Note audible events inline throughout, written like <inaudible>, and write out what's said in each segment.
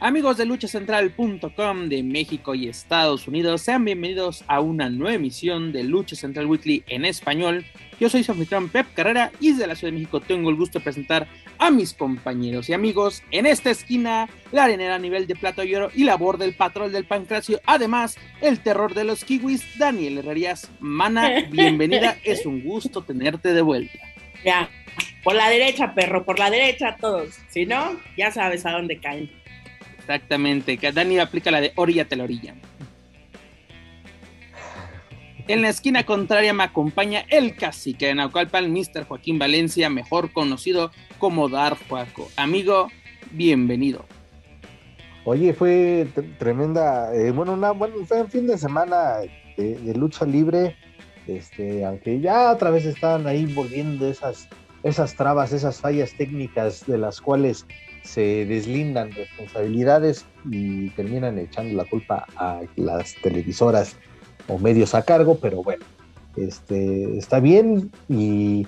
Amigos de luchacentral.com de México y Estados Unidos, sean bienvenidos a una nueva emisión de Lucha Central Weekly en español. Yo soy su anfitrión Pep Carrera y desde la Ciudad de México tengo el gusto de presentar a mis compañeros y amigos. En esta esquina, la arenera a nivel de plato y oro y labor del patrón del pancracio. Además, el terror de los kiwis, Daniel Herrerías. Mana, <laughs> bienvenida, es un gusto tenerte de vuelta. Ya, por la derecha, perro, por la derecha todos. Si no, ya sabes a dónde caen. Exactamente, que Dani aplica la de orilla a la orilla. En la esquina contraria me acompaña el cacique de Naucalpan, Mr. Joaquín Valencia, mejor conocido como Dar Juaco. Amigo, bienvenido. Oye, fue tremenda, eh, bueno, una, bueno, fue un fin de semana de, lucha libre, este, aunque ya otra vez estaban ahí volviendo esas, esas trabas, esas fallas técnicas de las cuales se deslindan responsabilidades y terminan echando la culpa a las televisoras o medios a cargo, pero bueno, este, está bien y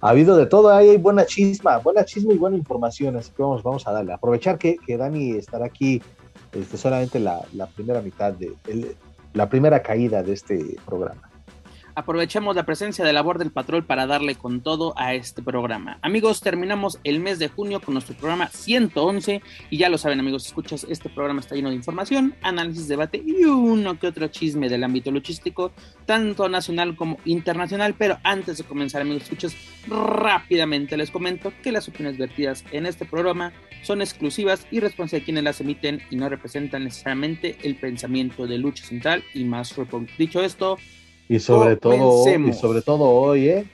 ha habido de todo, hay buena chisma, buena chisma y buena información, así que vamos, vamos a darle. Aprovechar que, que Dani estará aquí este, solamente la, primera mitad de la primera caída de este programa aprovechemos la presencia de labor del patrón para darle con todo a este programa. Amigos, terminamos el mes de junio con nuestro programa 111 y ya lo saben amigos, escuchas, este programa está lleno de información, análisis, debate y uno que otro chisme del ámbito luchístico, tanto nacional como internacional, pero antes de comenzar amigos, escuchas, rápidamente les comento que las opiniones vertidas en este programa son exclusivas y responsables de quienes las emiten y no representan necesariamente el pensamiento de Lucha Central y más Dicho esto, y sobre todo, y sobre todo hoy, ¿eh?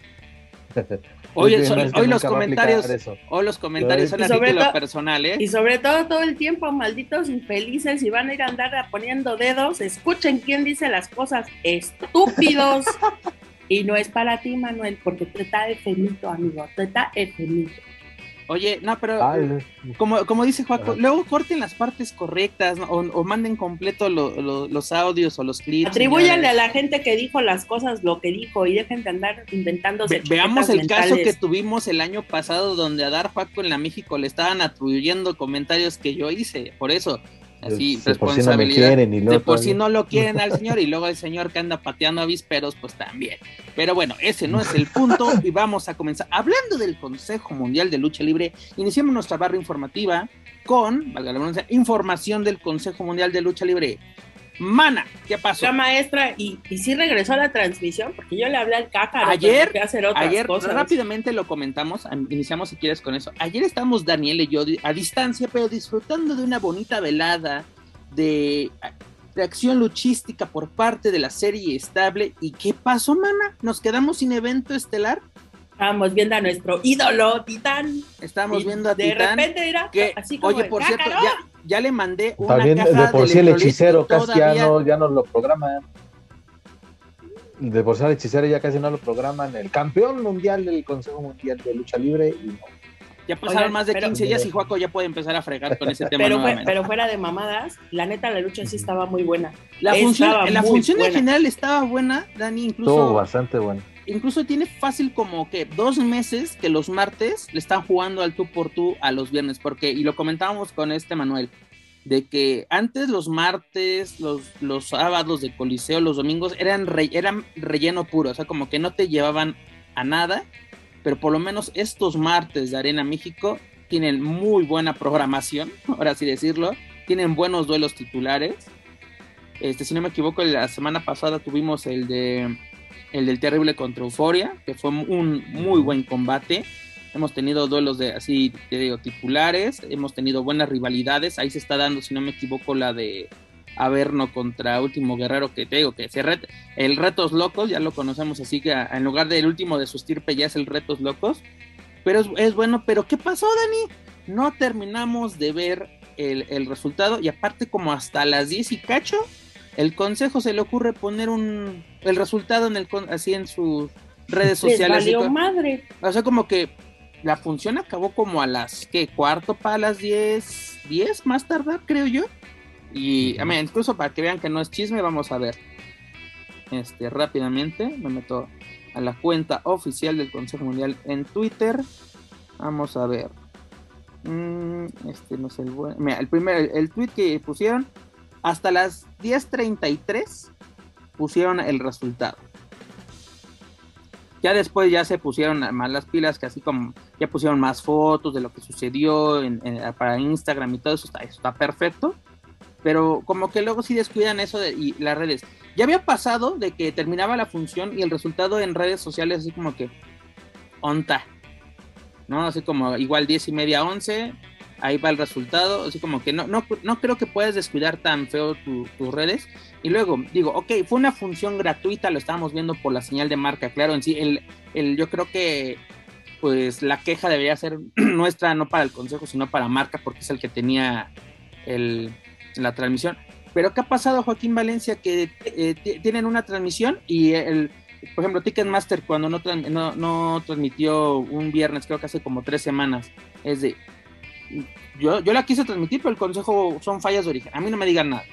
<laughs> Hoy, hoy los comentarios, hoy los comentarios son a título personal, ¿eh? Y sobre todo todo el tiempo, malditos infelices, y van a ir a andar poniendo dedos, escuchen quién dice las cosas, estúpidos. <laughs> y no es para ti, Manuel, porque te está efemito, amigo, te está efemito. Oye, no, pero como, como dice Juaco, luego corten las partes correctas o, manden completo los audios o los clips. Atribúyanle a la gente que dijo las cosas lo que dijo y dejen de andar inventando. veamos el caso que tuvimos el año pasado donde a Dar Juaco en la México le estaban atribuyendo comentarios que yo hice. Por eso, Así, responsabilidad. de por si no lo quieren al señor y luego el señor que anda pateando avisperos, pues también. Pero bueno, ese no es el punto y vamos a comenzar. Hablando del Consejo Mundial de Lucha Libre, iniciamos nuestra barra informativa con, valga la información del Consejo Mundial de Lucha Libre. Mana, ¿qué pasó? La maestra, y, y sí regresó a la transmisión, porque yo le hablé al caca. Ayer, ayer rápidamente lo comentamos, iniciamos si quieres con eso. Ayer estamos Daniel y yo a distancia, pero disfrutando de una bonita velada de, de acción luchística por parte de la serie estable. ¿Y qué pasó, Mana? ¿Nos quedamos sin evento estelar? Estábamos viendo a nuestro ídolo, Titán. Estábamos viendo a de Titán. De repente era así como Oye, por cierto, ya, ya, le mandé una También, caja de por sí el hechicero casi ya no, ya no lo programan. De por sí el hechicero ya casi no lo programan. El campeón mundial del Consejo Mundial de Lucha Libre y no. Ya pasaron más de 15 días y Juaco ya puede empezar a fregar con ese <laughs> tema. Pero, pero fuera de mamadas, la neta, la lucha sí estaba muy buena. La función, la función en general estaba buena, Dani, incluso. Estuvo bastante buena incluso tiene fácil como que dos meses que los martes le están jugando al tú por tú a los viernes, porque, y lo comentábamos con este Manuel, de que antes los martes, los, los sábados de Coliseo, los domingos eran, eran relleno puro, o sea, como que no te llevaban a nada, pero por lo menos estos martes de Arena México tienen muy buena programación, <laughs> por así decirlo, tienen buenos duelos titulares. Este, si no me equivoco, la semana pasada tuvimos el de el del terrible contra Euforia, que fue un muy buen combate. Hemos tenido duelos de así, te digo, titulares, hemos tenido buenas rivalidades. Ahí se está dando, si no me equivoco, la de Averno contra Último Guerrero, que te digo que se el Retos Locos, ya lo conocemos así que en lugar del último de su estirpe ya es el Retos Locos. Pero es, bueno, pero ¿qué pasó, Dani? No terminamos de ver el, el resultado y aparte como hasta las 10 y cacho el consejo se le ocurre poner un el resultado en el así en sus redes <laughs> Les sociales. valió madre. O sea, como que la función acabó como a las, ¿qué? Cuarto para las 10, 10 más tardar, creo yo. Y, a ver, incluso para que vean que no es chisme, vamos a ver. Este, rápidamente, me meto a la cuenta oficial del Consejo Mundial en Twitter. Vamos a ver. Mm, este no es el bueno. Mira, el primer, el, el tweet que pusieron, hasta las 10.33 pusieron el resultado. Ya después ya se pusieron más las pilas, que así como ya pusieron más fotos de lo que sucedió en- para Instagram y todo eso está, eso está perfecto. Pero como que luego sí descuidan eso de y las redes. Ya había pasado de que terminaba la función y el resultado en redes sociales así como que onta. ¿No? Así como igual 10 y media, 11, ahí va el resultado. Así como que no, no, no creo que puedas descuidar tan feo tu- tus redes. Y luego digo, ok, fue una función gratuita, lo estábamos viendo por la señal de marca, claro, en sí, el, el, yo creo que pues la queja debería ser <clears throat> nuestra, no para el consejo, sino para marca, porque es el que tenía el, la transmisión. Pero ¿qué ha pasado, Joaquín Valencia? Que eh, tienen una transmisión y el, por ejemplo, Ticketmaster cuando no, no, no transmitió un viernes, creo que hace como tres semanas, es de, yo, yo la quise transmitir, pero el consejo son fallas de origen, a mí no me digan nada.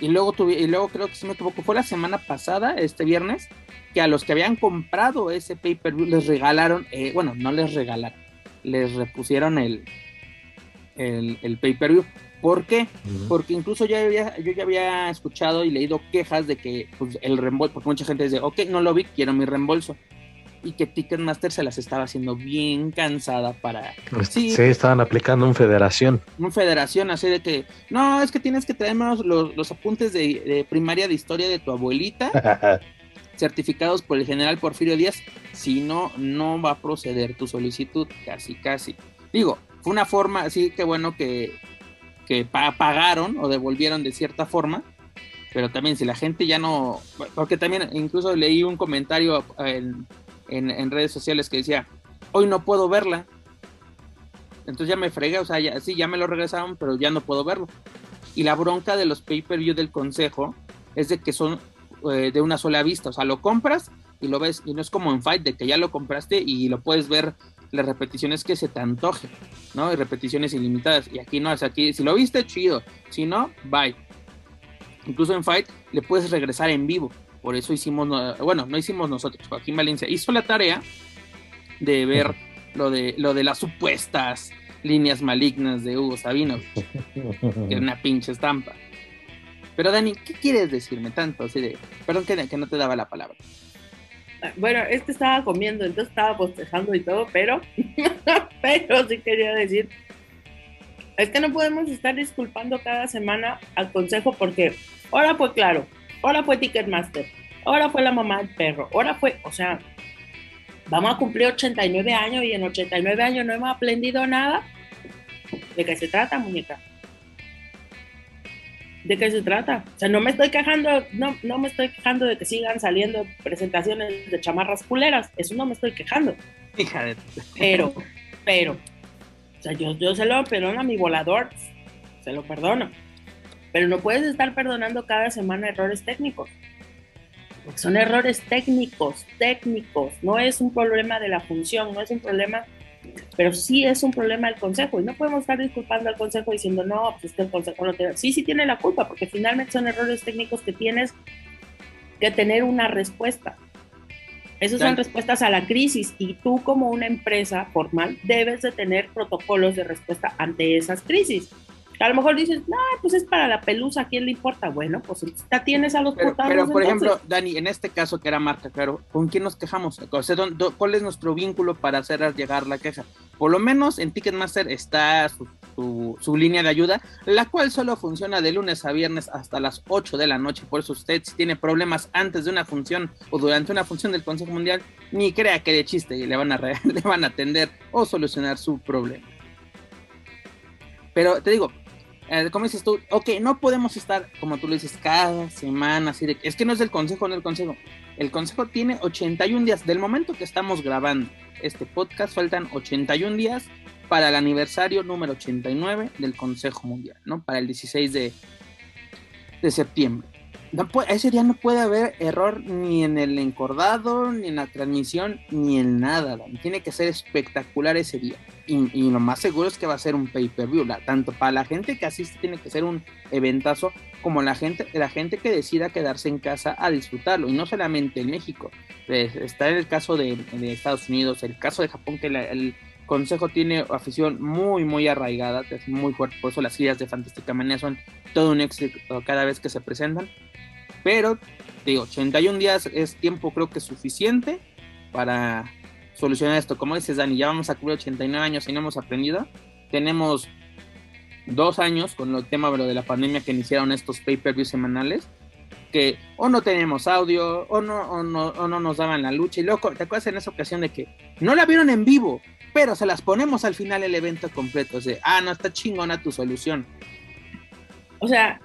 Y luego, tuve, y luego creo que si me equivoco, fue la semana pasada, este viernes, que a los que habían comprado ese pay-per-view les regalaron, eh, bueno, no les regalaron, les repusieron el, el, el pay-per-view. ¿Por qué? Porque incluso ya había, yo ya había escuchado y leído quejas de que pues, el reembolso, porque mucha gente dice, ok, no lo vi, quiero mi reembolso. Y que Ticketmaster se las estaba haciendo bien cansada para Sí. Sí. estaban aplicando un federación. una federación así de que, no, es que tienes que traernos los, los apuntes de, de primaria de historia de tu abuelita, <laughs> certificados por el general Porfirio Díaz, si no, no va a proceder tu solicitud, casi, casi. Digo, fue una forma, así que bueno que, que pa- pagaron o devolvieron de cierta forma, pero también si la gente ya no, porque también incluso leí un comentario en, en- redes sociales que decía, hoy no puedo verla. Entonces ya me fregué, o sea, ya, sí, ya me lo regresaron, pero ya no puedo verlo. Y la bronca de los pay-per-view del consejo es de que son eh, de una sola vista, o sea, lo compras y lo ves, y no es como en Fight, de que ya lo compraste y lo puedes ver las repeticiones que se te antoje, ¿no? Y repeticiones ilimitadas. Y aquí no, es aquí, si lo viste, chido. Si no, bye. Incluso en Fight le puedes regresar en vivo. Por eso hicimos, no- bueno, no hicimos nosotros. Joaquín Valencia hizo la tarea de ver lo de, lo de las supuestas líneas malignas de Hugo Sabino, <laughs> que era una pinche estampa. Pero Dani, ¿qué quieres decirme tanto? Así de, perdón que, que no te daba la palabra. Bueno, es que estaba comiendo, entonces estaba bostezando y todo, pero, <laughs> pero sí quería decir, es que no podemos estar disculpando cada semana al consejo porque ahora fue claro, ahora fue Ticketmaster, ahora fue la mamá del perro, ahora fue, o sea, vamos a cumplir 89 años y en 89 años no hemos aprendido nada. ¿De qué se trata, muñeca? ¿De qué se trata? O sea, no me estoy quejando, no, no me estoy quejando de que sigan saliendo presentaciones de chamarras culeras, eso no me estoy quejando, Hija de... <laughs> pero, pero, o sea, yo, yo se lo perdono a mi volador, se lo perdono, pero no puedes estar perdonando cada semana errores técnicos, porque son errores técnicos, técnicos, no es un problema de la función, no es un problema pero sí es un problema del consejo. Y no podemos estar disculpando al consejo diciendo no, pues el consejo no tiene, sí, sí tiene la culpa porque finalmente son errores técnicos que tienes que tener una respuesta. Esas son respuestas a la crisis y tú como una empresa formal debes de tener protocolos de respuesta ante esas crisis. A lo mejor dices, no, pues es para la pelusa, ¿a quién le importa? Bueno, pues ya tienes a los Pero, putados. pero, por entonces. ejemplo, Dani, en este caso que era marca, claro, ¿con quién nos quejamos? O sea, ¿dó- dó- ¿cuál es nuestro vínculo para hacer llegar la queja? Por lo menos en Ticketmaster está su, su- su línea de ayuda, la cual solo funciona de lunes a viernes hasta las 8 de la noche. Por eso usted, si tiene problemas antes de una función o durante una función del Consejo Mundial, ni crea que de chiste le van a, <laughs> le van a atender o solucionar su problema. Pero te digo, eh, como dices tú, ok, no podemos estar, como tú lo dices, cada semana, así de, es que no es del consejo, no el consejo. El consejo tiene 81 días, del momento que estamos grabando este podcast, faltan 81 días para el aniversario número 89 del Consejo Mundial, ¿no? Para el 16 de, de septiembre. no puede, ese día no puede haber error ni en el encordado, ni en la transmisión, ni en nada. Tiene que ser espectacular ese día. Y, lo más seguro es que va a ser un pay-per-view. Tanto para la gente que asiste tiene que ser un eventazo, como la gente, la gente que decida quedarse en casa a disfrutarlo. Y no solamente en México. Está en el caso de, Estados Unidos, el caso de Japón, que el Consejo tiene afición muy, muy arraigada, es muy fuerte. Por eso las ideas de Fantástica Manía son todo un éxito cada vez que se presentan pero, digo, 81 días es tiempo creo que suficiente para solucionar esto. Como dices, Dani, ya vamos a cubrir 89 años y no hemos aprendido. Tenemos dos años con el tema de la pandemia que iniciaron estos pay-per-view semanales, que o no tenemos audio, o no, o no, o no nos daban la lucha. Y luego, ¿te acuerdas en esa ocasión de que no la vieron en vivo, pero se las ponemos al final el evento completo? O sea, ah, no, está chingona tu solución. O sea,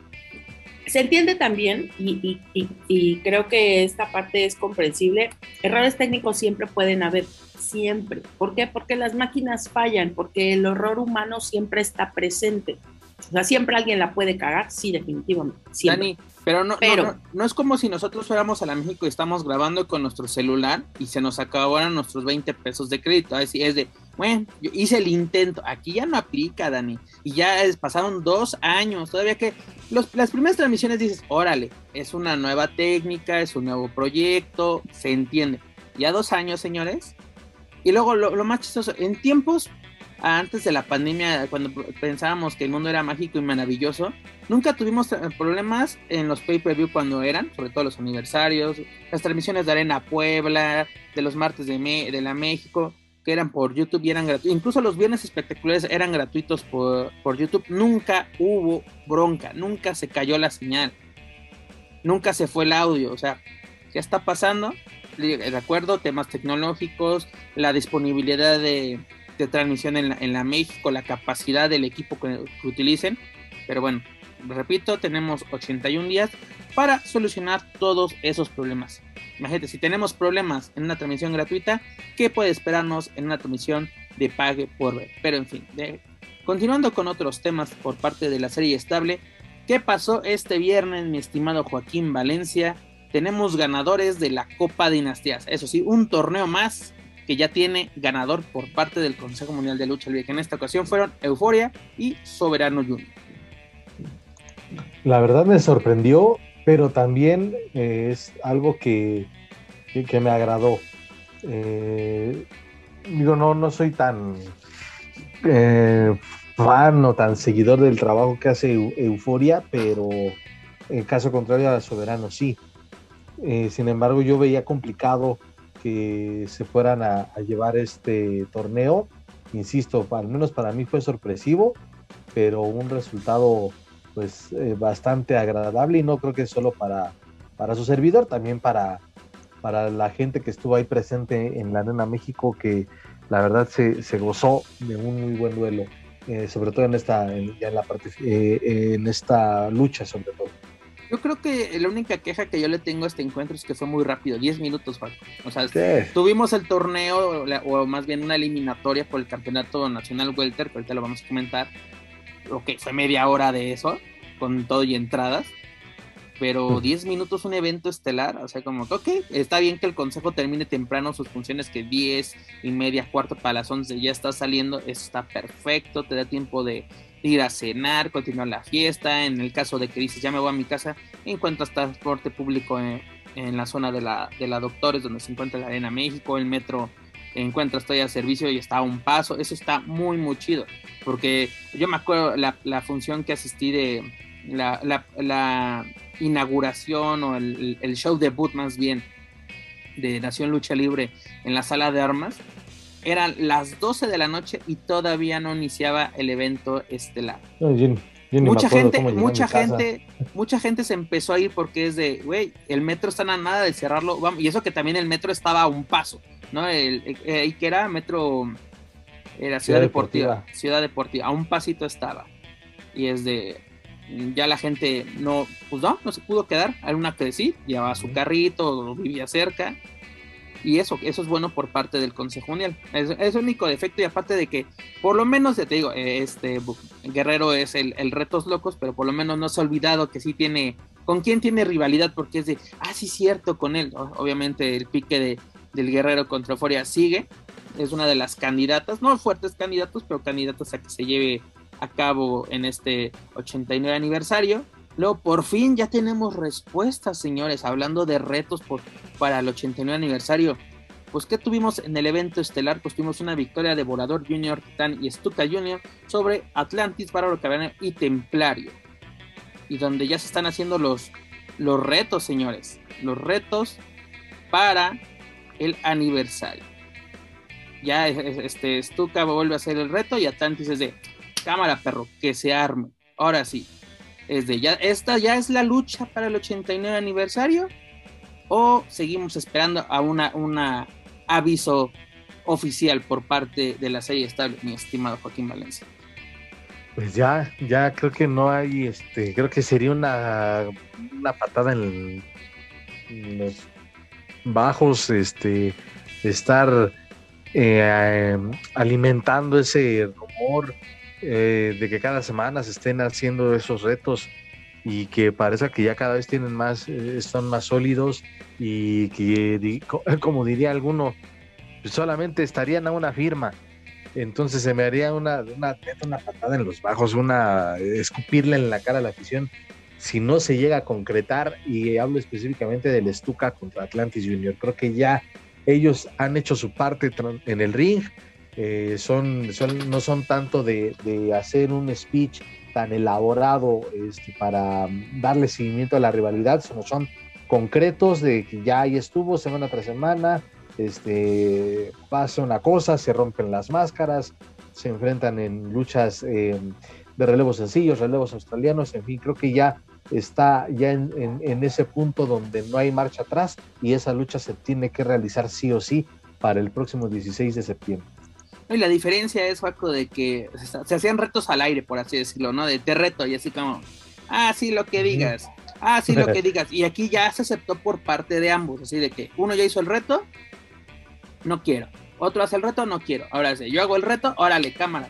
se entiende también, y, creo que esta parte es comprensible, errores técnicos siempre pueden haber, siempre. ¿Por qué? Porque las máquinas fallan, porque el horror humano siempre está presente. O sea, siempre alguien la puede cagar, sí, definitivamente. Dani, pero, no, no, es como si nosotros fuéramos a la México y estamos grabando con nuestro celular y se nos acabaran nuestros 20 pesos de crédito. Es, es de, bueno, yo hice el intento. Aquí ya no aplica, Dani. Y ya es, pasaron dos años. Todavía que los, las primeras transmisiones dices, órale, es una nueva técnica, es un nuevo proyecto, se entiende. Ya dos años, señores. Y luego lo, más chistoso, en tiempos antes de la pandemia, cuando pensábamos que el mundo era mágico y maravilloso, nunca tuvimos eh, problemas en los pay-per-view cuando eran, sobre todo los aniversarios, las transmisiones de Arena Puebla, de los martes de, de la México, eran por YouTube y eran gratuitos. Incluso los viernes espectaculares eran gratuitos por, por YouTube. Nunca hubo bronca, nunca se cayó la señal, nunca se fue el audio. O sea, ¿qué está pasando? De acuerdo, temas tecnológicos, la disponibilidad de de transmisión en la, México, la capacidad del equipo que, utilicen. Pero bueno, repito, tenemos 81 días para solucionar todos esos problemas. Imagínate, si tenemos problemas en una transmisión gratuita, ¿qué puede esperarnos en una transmisión de pague por ver? Pero en fin, continuando con otros temas por parte de la serie estable, ¿qué pasó este viernes, mi estimado Joaquín Valencia? Tenemos ganadores de la Copa Dinastías, eso sí, un torneo más que ya tiene ganador por parte del Consejo Mundial de Lucha Libre, que en esta ocasión fueron Euforia y Soberano Junior. La verdad me sorprendió, pero también eh, es algo que, que, me agradó. Eh, digo, no, no soy tan eh, fan o tan seguidor del trabajo que hace Euforia, pero en caso contrario a Soberano sí. sin embargo, yo veía complicado que se fueran a, llevar este torneo. Insisto, al menos para mí fue sorpresivo, pero un resultado pues eh, bastante agradable y no creo que solo para, para su servidor, también para, para la gente que estuvo ahí presente en la Arena México, que la verdad se, se gozó de un muy buen duelo, eh, sobre todo en esta, en, la parte, eh, en esta lucha sobre todo. Yo creo que la única queja que yo le tengo a este encuentro es que fue muy rápido, 10 minutos. O sea, tuvimos el torneo, o más bien una eliminatoria por el Campeonato Nacional Welter, que ahorita lo vamos a comentar. Ok, fue media hora de eso, con todo y entradas. Pero 10 minutos un evento estelar, o sea, como, ok, está bien que el consejo termine temprano sus funciones, que 10 y media, cuarto para las 11 ya está saliendo, eso está perfecto, te da tiempo de ir a cenar, continuar la fiesta. En el caso de que dices, ya me voy a mi casa, encuentras transporte público en, la zona de la, de la Doctores, donde se encuentra la Arena México, el metro encuentras todavía servicio y está a un paso. Eso está muy, muy chido. Porque yo me acuerdo la, la función que asistí de la, inauguración o el, el show debut más bien de Nación Lucha Libre en la sala de armas eran las 12 de la noche y todavía no iniciaba el evento estelar. Mucha gente, mucha gente, mucha gente se empezó a ir porque es de, güey, el metro está a nada de cerrarlo, y eso que también el metro estaba a un paso, ¿no? El, que era metro, era Ciudad, Deportiva, Ciudad Deportiva, a un pasito estaba. Y es de, ya la gente no, pues no, no se pudo quedar, una que sí, llevaba su carrito, vivía cerca, y eso, eso es bueno por parte del Consejo Mundial. Es, es único defecto y aparte de que, por lo menos, te digo, este Guerrero es el, el, Retos Locos, pero por lo menos no se ha olvidado que sí tiene con quién tiene rivalidad, porque es de, ah, sí, cierto, con él. Obviamente el pique de, del guerrero contra Euforia sigue, es una de las candidatas, no fuertes candidatos, pero candidatos a que se lleve a cabo en este 89 aniversario. Luego, por fin ya tenemos respuestas, señores, hablando de retos para el 89 aniversario. Pues, ¿qué tuvimos en el evento estelar? Pues tuvimos una victoria de Volador Junior, Titán y Stuka Junior sobre Atlantis, Bárbaro Caverna y Templario. Y donde ya se están haciendo los, los retos, señores. Los retos para el aniversario. Ya este Stuka vuelve a hacer el reto y Atlantis es de cámara, perro, que se arme. Ahora sí. Es de ya, esta ya es la lucha para el 89 aniversario. O seguimos esperando a una, una aviso oficial por parte de la serie estable, mi estimado Joaquín Valencia. Pues ya, ya creo que no hay, este, creo que sería una, una patada en, los bajos, este, estar eh, alimentando ese rumor eh, de que cada semana se estén haciendo esos retos y que parece que ya cada vez tienen más, eh, están más sólidos y que, <laughs> como diría alguno, solamente estarían a una firma. Entonces se me haría una, una, una patada en los bajos, una escupirle en la cara a la afición si no se llega a concretar, y hablo específicamente del Stuka contra Atlantis Junior. Creo que ya ellos han hecho su parte en el ring, eh, son, no son tanto de, de, hacer un speech tan elaborado este, para darle seguimiento a la rivalidad, sino son concretos de que ya ahí estuvo semana tras semana, este, pasa una cosa, se rompen las máscaras, se enfrentan en luchas eh, de relevos sencillos, relevos australianos, en fin, creo que ya está ya en, en, ese punto donde no hay marcha atrás y esa lucha se tiene que realizar sí o sí para el próximo 16 de septiembre. Y la diferencia es, Juaco, de que se hacían retos al aire, por así decirlo, ¿no? De te reto y así como, ah, sí, lo que digas, ah, sí, lo que <laughs> digas. Y aquí ya se aceptó por parte de ambos, así de que uno ya hizo el reto, no quiero. Otro hace el reto, no quiero. Ahora sí, yo hago el reto, órale, cámara,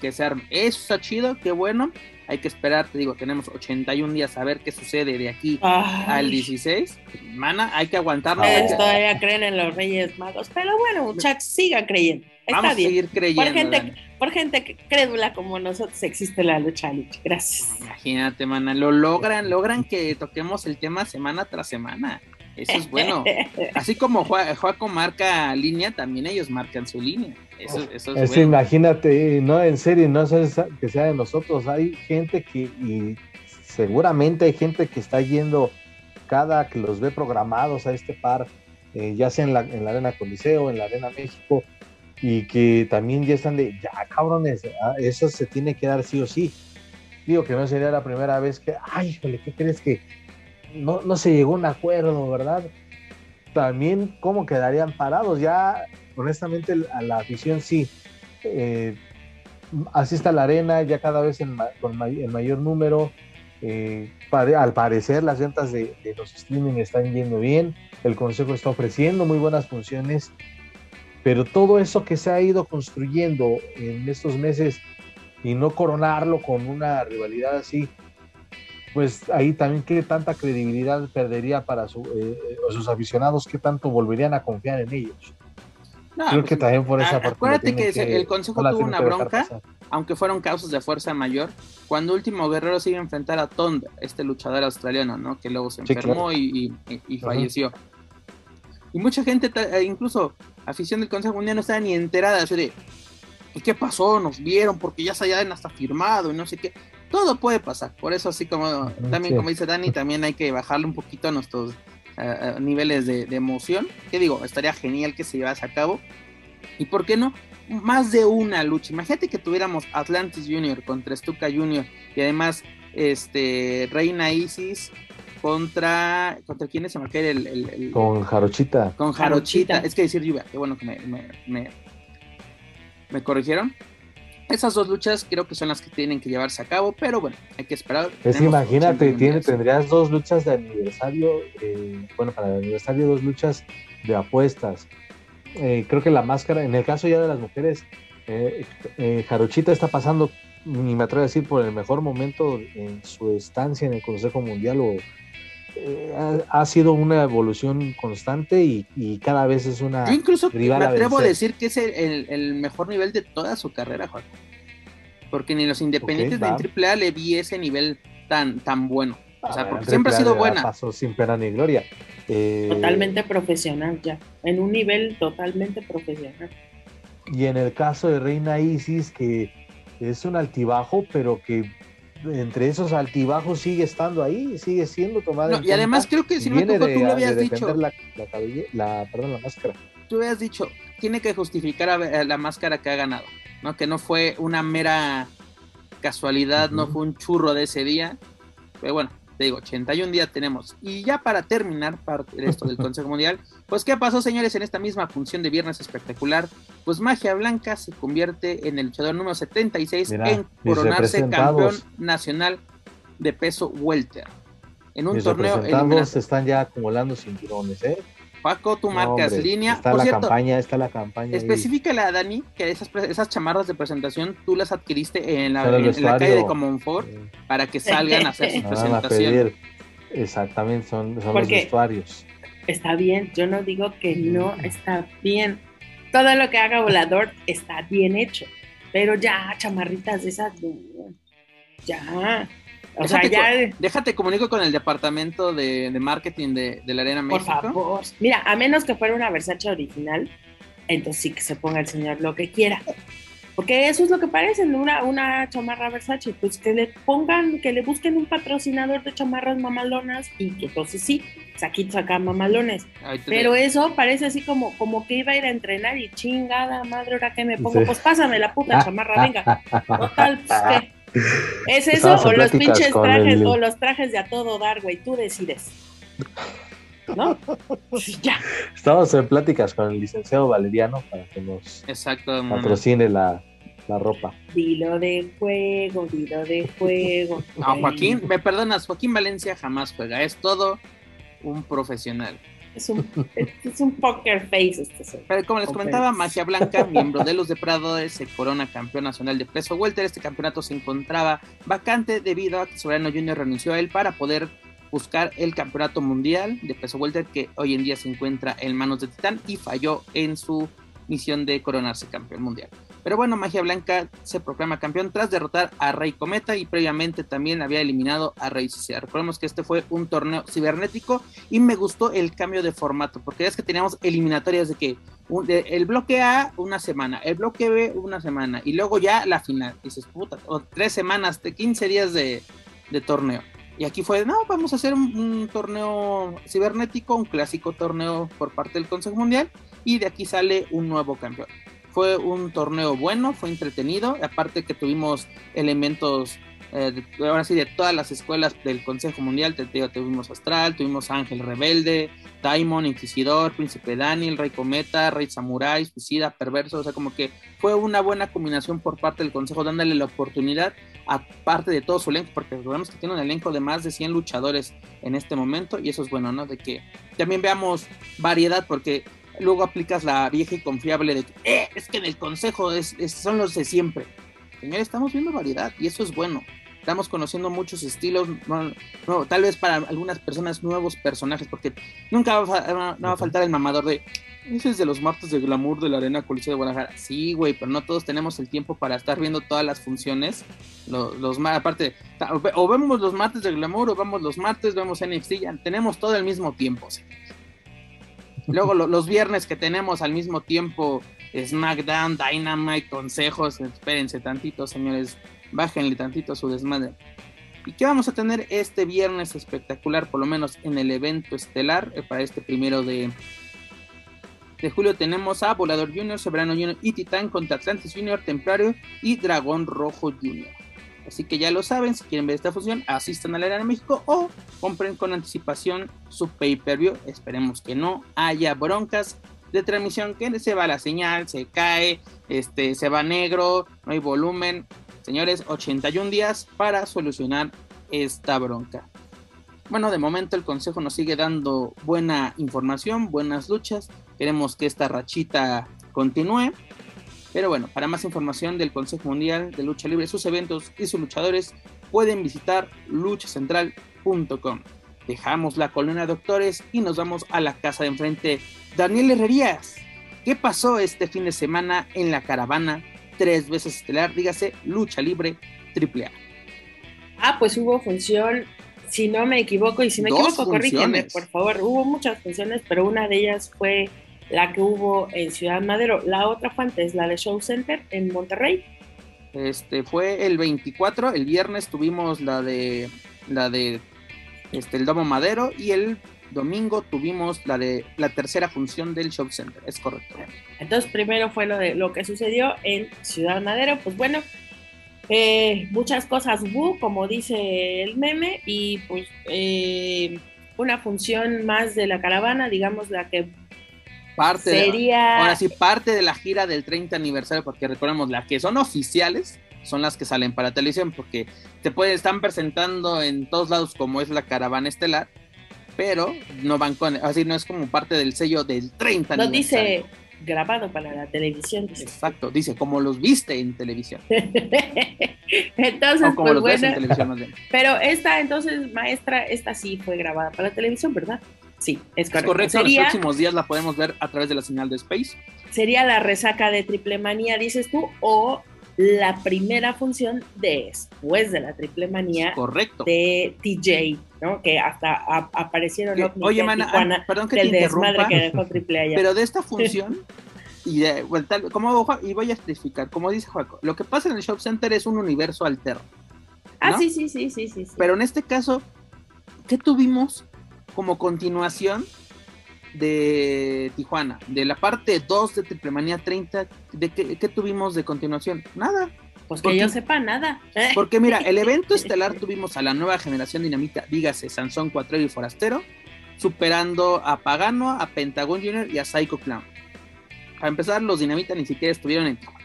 que se arme. Eso está chido, qué bueno. Hay que esperar, te digo, tenemos 81 días a ver qué sucede de aquí al 16. Mana, hay que aguantarlo. todavía creen en los Reyes Magos, pero bueno, muchachos, sigan creyendo. Está Vamos bien. a seguir creyendo. Por gente, por gente crédula como nosotros existe la lucha libre. Gracias. Imagínate, mana, lo logran, logran que toquemos el tema semana tras semana. Eso es bueno. <laughs> Así como Juaco marca línea, también ellos marcan su línea. Eso, eso es, bueno. Imagínate, no, en serio, no es que sea de nosotros. Hay gente que, y seguramente hay gente que está yendo cada que los ve programados a este par, eh, ya sea en la, en la Arena Coliseo, en la Arena México, y que también ya están de, ya cabrones, ah, eso se tiene que dar sí o sí. Digo que no sería la primera vez que, ay, híjole, ¿qué crees que no, no se llegó a un acuerdo, ¿verdad? También, ¿cómo quedarían parados? Ya, honestamente, a la afición sí. Eh, asiste a la arena ya cada vez en, con el mayor número. Eh, al parecer, las ventas de, de los streaming están yendo bien. El consejo está ofreciendo muy buenas funciones. Pero todo eso que se ha ido construyendo en estos meses y no coronarlo con una rivalidad así, pues ahí también qué tanta credibilidad perdería para su, eh, sus aficionados, qué tanto volverían a confiar en ellos. No, Creo pues, que también por esa parte. Acuérdate que, que, el Consejo tuvo una bronca, aunque fueron causas de fuerza mayor, cuando Último Guerrero se iba a enfrentar a Tonda, este luchador australiano, ¿no? Que luego se enfermó sí, claro. y, y, y, falleció. Y mucha gente, eh, incluso afición del Consejo Mundial, no estaba ni enterada así de ¿y qué pasó? Nos vieron porque ya se hayan hasta firmado y no sé qué. Todo puede pasar. Por eso, así como también, sí. como dice Dani, también hay que bajarle un poquito a nuestros uh, niveles de, de, emoción. Que digo, estaría genial que se llevase a cabo. Y por qué no, más de una lucha. Imagínate que tuviéramos Atlantis Junior contra Stuka Junior y además este Reina Isis contra contra quién se me el, el, el, con Jarochita. Con Jarochita. Es que decir lluvia qué bueno que me, me, me, me, corrigieron. Esas dos luchas creo que son las que tienen que llevarse a cabo pero bueno hay que esperar. Es imagínate tiene, tendrías dos luchas de aniversario eh, bueno para el aniversario dos luchas de apuestas. Eh, creo que la máscara en el caso ya de las mujeres eh, Jarochita está pasando ni me atrevo a decir por el mejor momento en su estancia en el Consejo Mundial o eh, ha, ha sido una evolución constante y, y cada vez es una Yo incluso me rival atrevo a decir que es el, el- el mejor nivel de toda su carrera, Juan. Porque ni los independientes Ok, ni va. en AAA le vi ese nivel tan, tan bueno. O sea, Ah, porque siempre ha sido buena. Paso sin pena ni gloria. Eh, Totalmente profesional ya, en un nivel totalmente profesional. Y en el caso de Reina Isis, que es un altibajo, pero que entre esos altibajos sigue estando ahí, sigue siendo tomada No, en y además creo que si no me equivoco, tú lo habías dicho. La, la, cabelle- la- perdón, la máscara. Tú habías dicho, tiene que justificar a, la máscara que ha ganado, ¿no? Que no fue una mera casualidad, no fue un churro de ese día. Pero bueno, te digo, 81 días tenemos. Y ya para terminar parte de esto del <laughs> Consejo Mundial, pues ¿qué pasó, señores, en esta misma función de Viernes Espectacular? Pues Magia Blanca se convierte en el luchador número 76 Mira, en coronarse campeón nacional de peso welter. En un Mis torneo eliminatorio. están ya acumulando cinturones, ¿eh? Paco, tú No, marcas hombre, línea. Está Por la cierto, campaña, está la campaña. Específicale a Dani que esas, esas chamarras de presentación tú las adquiriste en la, Son el en- en la calle de. Comonfort Eh, para que salgan a hacer su me <laughs> van a presentación. pedir. Exactamente, son, son los vestuarios. Está bien, yo no digo que no está bien. Todo lo que haga Volador está bien hecho, pero ya chamarritas de esas, ya. O sea, Déjate, ya, co- déjate comunico con el departamento de, de marketing de, de la Arena por México. favor. Mira, a menos que fuera una Versace original, entonces sí que se ponga el señor lo que quiera. Porque eso es lo que parece, una, una chamarra Versace, pues que le pongan, que le busquen un patrocinador de chamarras mamalonas y que entonces sí, saquitos acá mamalones. Pero eso parece así como, como que iba a ir a entrenar y chingada madre, ahora que me pongo, Sí. pues pásame la puta chamarra, venga. <laughs> Total, pues qué. ¿Es eso o los pinches trajes el- o los trajes de a todo dar, güey? Tú decides. ¿No? Sí, ya. Estamos en pláticas con el licenciado Valeriano para que nos. Mona. patrocine la, la ropa. Dilo de juego, dilo de juego. No, Joaquín, me perdonas, Joaquín Valencia jamás juega, es todo un profesional. Es un, es un poker face este señor. Pero como les comentaba, Magia Blanca, miembro de los Depredadores, se corona campeón nacional de peso welter. Este campeonato se encontraba vacante debido a que Soberano Junior renunció a él para poder buscar el campeonato mundial de peso welter que hoy en día se encuentra en manos de Titán y falló en su misión de coronarse campeón mundial. Pero bueno, Magia Blanca se proclama campeón tras derrotar a Rey Cometa y previamente también había eliminado a Rey Suicida. Recordemos que este fue un torneo cibernético y me gustó el cambio de formato porque es que teníamos eliminatorias de que el bloque A una semana, el bloque B una semana y luego ya la final. Y puta, o tres semanas, de 15 días de, de torneo. Y aquí fue, no, vamos a hacer un, un torneo cibernético, un clásico torneo por parte del Consejo Mundial y de aquí sale un nuevo campeón. Fue un torneo bueno, fue entretenido, aparte que tuvimos elementos, eh, de- ahora sí, de todas las escuelas del Consejo Mundial, te, te tuvimos Astral, tuvimos Ángel Rebelde, Daimon, Inquisidor, Príncipe Daniel, Rey Cometa, Rey Samurai, Suicida, Perverso, o sea, como que fue una buena combinación por parte del Consejo, dándole la oportunidad, aparte de todo su elenco, porque recordemos que tiene un elenco de más de 100 luchadores en este momento, y eso es bueno, ¿no? De que también veamos variedad, porque luego aplicas la vieja y confiable de que, "Eh, es que en el Consejo es, es- son los de siempre. Señores, estamos viendo variedad, y eso es bueno. Estamos conociendo muchos estilos, no, no, tal vez para algunas personas nuevos personajes, porque nunca va a, fa- no, no va a faltar el mamador de ese es de los martes de glamour de la Arena Coliseo de Guadalajara. Sí, güey, pero no todos tenemos el tiempo para estar viendo todas las funciones. Los, aparte, o ve- o vemos los martes de glamour, o vemos los martes, vemos NXT, ya tenemos todo al mismo tiempo. señores. Luego lo- los viernes que tenemos al mismo tiempo SmackDown, Dynamite, consejos, espérense tantito, señores, bájenle tantito su desmadre. ¿Y qué vamos a tener este viernes espectacular, por lo menos en el evento estelar, eh, para este primero de, de julio? Tenemos a Volador Junior, Soberano Junior y Titán contra Atlantis Junior, Templario y Dragón Rojo Junior. Así que ya lo saben, si quieren ver esta fusión, asistan a la Arena México o compren con anticipación su pay-per-view. Esperemos que no haya broncas de transmisión, que se va la señal, se cae, este, se va negro, no hay volumen. Señores, 81 días para solucionar esta bronca. Bueno, de momento el consejo nos sigue dando buena información, buenas luchas. Queremos que esta rachita continúe. Pero bueno, para más información del Consejo Mundial de Lucha Libre, sus eventos y sus luchadores, pueden visitar luchacentral.com. dejamos la colonia de doctores y nos vamos a la casa de enfrente. Daniel Herrerías, ¿qué pasó este fin de semana en la caravana? Tres veces estelar, dígase, lucha libre, triple A. Ah, pues hubo función, si no me equivoco, y si me Dos equivoco, corrígeme, por favor. Hubo muchas funciones, pero una de ellas fue la que hubo en Ciudad Madero. La otra fue antes, la de Show Center en Monterrey. Este fue el 24, el viernes tuvimos la de la de este el Domo Madero y el domingo tuvimos la de la tercera función del Show Center, es correcto. Entonces, primero fue lo de lo que sucedió en Ciudad Madero. Pues bueno, eh, muchas cosas como dice el meme, y pues eh, una función más de la caravana, digamos, la que Parte de- sería. ahora sí parte de la gira del 30 aniversario porque recordemos las que son oficiales son las que salen para televisión porque te pueden están presentando en todos lados como es la caravana estelar, pero no van con así no es como parte del sello del 30 no aniversario. dice grabado para la televisión. dice. Exacto, dice como los viste en televisión. <laughs> entonces, o como pues los ves en bueno, televisión más bien. <laughs> pero esta entonces, maestra, esta sí fue grabada para la televisión, ¿verdad? Sí, es Es correcto. correcto, Sería, los próximos días la podemos ver a través de la señal de Space. sería la resaca de Triple Manía, dices tú, o la primera función después de la Triple Manía Correcto. de TJ, ¿no? Que hasta a- aparecieron ovnis oye, mana, Tijuana, ah, perdón que te interrumpa, que dejó Triple allá. pero de esta función, <laughs> y, de, bueno, tal- como, y voy a especificar, como dice Juaco, lo que pasa en el Shop Center es un universo alterno. ah, ¿no? sí, sí, sí, sí, sí. sí. Pero en este caso, ¿qué tuvimos como continuación de Tijuana? De la parte 2 de Triple Manía 30, ¿de qué, qué tuvimos de continuación? Nada. pues ¿por que yo qué? sepa nada. <laughs> Porque mira, el evento estelar tuvimos a la nueva generación dinamita, dígase Sansón Cuatrero y Forastero, superando a Pagano, a Pentagon Junior y a Psycho Clown. Para empezar, los dinamita ni siquiera estuvieron en Tijuana.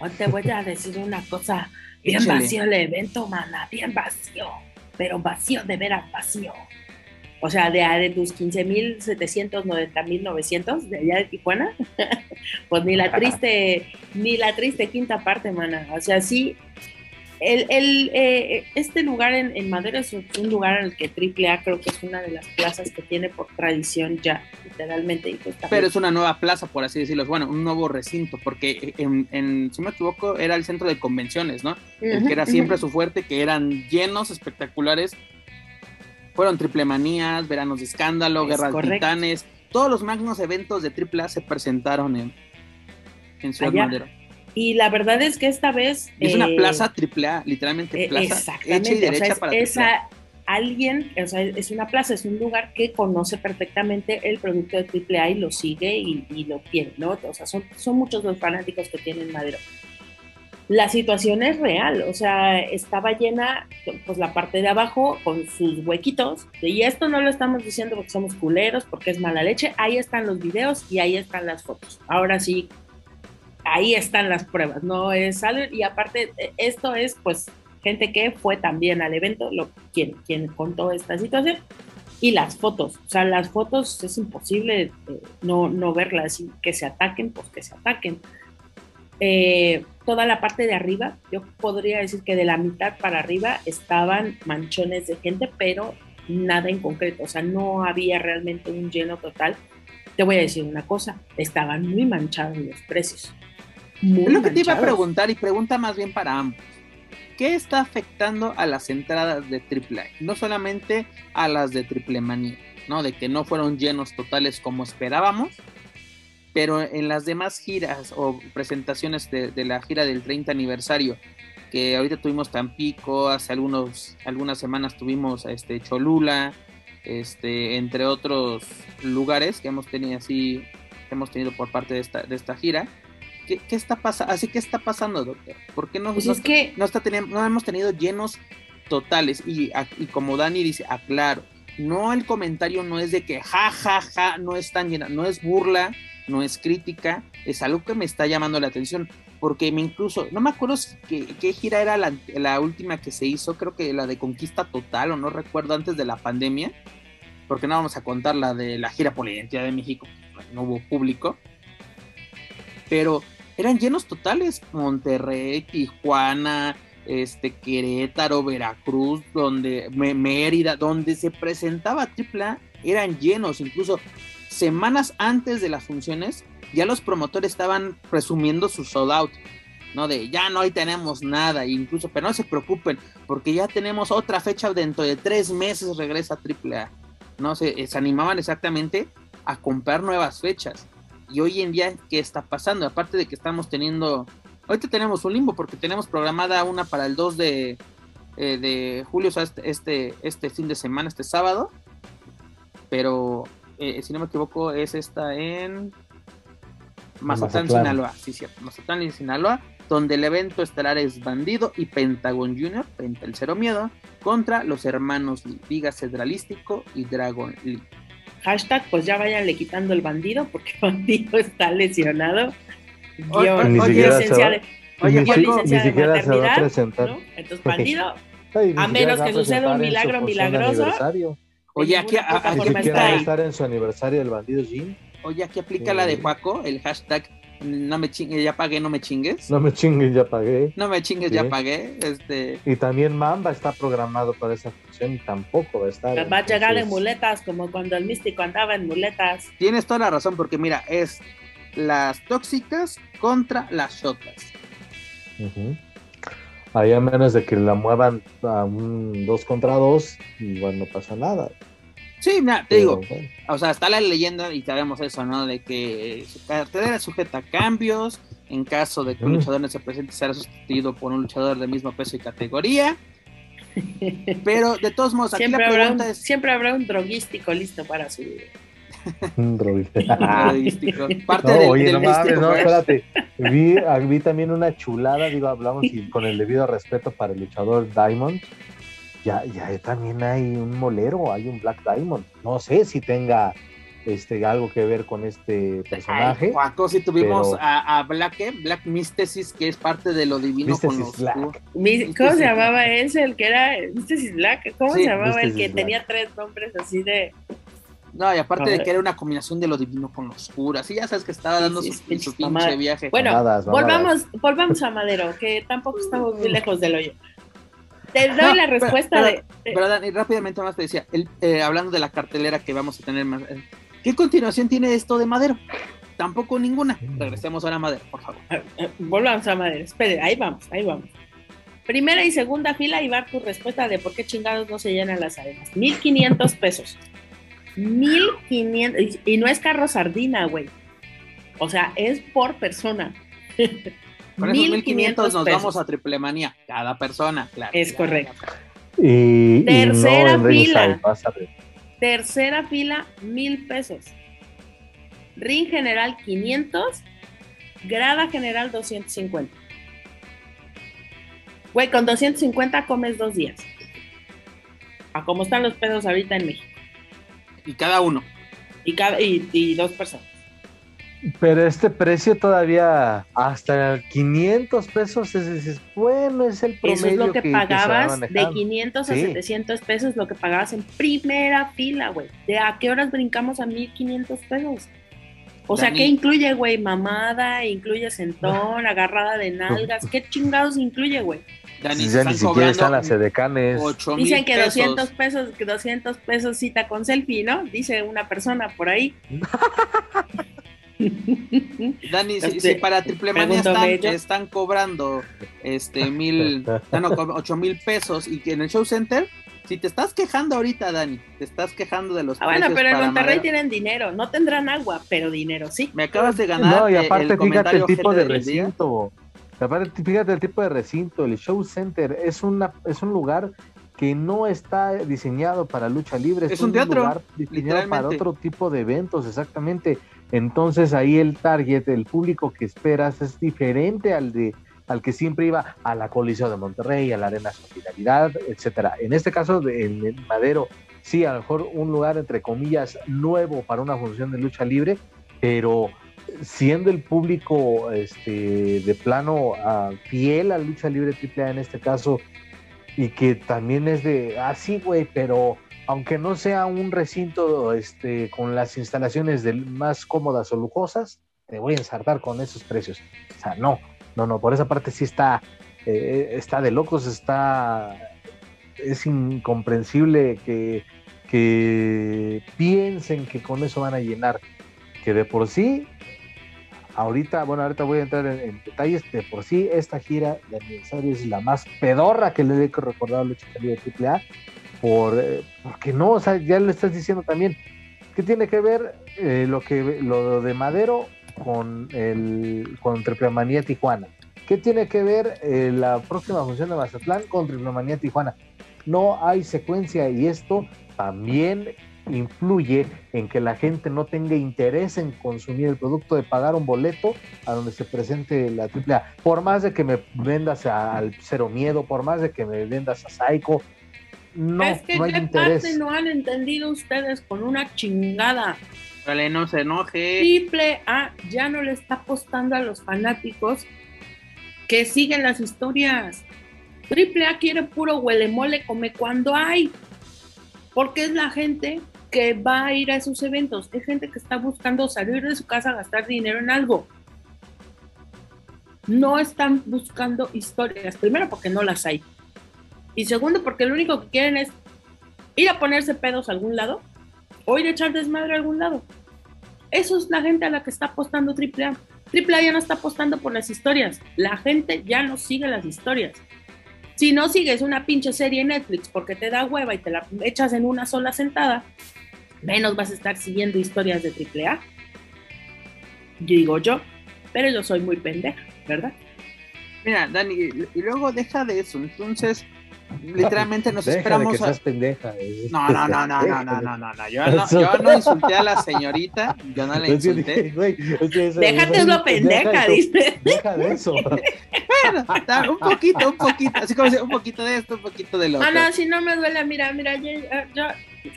Hoy te voy a decir una cosa. Bien Échale. vacío el evento, mana, bien vacío. Pero vacío de veras vacío. O sea, de, de tus 15.700, 90.900 de allá de Tijuana, <laughs> pues ni la <laughs> triste, ni la triste quinta parte, mana. O sea, sí, el, el, eh, este lugar en, en Madero es un lugar en el que AAA creo que es una de las plazas que tiene por tradición ya, literalmente. Pues Pero es una nueva plaza, por así decirlo. Bueno, un nuevo recinto, porque en, en- si me equivoco, era el centro de convenciones, ¿no? El que era siempre su fuerte, que eran llenos, espectaculares. Fueron triple manías, veranos de escándalo, Es guerras de correcto. titanes. Todos los magnos eventos de triple A se presentaron en, en Ciudad Allá. Madero. Y la verdad es que esta vez... Es una eh, plaza triple A, literalmente Eh, plaza Exactamente, hecha y o sea, derecha es, para es triple A. a- alguien, o sea, es una plaza, es un lugar que conoce perfectamente el producto de AAA y lo sigue y, y lo tiene, ¿no? O sea, son, son muchos los fanáticos que tienen Madero. La situación es real, o sea, estaba llena, pues la parte de abajo con sus huequitos, y esto no lo estamos diciendo porque somos culeros, porque es mala leche, ahí están los videos y ahí están las fotos. Ahora sí, ahí están las pruebas, no es algo, y aparte, eh, esto es pues gente que fue también al evento, lo, quien, quien contó esta situación, y las fotos, o sea, las fotos es imposible eh, no, no verlas y que se ataquen, pues que se ataquen. Eh, toda la parte de arriba, yo podría decir que de la mitad para arriba estaban manchones de gente, pero nada en concreto, o sea, no había realmente un lleno total. Te voy a decir una cosa, estaban muy manchados los precios. Muy Es lo que te iba a manchados. preguntar y pregunta más bien para ambos. ¿Qué está afectando a las entradas de AAA? No solamente a las de Triple Manía, ¿no? De que no fueron llenos totales como esperábamos, pero en las demás giras o presentaciones de, de la gira del 30 aniversario, que ahorita tuvimos Tampico, hace algunos, algunas semanas tuvimos este, Cholula, este, entre otros lugares que hemos tenido así, que hemos tenido por parte de esta, de esta gira. ¿Qué, qué está pasando? Así que está pasando, doctor. ¿Por qué no, Pues no es que no, está no hemos tenido llenos totales? Y, y como Dani dice, aclaro, no el comentario no es de que ja, ja, ja, no están llenas, no es burla, no es crítica, es algo que me está llamando la atención. Porque me incluso, no me acuerdo qué, qué gira era la, la última que se hizo, creo que la de Conquista Total, o no recuerdo antes de la pandemia, porque no vamos a contar la de la gira por la identidad de México, no hubo público, pero eran llenos totales, Monterrey, Tijuana, este Querétaro, Veracruz, donde Mérida, donde se presentaba AAA, eran llenos, incluso semanas antes de las funciones, ya los promotores estaban presumiendo su sold out, ¿no? De ya no hay tenemos nada, incluso, pero no se preocupen, porque ya tenemos otra fecha dentro de tres meses regresa AAA, ¿no? Se, se animaban exactamente a comprar nuevas fechas. Y hoy en día, ¿qué está pasando? Aparte de que estamos teniendo Ahorita tenemos un limbo porque tenemos programada una para el 2 de, eh, de julio, o sea, este, este, este, fin de semana, este sábado. Pero eh, si no me equivoco, es esta en Mazatlán, Sinaloa. Sí, cierto, Mazatlán y Sinaloa, donde el evento estelar es Bandido y Pentagon Junior, Penta el Cero Miedo, contra los hermanos Liga Cedralístico y Dragon Lee. Hashtag, pues ya váyanle quitando el bandido, porque <laughs> Bandido está lesionado Oye, ni siquiera licenciada, oye, ni, siquiera se va a presentar. ¿no? Entonces, bandido, <laughs> a menos que suceda un milagro milagroso. Oye, aquí, aquí, aquí va estar en su aniversario del bandido Jim. Oye, aquí aplica la de Paco, el hashtag no me chingues, ya pagué, no me chingues. No me chingues, ya pagué. No me chingues, ya pagué. Este... Y también Mamba está programado para esa función y tampoco va a estar. Va a llegar en muletas, como cuando el místico andaba en muletas. Tienes toda la razón, porque mira, es las tóxicas contra las shotas. Ahí a menos de que la muevan a un 2 contra 2, igual no pasa nada. Sí, mira, te digo, o sea, está la leyenda y sabemos eso, ¿no? De que su cartera sujeta a cambios, en caso de que un luchador no se presente será sustituido por un luchador del mismo peso y categoría. Pero de todos modos, aquí siempre la pregunta habrá es... Siempre habrá un droguístico listo para su un <laughs> Parte no, oye, no mames, no, espérate. Vi, vi, también una chulada, digo, hablamos y con el debido respeto para el luchador Diamond. Ya, ya también hay un molero, hay un Black Diamond. No sé si tenga este, algo que ver con este personaje. Ay, si tuvimos a, a, Black, ¿eh? Black Mystesis, que es parte de lo divino con los ¿Cómo se llamaba ese? El que era Mystesis Black. ¿Cómo se llamaba el que tenía tres nombres así de no, y aparte de que era una combinación de lo divino con lo oscuro. Así ya sabes que estaba dando su, pinche viaje. Bueno, volvamos, volvamos a Madero, que tampoco estamos muy lejos del hoyo. Te doy la respuesta de, Pero Dani, rápidamente más te decía, eh, hablando de la cartelera que vamos a tener más. Eh, ¿Qué continuación tiene esto de Madero? Tampoco ninguna. Regresemos ahora a Madero, por favor. Eh, volvamos a Madero. Espere, ahí vamos, ahí vamos. Primera y segunda fila y va tu respuesta de por qué chingados no se llenan las arenas. 1500 pesos. 1500, y no es carro sardina, güey. O sea, es por persona. <laughs> Con esos 1500 nos vamos a triple manía, cada persona, claro. Es correcto. Y, tercera fila. tercera fila, mil pesos. Ring general 500, grada general 250. Güey, con 250 comes dos días. A cómo están los pedos ahorita en México. Y cada uno. Y, cada, y, dos personas. Pero este precio todavía hasta 500 pesos es, bueno, es el promedio. Eso es lo que, pagabas de 500 a 700 pesos, lo que pagabas en primera fila, güey. ¿De a qué horas brincamos a 1500 pesos? O sea, ¿qué incluye, güey? Mamada, incluye sentón, <laughs> agarrada de nalgas. ¿Qué chingados incluye, güey? Dani, ya ni siquiera están las edecanes. Dicen que 200 pesos, 200 pesos cita con selfie, ¿no? Dice una persona por ahí. <laughs> Dani, si, este, para Triple Manía están, están, cobrando este mil, <laughs> no, ocho mil pesos y que en el show center, si te estás quejando ahorita, Dani, te estás quejando de los ah, Bueno, pero en Monterrey tienen dinero, no tendrán agua, pero dinero sí. Me acabas de ganar. No, y aparte, fíjate el tipo de recinto. Aparte, fíjate el tipo de recinto, el show center es una es un lugar que no está diseñado para lucha libre, es, un, teatro, lugar diseñado para otro tipo de eventos, exactamente. Entonces ahí el target, el público que esperas es diferente al de al que siempre iba a la Coliseo de Monterrey, a la Arena Solidaridad, etcétera. En este caso, en el Madero, sí, a lo mejor un lugar entre comillas nuevo para una función de lucha libre, pero siendo el público este, de plano uh, fiel a lucha libre AAA en este caso, y que también es de, ah, sí, güey, pero aunque no sea un recinto este, con las instalaciones de más cómodas o lujosas, te voy a ensartar con esos precios. O sea, no, no, no, por esa parte sí está eh, está de locos, está es incomprensible que, que piensen que con eso van a llenar, que de por sí, ahorita, bueno, ahorita voy a entrar en, detalles, de por sí esta gira de aniversario es la más pedorra que le he recordado a Lucha Libre AAA, por, eh, porque no, o sea, ya lo estás diciendo también, ¿qué tiene que ver eh, lo, que, lo de Madero con, el, con Tijuana? ¿Qué tiene que ver eh, la próxima función de Mazatlán con Triplemanía Tijuana? No hay secuencia y esto también influye en que la gente no tenga interés en consumir el producto de pagar un boleto a donde se presente la AAA. Por más de que me vendas al Cero Miedo, por más de que me vendas a Psycho, no, es que no hay qué interés. parte no han entendido ustedes con una chingada. Vale, no se enoje. Triple A ya no le está apostando a los fanáticos que siguen las historias. Triple A quiere puro huele mole, come cuando hay. Porque es la gente que va a ir a esos eventos. Es gente que está buscando salir de su casa a gastar dinero en algo. No están buscando historias. Primero porque no las hay. Y segundo porque lo único que quieren es ir a ponerse pedos a algún lado o ir a echar desmadre a algún lado. Eso es la gente a la que está apostando AAA. AAA ya no está apostando por las historias. La gente ya no sigue las historias. Si no sigues una pinche serie en Netflix porque te da hueva y te la echas en una sola sentada, menos vas a estar siguiendo historias de AAA. Digo yo, pero yo soy muy pendeja, ¿verdad? Mira, Dani, y luego deja de eso. Entonces, literalmente nos Deja esperamos. de que a- seas pendeja. eh. No, no, no, no, no, no, no, no, no. Yo no, <laughs> yo no insulté a la señorita, yo no la <laughs> Es insulté. es Déjate esa- lo pendeja, dice. Deja de eso. <laughs> Bueno, un poquito, un poquito, así como dice, un poquito de esto, un poquito de lo otro. no, si no me duele, mira, mira, yo, yo-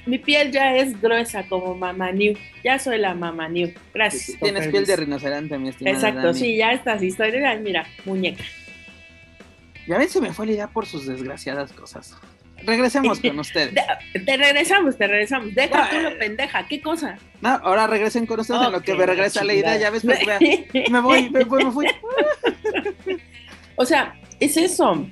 mi piel ya es gruesa como Mama New. Ya soy la Mama New. Gracias. Tienes piel de permiso. rinoceronte, mi estimada Exacto, Dani. sí, ya estas historias, mira, muñeca. Ya ven, se me fue la idea por sus desgraciadas cosas. Regresemos con <laughs> ustedes. De- te regresamos, te regresamos. Deja No, tú lo pendeja, ¿qué cosa? No, ahora regresen con ustedes en lo que me regresa la idea. Ya ves, me, me- <laughs> me voy, me, voy, me fui. o sea, es eso.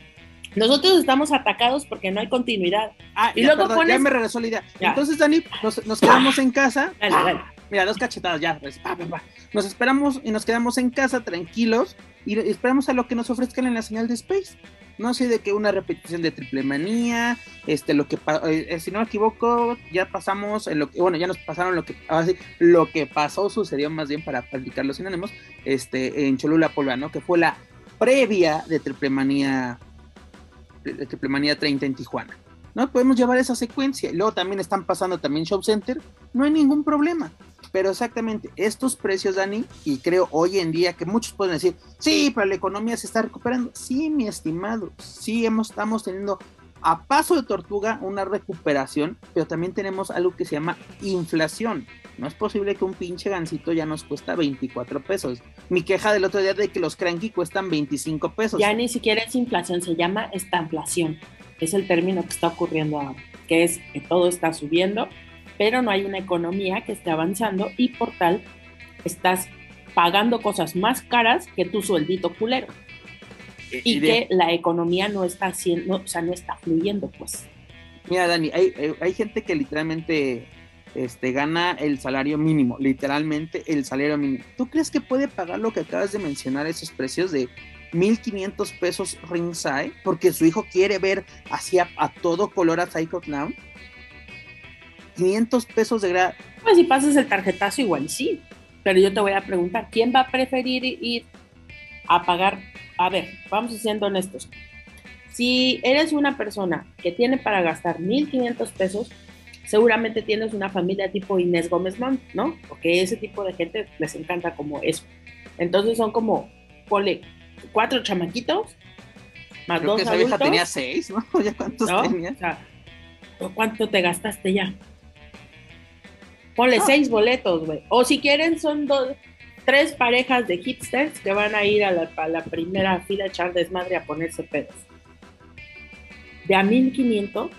Nosotros estamos atacados porque no hay continuidad. Ah, Y ya, luego perdón, ya pones- me regresó la idea. Ya. Entonces, Dani, nos, nos quedamos en casa. <laughs> Dale, dale. Mira, dos cachetadas ya. pues, pa, pa, pa. Nos esperamos y nos quedamos en casa tranquilos y esperamos a lo que nos ofrezcan en la señal de Space. No sé de que una repetición de triple manía, este, lo que, eh, eh, si no me equivoco, ya pasamos en lo que, bueno, ya nos pasaron lo que, ahora sí, lo que pasó sucedió más bien para practicar los sinónimos, este, en Cholula Polva, ¿no? Que fue la previa de triple manía, de triple manía 30 en Tijuana. ¿No? Podemos llevar esa secuencia. Luego también están pasando también Show Center. No hay ningún problema. Pero exactamente, estos precios, Dani, y creo hoy en día que muchos pueden decir, sí, pero la economía se está recuperando. Sí, mi estimado, sí hemos, estamos teniendo a paso de tortuga una recuperación, pero también tenemos algo que se llama inflación. No es posible que un pinche gancito ya nos cuesta 24 pesos. Mi queja del otro día de que los cranky cuestan 25 pesos. Ya ni siquiera es inflación, se llama estanflación. Es el término que está ocurriendo ahora, que es que todo está subiendo, pero no hay una economía que esté avanzando y por tal estás pagando cosas más caras que tu sueldito culero y de- que la economía no está haciendo, o sea, no está fluyendo, pues. Mira, Dani, hay gente que literalmente este, gana el salario mínimo, literalmente el salario mínimo. ¿Tú crees que puede pagar lo que acabas de mencionar, esos precios de 1.500 pesos ringside? Porque su hijo quiere ver así a, a todo color a Psycho Clown. 500 pesos de grado. Pues si pasas el tarjetazo igual sí, pero yo te voy a preguntar, ¿quién va a preferir ir a pagar? A ver, vamos siendo honestos. Si eres una persona que tiene para gastar 1.500 pesos, seguramente tienes una familia tipo Inés Gómez Mont, ¿no? Porque ese tipo de gente les encanta como eso. Entonces son como, ponle, cuatro chamaquitos, más Creo dos que esa vieja adultos, tenía seis, ¿no? <laughs> ¿Ya cuántos ¿no? tenía? O sea, ¿cuánto te gastaste ya? Ponle No. seis boletos, güey. O si quieren, son dos, tres parejas de hipsters que van a ir a la, a la primera fila a echar desmadre a ponerse pedos. De a 1500,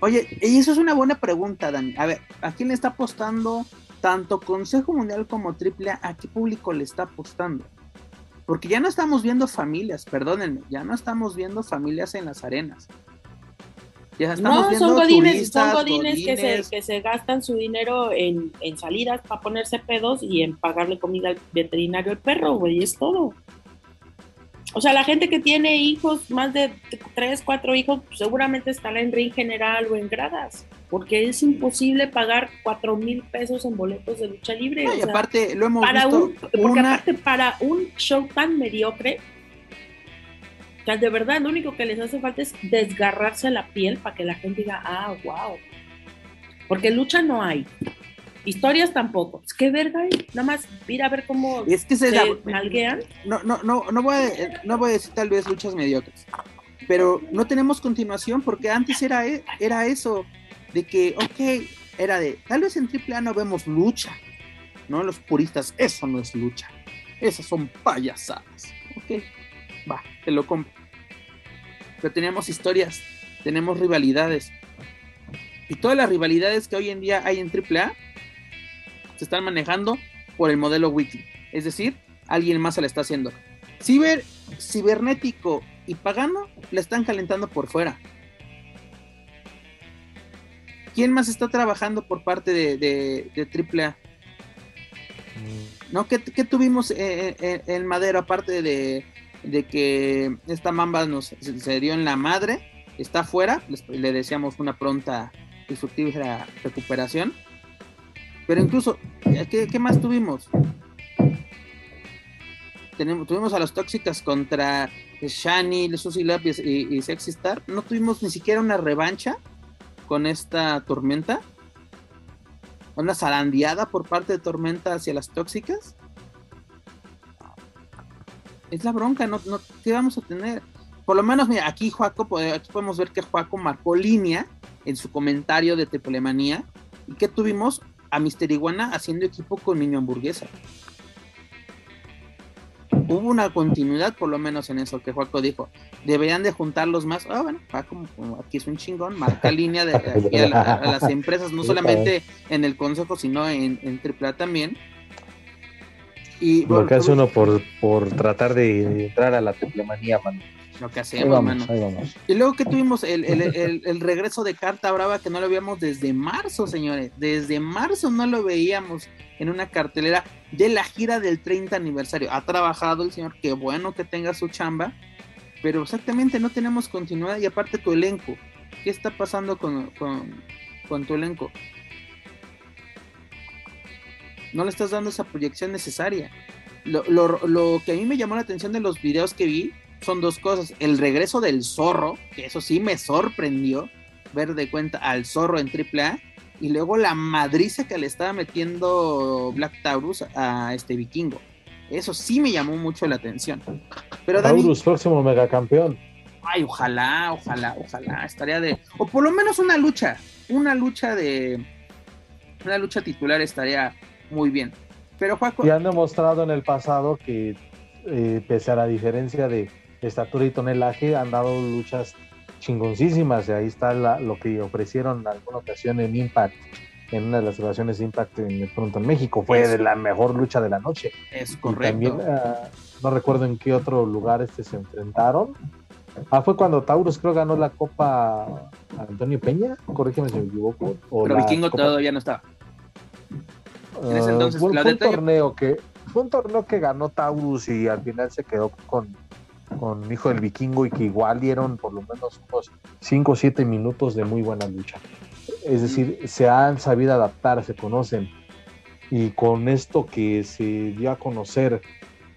Oye, y eso es una buena pregunta, Dani. A ver, ¿a quién le está apostando tanto Consejo Mundial como AAA? ¿A qué público le está apostando? Porque ya no estamos viendo familias, perdónenme, ya no estamos viendo familias en las arenas. Ya estamos No, viendo son godines, turistas, son godines, Que, godines. se, que se gastan su dinero en, en salidas para ponerse pedos y en pagarle comida al veterinario al perro, güey, es todo. O sea, la gente que tiene hijos, más de tres, cuatro hijos, pues, seguramente estará en ring general o en gradas, porque es imposible pagar cuatro mil pesos en boletos de lucha libre. No, o y sea, aparte lo hemos para visto un, porque una, aparte para un show tan mediocre, o sea, de verdad lo único que les hace falta es desgarrarse la piel para que la gente diga, ah, wow. Porque lucha no hay. Historias tampoco. Es que verga. Nada más ir a ver cómo es que se, se da- nalguean. no, no, no, no voy a, no voy a decir tal vez luchas mediocres, pero no tenemos continuación porque antes era, e- era eso, de que, ok, era de, tal vez en AAA no vemos lucha, ¿no? Los puristas, eso no es lucha, esas son payasadas, ok, va, te lo compro. Pero teníamos historias, tenemos rivalidades, y todas las rivalidades que hoy en día hay en AAA se están manejando por el modelo weekly, es decir, alguien más se la está haciendo. Ciber, cibernético y pagano la están calentando por fuera. ¿Quién más está trabajando por parte de, de, de AAA? ¿No? ¿Qué, tuvimos eh, eh, en Madero aparte de, que esta mamba nos se, se dio en la madre? Está fuera, les- le deseamos una pronta y fructífera recuperación. Pero incluso, eh, ¿qué, qué más tuvimos? Tenemos, tuvimos a las tóxicas contra Shani, Susie Love y, Sexy Star. No tuvimos ni siquiera una revancha con esta tormenta. Una zarandeada por parte de Tormenta hacia las tóxicas. Es la bronca, no, no, ¿qué vamos a tener? Por lo menos, mira, aquí Juaco, pode- aquí podemos ver que Juaco marcó línea en su comentario de Teplemanía. ¿Y que tuvimos? A Mister Iguana haciendo equipo con Niño Hamburguesa. Hubo una continuidad, por lo menos en eso que Juaco dijo. Deberían de juntarlos más. Ah, bueno, Juaco como aquí es un chingón, marca línea de, <laughs> aquí a, la- a las empresas, no solamente en el consejo, sino en, en AAA también. Y Lo que hace uno por, por tratar de entrar a la triplemanía, mano. Lo que hacemos, vamos, mano. ahí vamos. Y luego que tuvimos el, el- el- el regreso de Carta Brava que no lo veíamos desde marzo, señores. Desde marzo no lo veíamos en una cartelera de la gira del 30 aniversario. Ha trabajado el señor, qué bueno que tenga su chamba, pero exactamente no tenemos continuidad y aparte tu elenco. ¿Qué está pasando con, con- con tu elenco? No le estás dando esa proyección necesaria. Lo, lo- lo que a mí me llamó la atención de los videos que vi son dos cosas. El regreso del zorro, que eso sí me sorprendió, ver de cuenta al zorro en AAA, y luego la madriza que le estaba metiendo Black Taurus a este vikingo. Eso sí me llamó mucho la atención. Pero Dani, Taurus, próximo megacampeón. ay, ojalá, ojalá, ojalá, estaría de... O por lo menos una lucha, una lucha de... Una lucha titular estaría muy bien. Pero Juaco, Y han demostrado en el pasado que, eh, pese a la diferencia de estatura y tonelaje, han dado luchas chingoncísimas. Y ahí está la- lo que ofrecieron en alguna ocasión en Impact, en una de las grabaciones de Impact en, pronto en México. Fue de la mejor lucha de la noche. es Y correcto. también, ah, no recuerdo en qué otro lugar este se enfrentaron. Ah, fue cuando Taurus creo ganó la Copa a Antonio Peña, corrígeme si me equivoco. o Pero Vikingo Copa- todavía no estaba. en ese Ah, entonces, fue, la fue de un torneo que fue un torneo que ganó Taurus y al final se quedó con con Hijo del Vikingo y que igual dieron por lo menos unos 5 o 7 minutos de muy buena lucha. Es decir, se han sabido adaptar, se conocen. Y con esto que se dio a conocer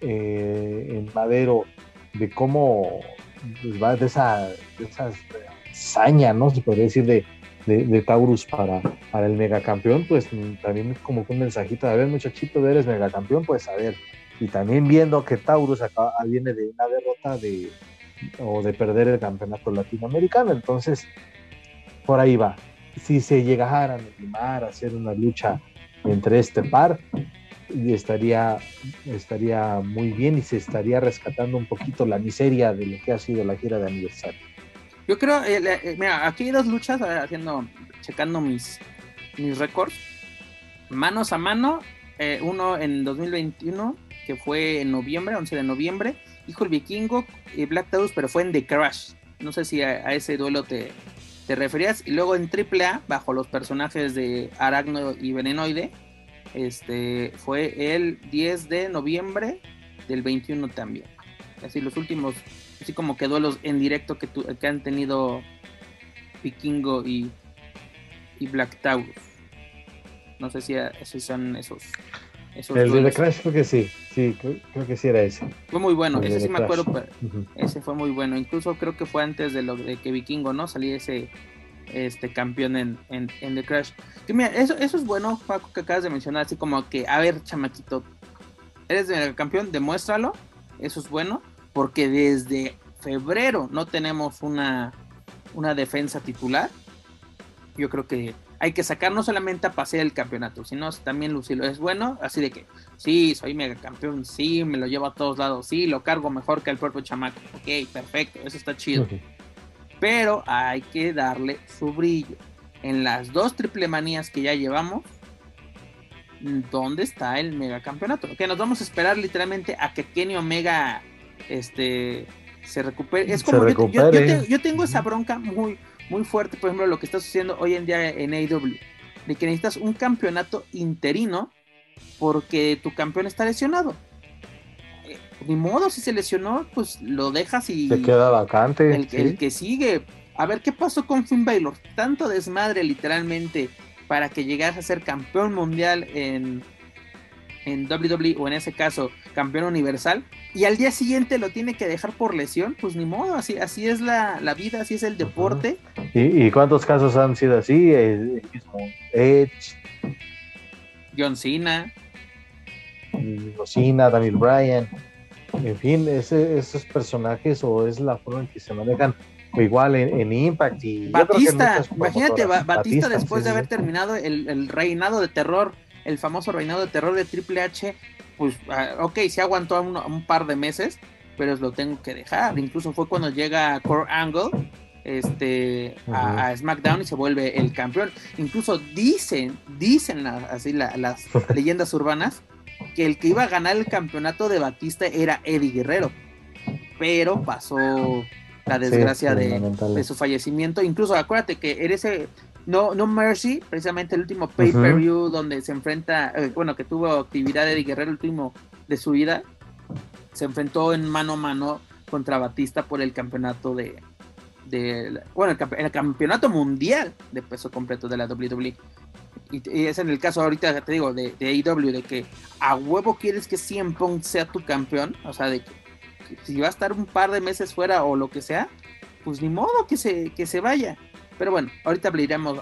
eh, en Madero de cómo pues, de esa, de esa hazaña, ¿no? Se podría decir de, de, Taurus para, para el megacampeón, pues también como un mensajito de, a ver muchachito, eres megacampeón, pues a ver. Y también viendo que Taurus acaba, viene de una derrota de, o de perder el campeonato latinoamericano, entonces por ahí va. Si se llegaran a animar a hacer una lucha entre este par, estaría, estaría muy bien y se estaría rescatando un poquito la miseria de lo que ha sido la gira de aniversario. Yo creo, eh, eh, mira, aquí hay dos luchas, ver, haciendo, checando mis, mis récords. Manos a mano, eh, uno en 2021 que fue en noviembre, 11 de noviembre. Hijo el Vikingo y Black Taurus, pero fue en The Crash. No sé si a, ese duelo te, te, referías. Y luego en AAA, bajo los personajes de Aragno y Venenoide, este, fue el 10 de noviembre del 21 también. Así los últimos, así como que duelos en directo que, que han tenido Vikingo y, y Black Taurus. No sé si, si son esos. Esos el de Crash creo que sí, sí, creo, que sí era ese. Fue muy bueno, ese sí me acuerdo, ese fue muy bueno. Incluso creo que fue antes de lo de que Vikingo, ¿no? Salía ese este campeón en, en, The Crash. Que mira, eso, eso es bueno, Paco, que acabas de mencionar, así como que, a ver, chamaquito, eres el campeón, demuéstralo, eso es bueno, porque desde febrero no tenemos una, una defensa titular. Yo creo que hay que sacar no solamente a pasear el campeonato, sino también lucirlo. Es bueno, así de que, sí, soy mega campeón, sí, me lo llevo a todos lados, sí, lo cargo mejor que el propio chamaco. Ok, perfecto, eso está chido. Pero hay que darle su brillo. En las dos triple manías que ya llevamos, ¿dónde está el mega campeonato? Que nos vamos a esperar literalmente a que Kenny Omega este, se recupere. Es como yo, tengo esa bronca muy, muy fuerte, por ejemplo, lo que está sucediendo hoy en día en AEW, de que necesitas un campeonato interino porque tu campeón está lesionado. Eh, ni modo, si se lesionó, pues lo dejas y. Se queda vacante. El, el que sigue. A ver qué pasó con Finn Baylor. Tanto desmadre, literalmente, para que llegase a ser campeón mundial en, en WWE o en ese caso campeón universal y al día siguiente lo tiene que dejar por lesión, pues ni modo, así, así es la, vida, así es el deporte. ¿Y, cuántos casos han sido así? El Edge, John Cena, Cena, Daniel Bryan, en fin, esos personajes o es la forma en que se manejan igual en, Impact y Batista, imagínate Batista, después de haber terminado el, el reinado de terror el famoso reinado de terror de Triple H, pues, ah, ok, se aguantó un, un, par de meses, pero lo tengo que dejar. Incluso fue cuando llega Core Angle este, a, SmackDown y se vuelve el campeón. Incluso dicen, dicen así las <laughs> leyendas urbanas, que el que iba a ganar el campeonato de Batista era Eddie Guerrero. Pero pasó la desgracia de, de, su fallecimiento. Incluso acuérdate que eres no, no Mercy, precisamente el último pay-per-view donde se enfrenta, eh, bueno, que tuvo actividad de Guerrero, el último de su vida, se enfrentó en mano a mano contra Batista por el campeonato de, bueno, el, campeonato mundial de peso completo de la WWE. Y, es en el caso ahorita, te digo, de, de AEW, de que a huevo quieres que CM Punk sea tu campeón, o sea, de que, si va a estar un par de meses fuera o lo que sea, pues ni modo que se, que se vaya. Pero bueno, ahorita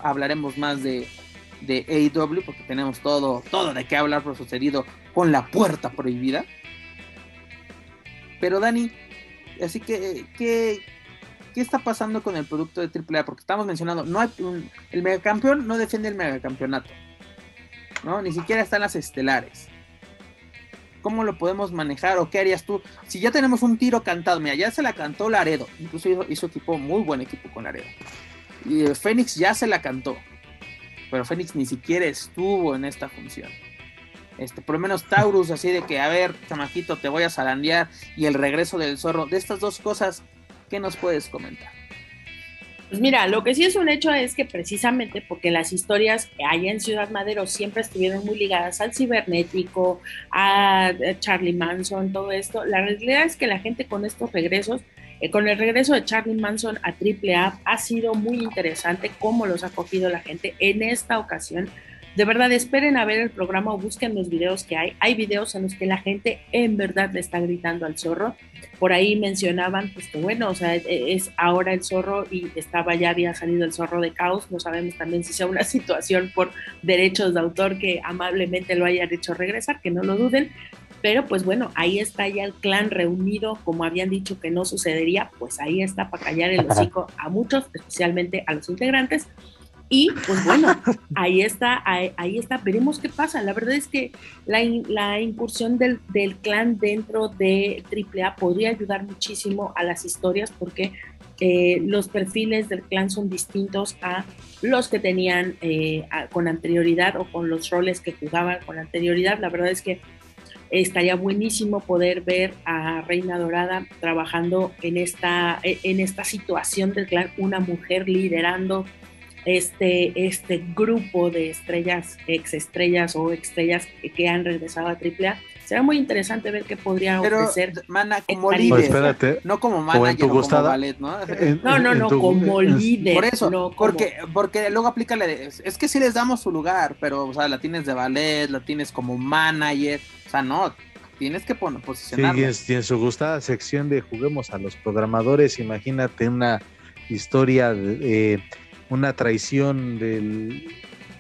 hablaremos, más de, de AEW porque tenemos todo, todo de qué hablar por sucedido con la puerta prohibida. Pero Dani, así que, ¿qué, ¿qué está pasando con el producto de AAA? Porque estamos mencionando, no hay el megacampeón no defiende el megacampeonato. ¿no? Ni siquiera están las estelares. ¿Cómo lo podemos manejar o qué harías tú? Si ya tenemos un tiro cantado, mira, ya se la cantó Laredo, incluso hizo, hizo equipo, muy buen equipo con Laredo. Y Fénix ya se la cantó. Pero Fénix ni siquiera estuvo en esta función. Este, por lo menos Taurus, así de que, a ver, chamaquito, te voy a zarandear. Y el regreso del zorro. De estas dos cosas, ¿qué nos puedes comentar? Pues mira, lo que sí es un hecho es que precisamente porque las historias que hay en Ciudad Madero siempre estuvieron muy ligadas al cibernético, a Charlie Manson, todo esto, la realidad es que la gente con estos regresos eh, con el regreso de Charlie Manson a AAA ha sido muy interesante cómo los ha cogido la gente en esta ocasión. De verdad, esperen a ver el programa o busquen los videos que hay. Hay videos en los que la gente en verdad le está gritando al zorro. Por ahí mencionaban, pues que bueno, o sea, e, es ahora el zorro y estaba ya había salido el zorro de caos. No sabemos también si sea una <laughs> situación por derechos de autor que amablemente lo hayan hecho regresar, que no lo duden. Pero pues bueno, ahí está ya el clan reunido, como habían dicho que no sucedería, pues ahí está para callar el <laughs> hocico a muchos, especialmente a los integrantes. Y pues bueno, <laughs> ahí está, ahí, está, veremos qué pasa. La verdad es que la, la incursión del, del, clan dentro de AAA podría ayudar muchísimo a las historias porque eh, los perfiles del clan son distintos a los que tenían eh, con anterioridad o con los roles que jugaban con anterioridad. La verdad es que estaría buenísimo poder ver a Reina Dorada trabajando en esta, en esta situación clan, una mujer liderando este, este grupo de estrellas, ex estrellas o estrellas que han regresado a AAA. Será muy interesante ver qué podría Pero, ofrecer. mana, como Pues líder. espérate. No como manager como ballet, ¿no? En- <laughs> No, no, en no, tu- como en- líder. Por eso, no como- porque, porque luego aplica es que sí les damos su lugar, pero, o sea, la tienes de ballet, la tienes como manager, o sea, no, tienes que poner, Sí, y en, y en su gustada sección de Juguemos a los programadores, imagínate una historia, de, eh, una traición del...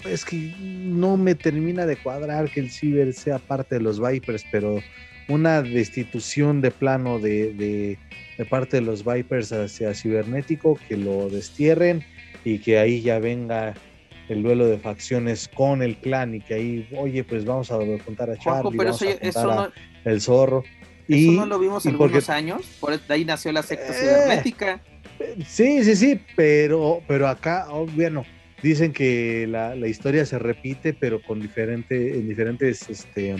Es que no me termina de cuadrar que el Ciber sea parte de los Vipers, pero una destitución de plano de, de, de parte de los Vipers hacia Cibernético, que lo destierren y que ahí ya venga el duelo de facciones con el clan y que ahí, oye, pues vamos a juntar a Charlie, pero vamos eso, a eso juntar no, a el zorro. eso Y, no lo vimos porque- algunos años, por ahí nació la secta Eh. cibernética. Sí, sí, sí, pero, pero acá, oh, bueno, dicen que la, la historia se repite, pero con diferente, en diferentes, este,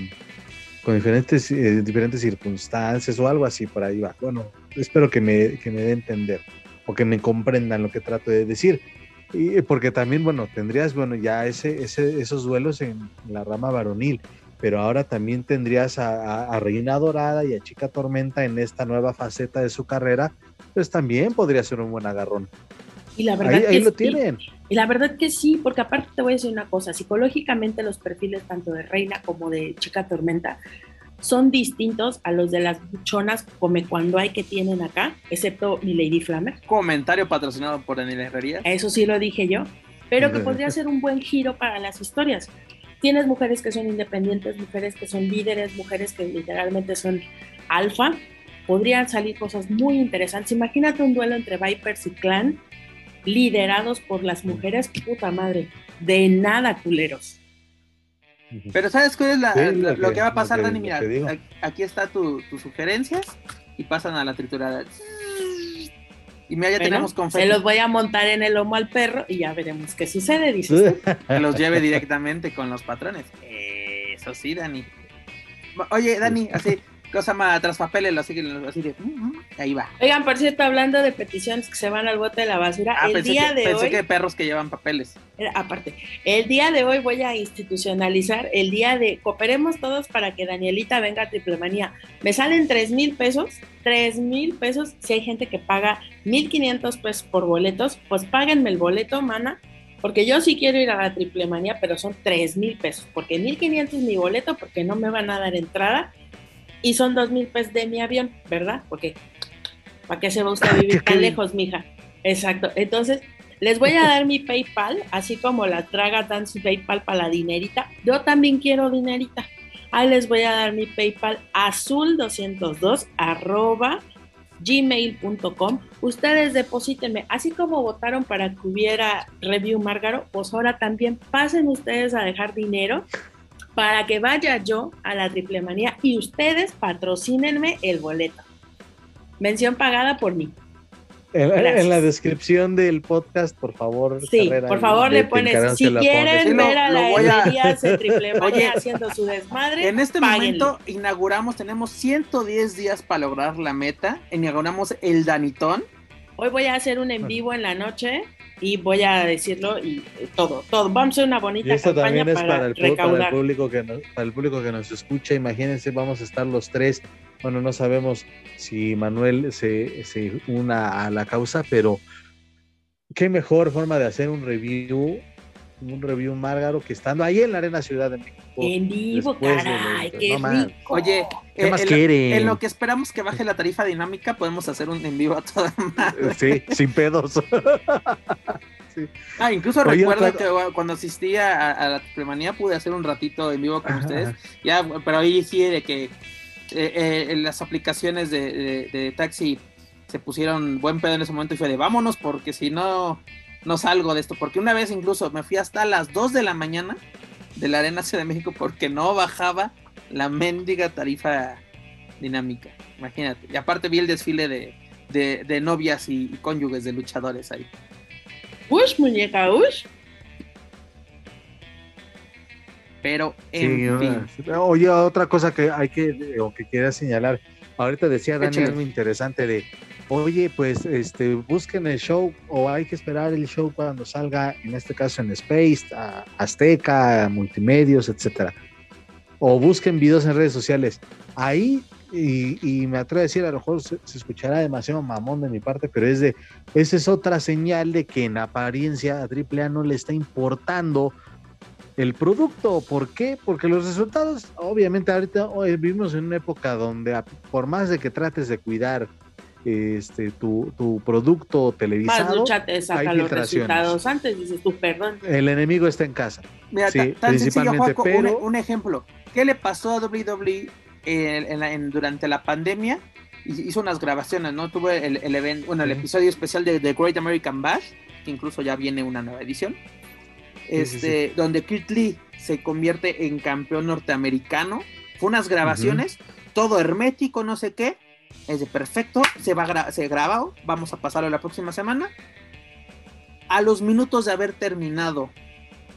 con diferentes, eh, diferentes circunstancias o algo así, por ahí va. Bueno, espero que me, que me dé a entender o que me comprendan lo que trato de decir. Y porque también, bueno, tendrías, bueno, ya ese, ese, esos duelos en la rama varonil, pero ahora también tendrías a, a- a Reina Dorada y a Chica Tormenta en esta nueva faceta de su carrera, pues también podría ser un buen agarrón. y la verdad Ahí, ahí que lo tienen. Y la verdad que sí, porque aparte te voy a decir una cosa, psicológicamente los perfiles tanto de Reina como de Chica Tormenta son distintos a los de las buchonas come cuando hay que tienen acá, excepto mi Lady Flamer. Comentario patrocinado por Daniel Herrería. Eso sí lo dije yo, pero que podría <laughs> ser un buen giro para las historias. Tienes mujeres que son independientes, mujeres que son líderes, mujeres que literalmente son alfa. Podrían salir cosas muy interesantes. Imagínate un duelo entre Vipers y Clan liderados por las mujeres. Puta madre, de nada culeros. Pero ¿sabes cuál es la- Sí, lo, lo lo que- que va a pasar, que- Dani? Mira, aquí está tu, tus sugerencias y pasan a la triturada. Y mira, ya Bueno, tenemos se confeti. los voy a montar en el lomo al perro y ya veremos qué sucede, dices. tú. <laughs> que los lleve directamente con los patrones. Eso sí, Dani. Oye, Dani, así, cosa más tras papeles, así, que- así de. ahí va. Oigan, por cierto, hablando de peticiones que se van al bote de la basura, Ah, el pensé, día que, de pensé hoy... que perros que llevan papeles. Era- aparte, el día de hoy voy a institucionalizar el día de cooperemos todos para que Danielita venga a Triplemanía. Me salen tres mil pesos, tres mil pesos. Si hay gente que paga mil quinientos pesos por boletos, pues páguenme el boleto, mana, porque yo sí quiero ir a la Triplemanía, pero son tres mil pesos, porque mil quinientos mi boleto, porque no me van a dar entrada, y son dos mil pesos de mi avión, ¿verdad? Porque, ¿para qué se va usted a <laughs> vivir tan lejos, mija? Exacto. Entonces, les voy a dar mi PayPal, así como la traga dan su PayPal para la dinerita. Yo también quiero dinerita. Ahí les voy a dar mi PayPal azul202 arroba gmail.com. Ustedes deposítenme, así como votaron para que hubiera review Márgaro, pues ahora también pasen ustedes a dejar dinero para que vaya yo a la triple manía y ustedes patrocínenme el boleto. Mención pagada por mí. En, la descripción del podcast, por favor. Sí, Carrera, por favor le pones, si quieren Sí, ver a la voy a- <laughs> triple manía Oye, haciendo su desmadre, En este páguenle. momento inauguramos, tenemos 110 días para lograr la meta. Inauguramos el Danitón. Hoy voy a hacer un en vivo en la noche y voy a decirlo y eh, todo, todo. Vamos a hacer una Y bonita esto campaña también es para, para el, para público que nos, para el público que nos escucha. Imagínense, vamos a estar los tres. Bueno, no sabemos si Manuel se, se una a la causa, pero qué mejor forma de hacer un review, un review Márgaro que estando ahí en la Arena Ciudad de México. En vivo, de caray, los- qué no rico. Oye, ¿Qué eh, más en, quieren? en lo que esperamos que baje la tarifa dinámica, podemos hacer un en vivo a toda <laughs> madre. Sí, sin pedos. <laughs> Ah, incluso Oye, recuerdo que uh, cuando asistía a, a la Triplemanía pude hacer un ratito en vivo con Ajá, ustedes. Ya, pero ahí sí de que eh, eh, las aplicaciones de, de- de taxi se pusieron buen pedo en ese momento y fue de vámonos porque si no, no salgo de esto. Porque una vez incluso me fui hasta las 2 de la mañana de la Arena Ciudad de México porque no bajaba la mendiga tarifa dinámica. Imagínate. Y aparte vi el desfile de, de- de novias y, y cónyuges de luchadores ahí. Ush, muñeca, ush. Pero, en fin. Oye, otra cosa que hay que, o que quería señalar. Ahorita decía Daniel algo interesante de, oye, pues este, busquen el show o hay que esperar el show cuando salga, en este caso en Space, Azteca, Multimedios, etcétera. O busquen videos en redes sociales. Ahí y, me atrevo a decir, a lo mejor se, escuchará demasiado mamón de mi parte, pero es de, esa es otra señal de que en apariencia a AAA no le está importando el producto. ¿Por qué? Porque los resultados, obviamente ahorita hoy vivimos en una época donde por más de que trates de cuidar este tu, tu producto televisado, hay los resultados antes, dices tú, perdón. El enemigo está en casa. Mira, sí, tan, principalmente, pero... un, un, ejemplo. ¿Qué le pasó a WWE durante la pandemia hizo unas grabaciones, ¿no? Tuvo el, el evento, bueno, el episodio especial de The Great American Bash, que incluso ya viene una nueva edición, este, donde Kurt Lee se convierte en campeón norteamericano. Fue unas grabaciones, todo hermético, no sé qué. Es de perfecto, se va se grabado, vamos a pasarlo la próxima semana. A los minutos de haber terminado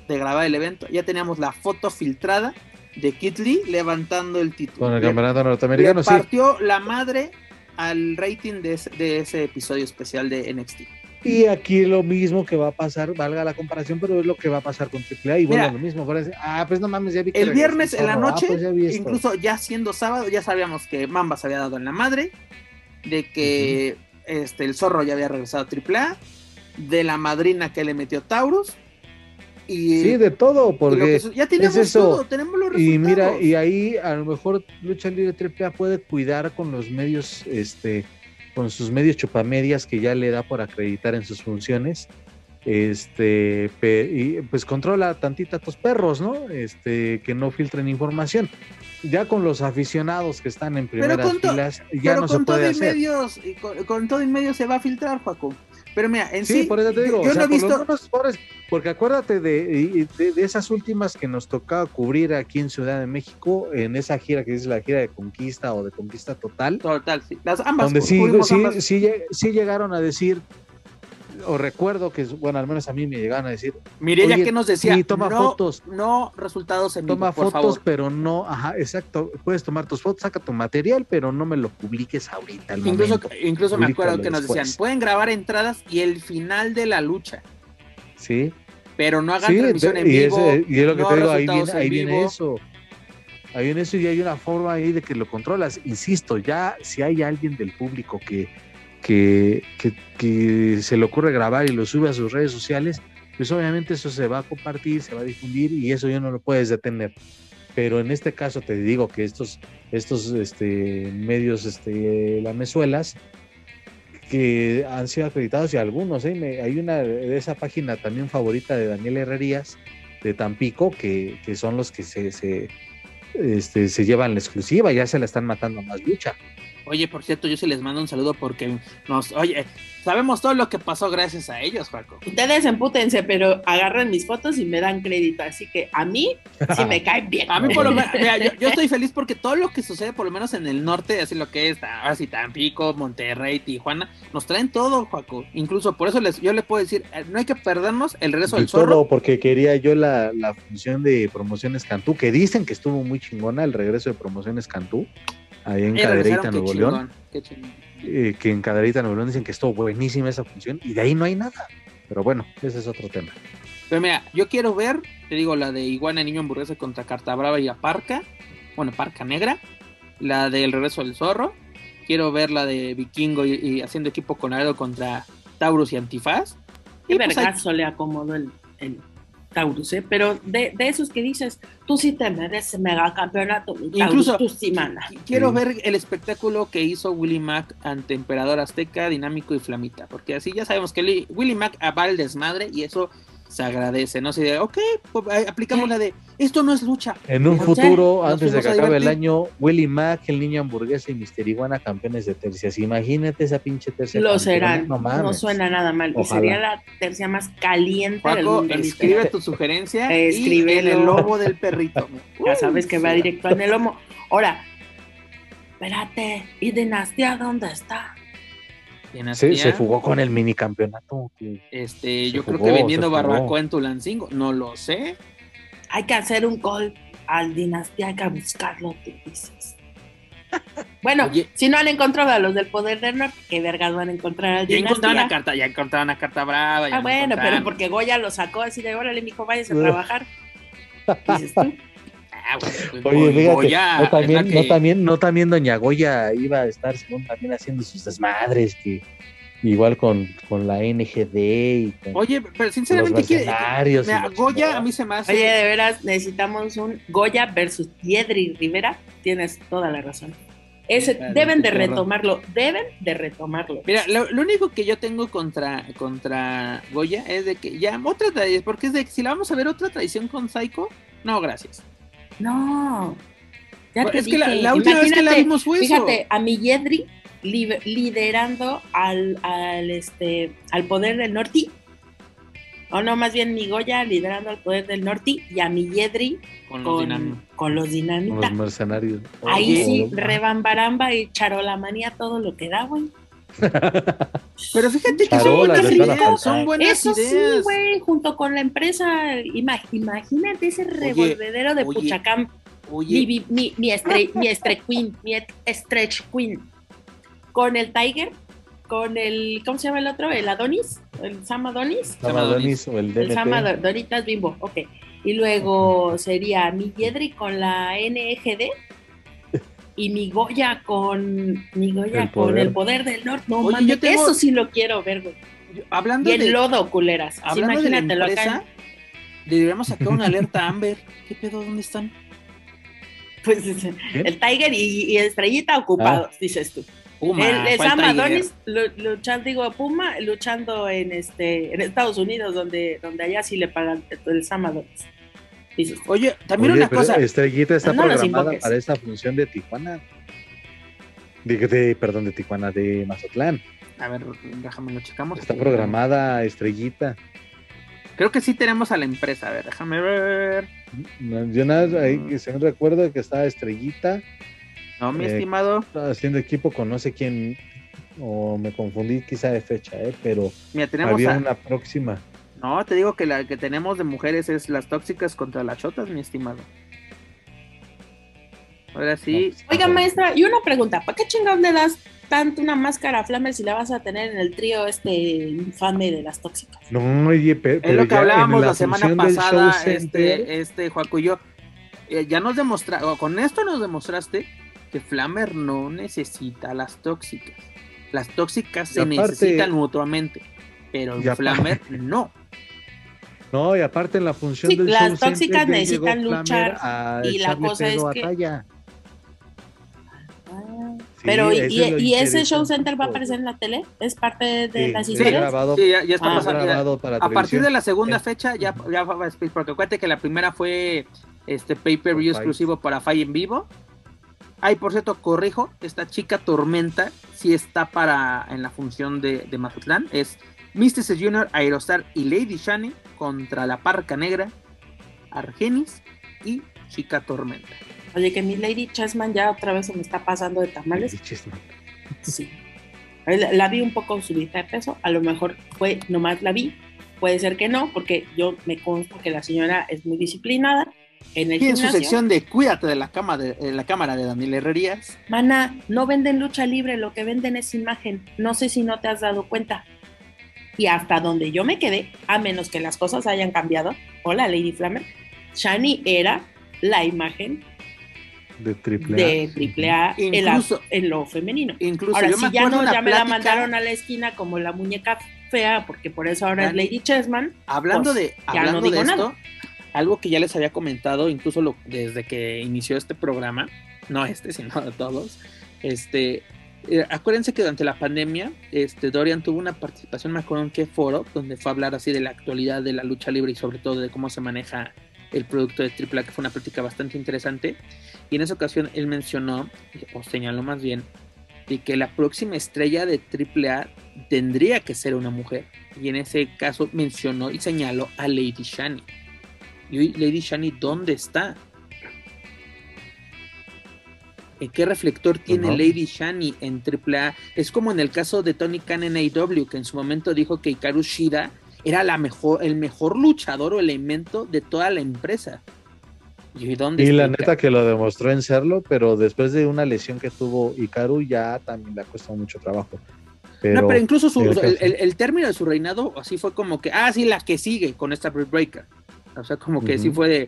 de grabar el evento, ya teníamos la foto filtrada de Kit Lee levantando el título. Con el campeonato norteamericano, le partió la madre al rating de ese, episodio especial de NXT. Y aquí lo mismo que va a pasar, valga la comparación, pero es lo que va a pasar con AAA. Y bueno, lo mismo, parece, ah, pues no mames, ya vi que El viernes en la noche, ah, pues incluso ya siendo sábado, ya sabíamos que Mamba se había dado en la madre, de que este, el zorro ya había regresado a AAA, de la madrina que le metió Taurus, sí, de todo, porque ya tenemos eso. todo, tenemos los resultados. Y mira, y ahí a lo mejor Lucha Libre AAA puede cuidar con los medios, este, con sus medios chupamedias que ya le da por acreditar en sus funciones, este, y pues controla tantita a tus perros, ¿no? Este, que no filtren información. Ya con los aficionados que están en primeras filas, ya no se puede hacer. Medios, con, con todo en medio se va a filtrar, Paco. Pero mira, en sí, por eso te digo, yo, no he visto... porque acuérdate de, de, esas últimas que nos tocaba cubrir aquí en Ciudad de México, en esa gira que es la gira de conquista o de conquista total. Total, sí. Las ambas. Donde sí, sí, sí, llegaron a decir, o recuerdo que, bueno, al menos a mí me llegaron a decir. Mireya que nos decía, toma fotos. No resultados en Toma fotos, pero no, ajá, exacto. Puedes tomar tus fotos, saca tu material, pero no me lo publiques ahorita. incluso incluso me acuerdo que nos decían, pueden grabar entradas y el final de la lucha. Sí. Pero no hagan transmisión en vivo. y es lo que te digo, ahí viene, ahí viene eso. Ahí viene eso y hay una forma ahí de que lo controlas. Insisto, ya si hay alguien del público que que, se le ocurre grabar y lo sube a sus redes sociales, pues obviamente eso se va a compartir, se va a difundir y eso ya no lo puedes detener. Pero en este caso te digo que estos, estos este, medios este, lamezuelas que han sido acreditados y algunos, ¿eh? hay una de esa página también favorita de Daniel Herrerías de Tampico que, son los que se, se, este, se llevan la exclusiva, ya se la están matando más lucha. Oye, por cierto, yo sí les mando un saludo porque nos, oye, sabemos todo lo que pasó gracias a ellos, Juaco. Ustedes empútense, pero agarran mis fotos y me dan crédito, así que a mí sí me <laughs> caen bien. a mí por lo menos, mira, yo, estoy feliz porque todo lo que sucede, por lo menos en el norte, así lo que es, así Tampico, Monterrey, Tijuana, nos traen todo, Juaco. Incluso por eso les, yo les puedo decir, eh, no hay que perdernos el regreso del zorro. Todo porque quería yo la, la función de promociones Cantú, que dicen que estuvo muy chingona el regreso de promociones Cantú ahí en Cadereyta, Nuevo León. Eh, que en Cadereyta, Nuevo León dicen que estuvo buenísima esa función y de ahí no hay nada. Pero bueno, ese es otro tema. Pero mira, yo quiero ver, te digo, la de Iguana Niño Hamburguesa contra Carta Brava y Aparca, bueno, Parca Negra, la del Regreso del Zorro, quiero ver la de Vikingo y, haciendo equipo con Aredo contra Taurus y Antifaz. Y, pues le acomodó el, Taurus, ¿eh? pero de, esos que dices, tú sí te mereces mega campeonato, incluso tú sí Quiero ver el espectáculo que hizo Willy Mac ante Emperador Azteca, Dinámico y Flamita, porque así ya sabemos que Willy Mac va el desmadre y eso se agradece, ¿no? Se ok, pues, aplicamos la de, esto no es lucha. En un futuro, antes de que acabe el año, Willy Mac, el niño hamburguesa y Mister Iguana campeones de tercias. Imagínate esa pinche tercia. Lo serán, no, suena nada mal. Y sería la tercia más caliente del mundo. Escribe tu sugerencia escribe el lobo del perrito. <laughs> ya sabes que va directo en el lomo. Ahora, espérate, ¿y Dinastía dónde está? Sí, se fugó con el mini campeonato. Este, yo creo que vendiendo barbacoa en Tulancingo, no lo sé. Hay que hacer un call al dinastía, hay que buscarlo, te dices. <laughs> Bueno, Oye. si no han encontrado a los del poder del norte, ¿qué vergas van a encontrar al Ya encontraron dinastía? una carta, ya encontraron una carta brava. ya Ah, bueno, pero encontraron. porque Goya lo sacó así de, órale, mijo, váyase a trabajar. Dices tú. <laughs> Ah, bueno, pues, Oye, fíjate, no también, que- no también, no también Doña Goya iba a estar según también haciendo sus desmadres, que igual con, con la NGD y con Oye, pero los sinceramente, ¿quiere- mercenarios. y Mira, Goya chingada. a mí se me hace. Oye, de veras, necesitamos un Goya versus Piedri Rivera. Tienes toda la razón. Ese, deben de retomarlo, deben de retomarlo. Mira, lo, lo único que yo tengo contra, contra Goya es de que ya otra tradición, porque es de que si la vamos a ver otra tradición con Psycho, no, gracias. No. Ya te es que la, última vez que la vimos fue eso. Fíjate, a mi Yedri li- liderando al, al, este, al poder del norte. O no, más bien mi Goya liderando al poder del norte y a mi Yedri con los dinam- con, con los con los mercenarios. Ahí sí, Oh, rebambaramba y charolamanía todo lo que da, güey. Pero fíjate que son buenas ideas, son falta. buenas Eso sí, güey, junto con la empresa. Ima- imagínate ese revolvedero de oye, Puchacam. Mi, Oye, mi, mi, mi, estre- <laughs> mi estre queen, mi et- stretch queen. Con el Tiger, con el, ¿cómo se llama el otro? El Adonis, el Sam Adonis. Sam Adonis o el El Sam DNT. Ado- Donitas Bimbo, ok. Y luego sería mi Yedri con la NGD. Y mi Goya con mi Goya El con poder. el poder del norte. No Oye, mames, yo tengo- eso sí lo quiero ver, güey. hablando Y en de, lodo, culeras. Hablando de la empresa, acá. deberíamos sacar una alerta Amber. ¿Qué pedo? ¿Dónde están? Pues el Tiger y, y Estrellita ocupados, dices tú. Puma, el el ¿cuál Sam? Adonis luchando, digo, Puma, luchando en este en Estados Unidos, donde, donde allá sí le pagan el Sam Adonis. Dices, Oye, también Oye, una pero cosa. Estrellita está No programada para esa función de Tijuana. De, de- perdón, de Tijuana, de Mazatlán. A ver, déjame lo checamos. Está programada Estrellita. Creo que sí tenemos a la empresa. A ver, déjame ver. No, Yo nada, ahí que se me recuerdo que estaba Estrellita No, mi Eh, estimado. estaba haciendo equipo con no sé quién, o me confundí quizá de fecha, ¿eh? pero Mira, tenemos había a- una próxima. No, te digo que la que tenemos de mujeres es las tóxicas contra las chotas, mi estimado. Ahora sí. Oiga, maestra, y una pregunta, ¿para qué chingados le das tanto una máscara a Flamer si la vas a tener en el trío este infame de las tóxicas? No, oye, pe- pero, Es lo que hablábamos la, semana pasada, este, este, Joaco y yo. eh, ya nos demostraste, con esto nos demostraste que Flamer no necesita a las tóxicas. Las tóxicas Y se aparte- necesitan mutuamente, pero aparte- Flamer no. <laughs> No, y aparte en la función Sí, del las show tóxicas necesitan luchar, a y la cosa es que- Talla. Ah, Sí, Pero, ¿y, es ese show center va a aparecer en la tele? ¿Es parte de Sí, las historias? grabado, Sí, ya, ya está Ah, grabado para A partir de la segunda fecha ya, ya va a porque acuérdate que la primera fue este pay-per-view exclusivo para Fight en vivo. Ay, por cierto, corrijo, esta chica Tormenta sí está para en la función de, de Mazatlán. Es Mysticis Junior, Aerostar y Lady Shani contra la Parca Negra, Argenis y Chica Tormenta. Oye, que mi Lady Chessman ya otra vez se me está pasando de tamales. Bichis, man. Sí. La, la vi un poco subida de peso, a lo mejor fue nomás la vi, puede ser que no, porque yo me consta que la señora es muy disciplinada en el Y en su gimnasio. sección de Cuídate de la, cama de, de la cámara de Daniel Herrerías. Mana, no venden lucha libre, lo que venden es imagen. No sé si no te has dado cuenta. Y hasta donde yo me quedé, a menos que las cosas hayan cambiado, hola Lady Flamer, Shani era la imagen De triple de AAA en, la- Incluso- en lo femenino. Incluso Ahora, yo si me ya no, ya me la mandaron a la esquina como la muñeca fea, porque por eso ahora Dani, es Lady Chessman. Hablando Pues, de, ya hablando no digo de esto, nada. algo que ya les había comentado, incluso lo- desde que inició este programa, no este, sino de todos, este, eh, acuérdense que durante la pandemia, este, Dorian tuvo una participación, me acuerdo en qué foro, donde fue a hablar así de la actualidad de la lucha libre y sobre todo de cómo se maneja el producto de AAA, que fue una plática bastante interesante. Y en esa ocasión él mencionó, o señaló más bien, de que la próxima estrella de AAA tendría que ser una mujer. Y en ese caso mencionó y señaló a Lady Shani. Y Lady Shani, ¿dónde está? ¿En qué reflector tiene. Lady Shani en AAA? Es como en el caso de Tony Khan en AEW, que en su momento dijo que Hikaru Shida era la mejor, el mejor luchador o elemento de toda la empresa. ¿Y dónde Y la neta que lo demostró en serlo, pero después de una lesión que tuvo Ikaru ya también le ha costado mucho trabajo. Pero, no, pero incluso su- el término de su reinado así fue como que, ah, sí, la que sigue con esta Breaker. O sea, como que sí fue de,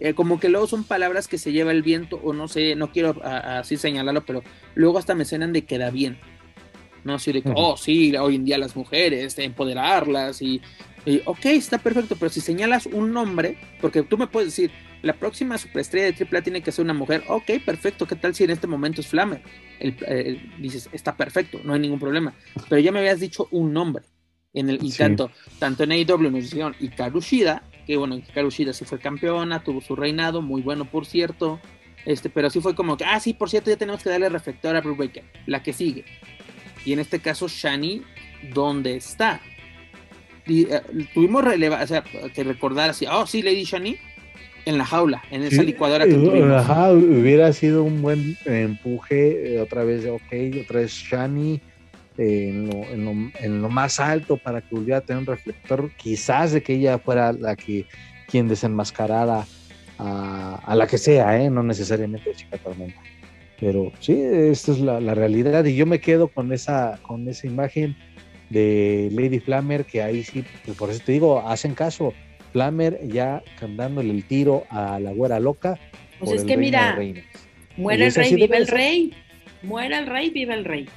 eh, como que luego son palabras que se lleva el viento, o no sé, no quiero a- a- así señalarlo, pero luego hasta me suenan de queda bien. No así de que, oh, sí, hoy en día las mujeres, de empoderarlas y, y, ok, está perfecto, pero si señalas un nombre, porque tú me puedes decir, la próxima superestrella de AAA tiene que ser una mujer, ok, perfecto, ¿qué tal si en este momento es Flammer? El- el- dices, está perfecto, no hay ningún problema, pero ya me habías dicho un nombre. En el, y Sí. tanto, tanto en AEW nos dijeron Hikaru Shida, que bueno, Hikaru Shida sí fue campeona, tuvo su reinado, muy bueno por cierto, este, pero sí fue como que, ah, sí, por cierto, ya tenemos que darle reflector a Baker, la que sigue. Y en este caso, Shani, ¿dónde está? Y, eh, tuvimos releva, o sea, que recordar así, oh, sí, Lady Shani, en la jaula, en esa Sí, licuadora que eh, tuvimos. Ajá, hubiera sido un buen empuje, eh, otra vez, ok, otra vez Shani eh, en, lo, en, lo, en lo más alto para que volviera a tener un reflector, quizás de que ella fuera la que quien desenmascarara a, a la que sea, ¿eh? no necesariamente a Chica Tormenta. Pero sí, esta es la, la realidad y yo me quedo con esa, con esa imagen de Lady Flammer, que ahí sí, pues por eso te digo, hacen caso. Flammer ya dándole el tiro a la güera loca. Pues es que mira, muere el rey, vive el rey. Muere el rey, vive el rey.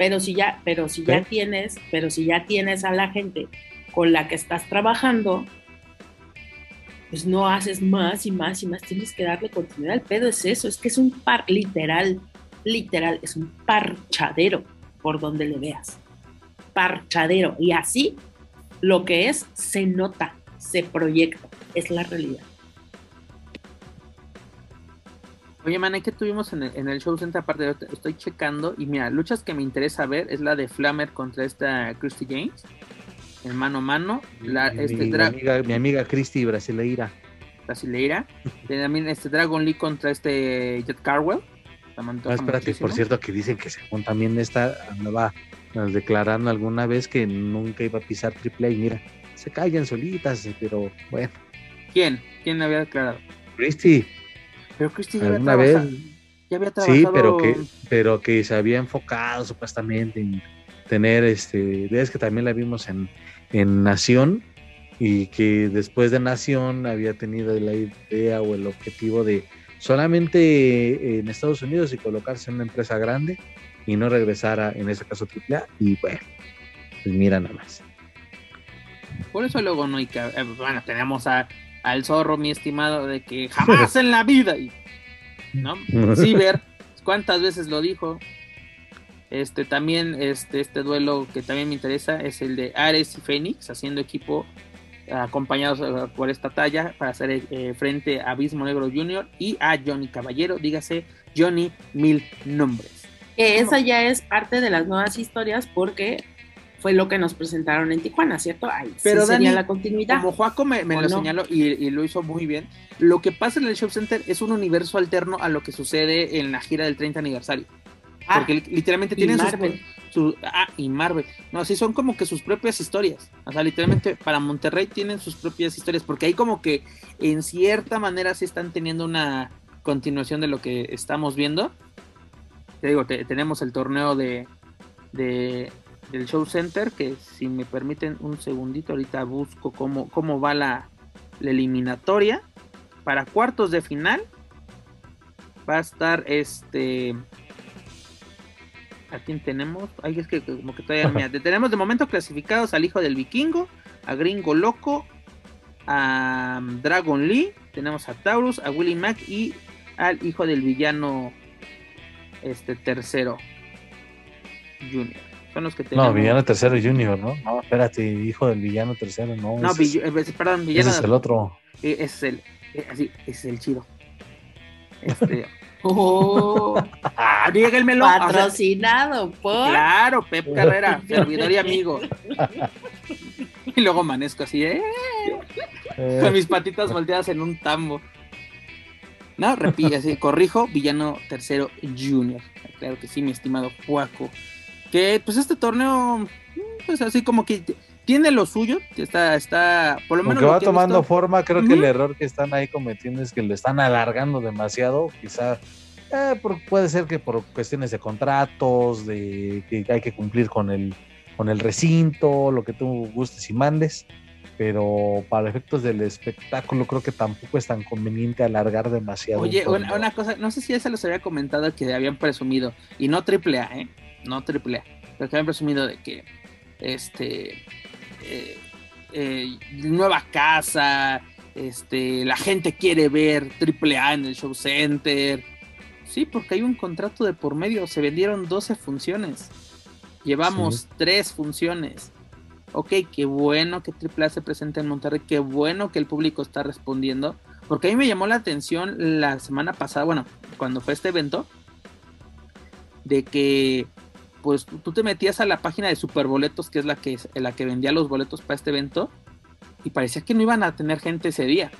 Pero si ya, pero si ya tienes, pero si ya tienes a la gente con la que estás trabajando, pues no haces más y más y más, tienes que darle continuidad. El pedo es eso, es que es un par, literal, literal, es un parchadero por donde le veas. Parchadero. Y así lo que es se nota, se proyecta, es la realidad. Oye, man, ¿qué tuvimos en el, en el show center? Aparte, de- estoy checando. Y mira, luchas que me interesa ver es la de Flammer contra esta Christy James. En mano a mano. La, mi, este mi amiga, mi amiga Christy Brasileira. brasileira. <laughs> También este Dragon Lee contra este Jet Carwell. Me Ah, espérate, muchísimo. por cierto, que dicen que según también esta andaba nos declarando alguna vez que nunca iba a pisar triple A y mira, se callan solitas, pero bueno, ¿Quién? ¿Quién había declarado? Christy, Pero Christy ya había, vez, ya había trabajado. sí, pero que, pero que se había enfocado supuestamente en tener, este, ves que también la vimos en, en Nación y que después de Nación había tenido la idea o el objetivo de solamente en Estados Unidos y colocarse en una empresa grande y no regresar a, en ese caso AAA y bueno, pues mira nada más. Por eso luego no hay que. eh, bueno, tenemos a, al zorro, mi estimado, de que jamás en la vida. y- ¿No? Ciber, <laughs> ¿cuántas veces lo dijo? Este también, este, este duelo que también me interesa es el de Ares y Fénix, haciendo equipo acompañados eh, por esta talla para hacer eh, frente a Abismo Negro Jr. y a Johnny Caballero, dígase Johnny Mil Nombres. Esa ya es parte de las nuevas historias porque fue lo que nos presentaron en Tijuana, ¿cierto? Ahí Pero, sí sería Dani, la continuidad. Como Joaco me, me ¿O lo no? señaló y, y lo hizo muy bien, lo que pasa en el Show Center es un universo alterno a lo que sucede en la gira del 30 aniversario. Ah, porque li- literalmente tienen sus, Marvel. su- ah, y Marvel. No, sí, son como que sus propias historias. O sea, literalmente para Monterrey tienen sus propias historias, porque ahí como que en cierta manera sí están teniendo una continuación de lo que estamos viendo. Te digo, te- tenemos el torneo de, de- del Show Center, que si me permiten un segundito, ahorita busco cómo, cómo va la, la eliminatoria. Para cuartos de final va a estar este ¿A quién tenemos? Ay, es que como que todavía mira, <laughs> tenemos de momento clasificados al hijo del vikingo, a Gringo Loco, a Dragon Lee, tenemos a Taurus, a Willy Mac y al hijo del villano este tercero Junior. Son los que tenemos. No, villano tercero junior, ¿no? No, espérate, hijo del villano tercero, no. No, ese, vill- eh, perdón, es, villano. ese es el otro. eh, ese es el eh, así, ese es el chido. Este, <laughs> Oh, <laughs> ah, díganmelo. o sea, patrocinado por. Claro, Pep Carrera, <laughs> servidor y amigo. Y luego amanezco así, ¿eh? Eh, con mis patitas volteadas en un tambo. No, repite, así, corrijo, villano tercero junior. Claro que sí, mi estimado Juaco. Que pues este torneo, pues así como que tiene lo suyo, que está, está, por lo menos. Lo va que tomando visto- forma, creo que el error que están ahí cometiendo es que lo están alargando demasiado, quizá eh, puede ser que por cuestiones de contratos, de que hay que cumplir con el, con el recinto, lo que tú gustes y mandes, pero para efectos del espectáculo creo que tampoco es tan conveniente alargar demasiado. un Oye, una, una cosa, no sé si ya se los había comentado que habían presumido, y no triple A, ¿eh? No triple A, pero que habían presumido de que, este, eh, eh, nueva casa, este, la gente quiere ver triple A en el show center. Sí, porque hay un contrato de por medio, se vendieron 12 funciones, llevamos Sí. tres funciones. Ok, qué bueno que AAA se presente en Monterrey, qué bueno que el público está respondiendo, porque a mí me llamó la atención la semana pasada, bueno, cuando fue este evento, de que pues tú te metías a la página de Superboletos, que es la que, la que vendía los boletos para este evento, y parecía que no iban a tener gente ese día.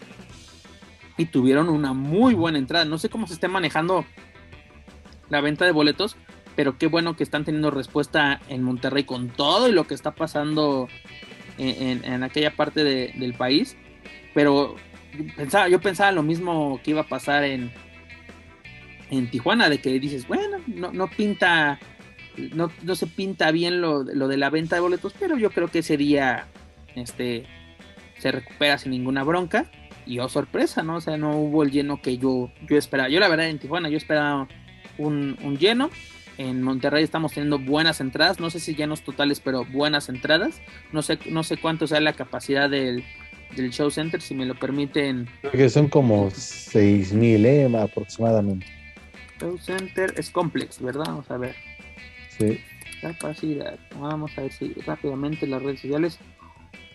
Y tuvieron una muy buena entrada. No sé cómo se esté manejando la venta de boletos, pero qué bueno que están teniendo respuesta en Monterrey con todo y lo que está pasando en, en- aquella parte de- del país. Pero pensaba, yo pensaba lo mismo que iba a pasar en, en Tijuana, de que dices, bueno, no, no pinta, no, no se pinta bien lo, lo de la venta de boletos, pero yo creo que ese día este, se recupera sin ninguna bronca. Y oh, sorpresa, ¿no? O sea, no hubo el lleno que yo, yo esperaba. Yo la verdad en Tijuana yo esperaba un, un lleno. En Monterrey estamos teniendo buenas entradas, no sé si llenos totales, pero buenas entradas. No sé, no sé cuánto sea la capacidad del, del show center, si me lo permiten. Creo que son como 6 mil eh, aproximadamente. Show center es complex, ¿verdad? Vamos a ver. Sí. Capacidad. Vamos a ver si rápidamente las redes sociales.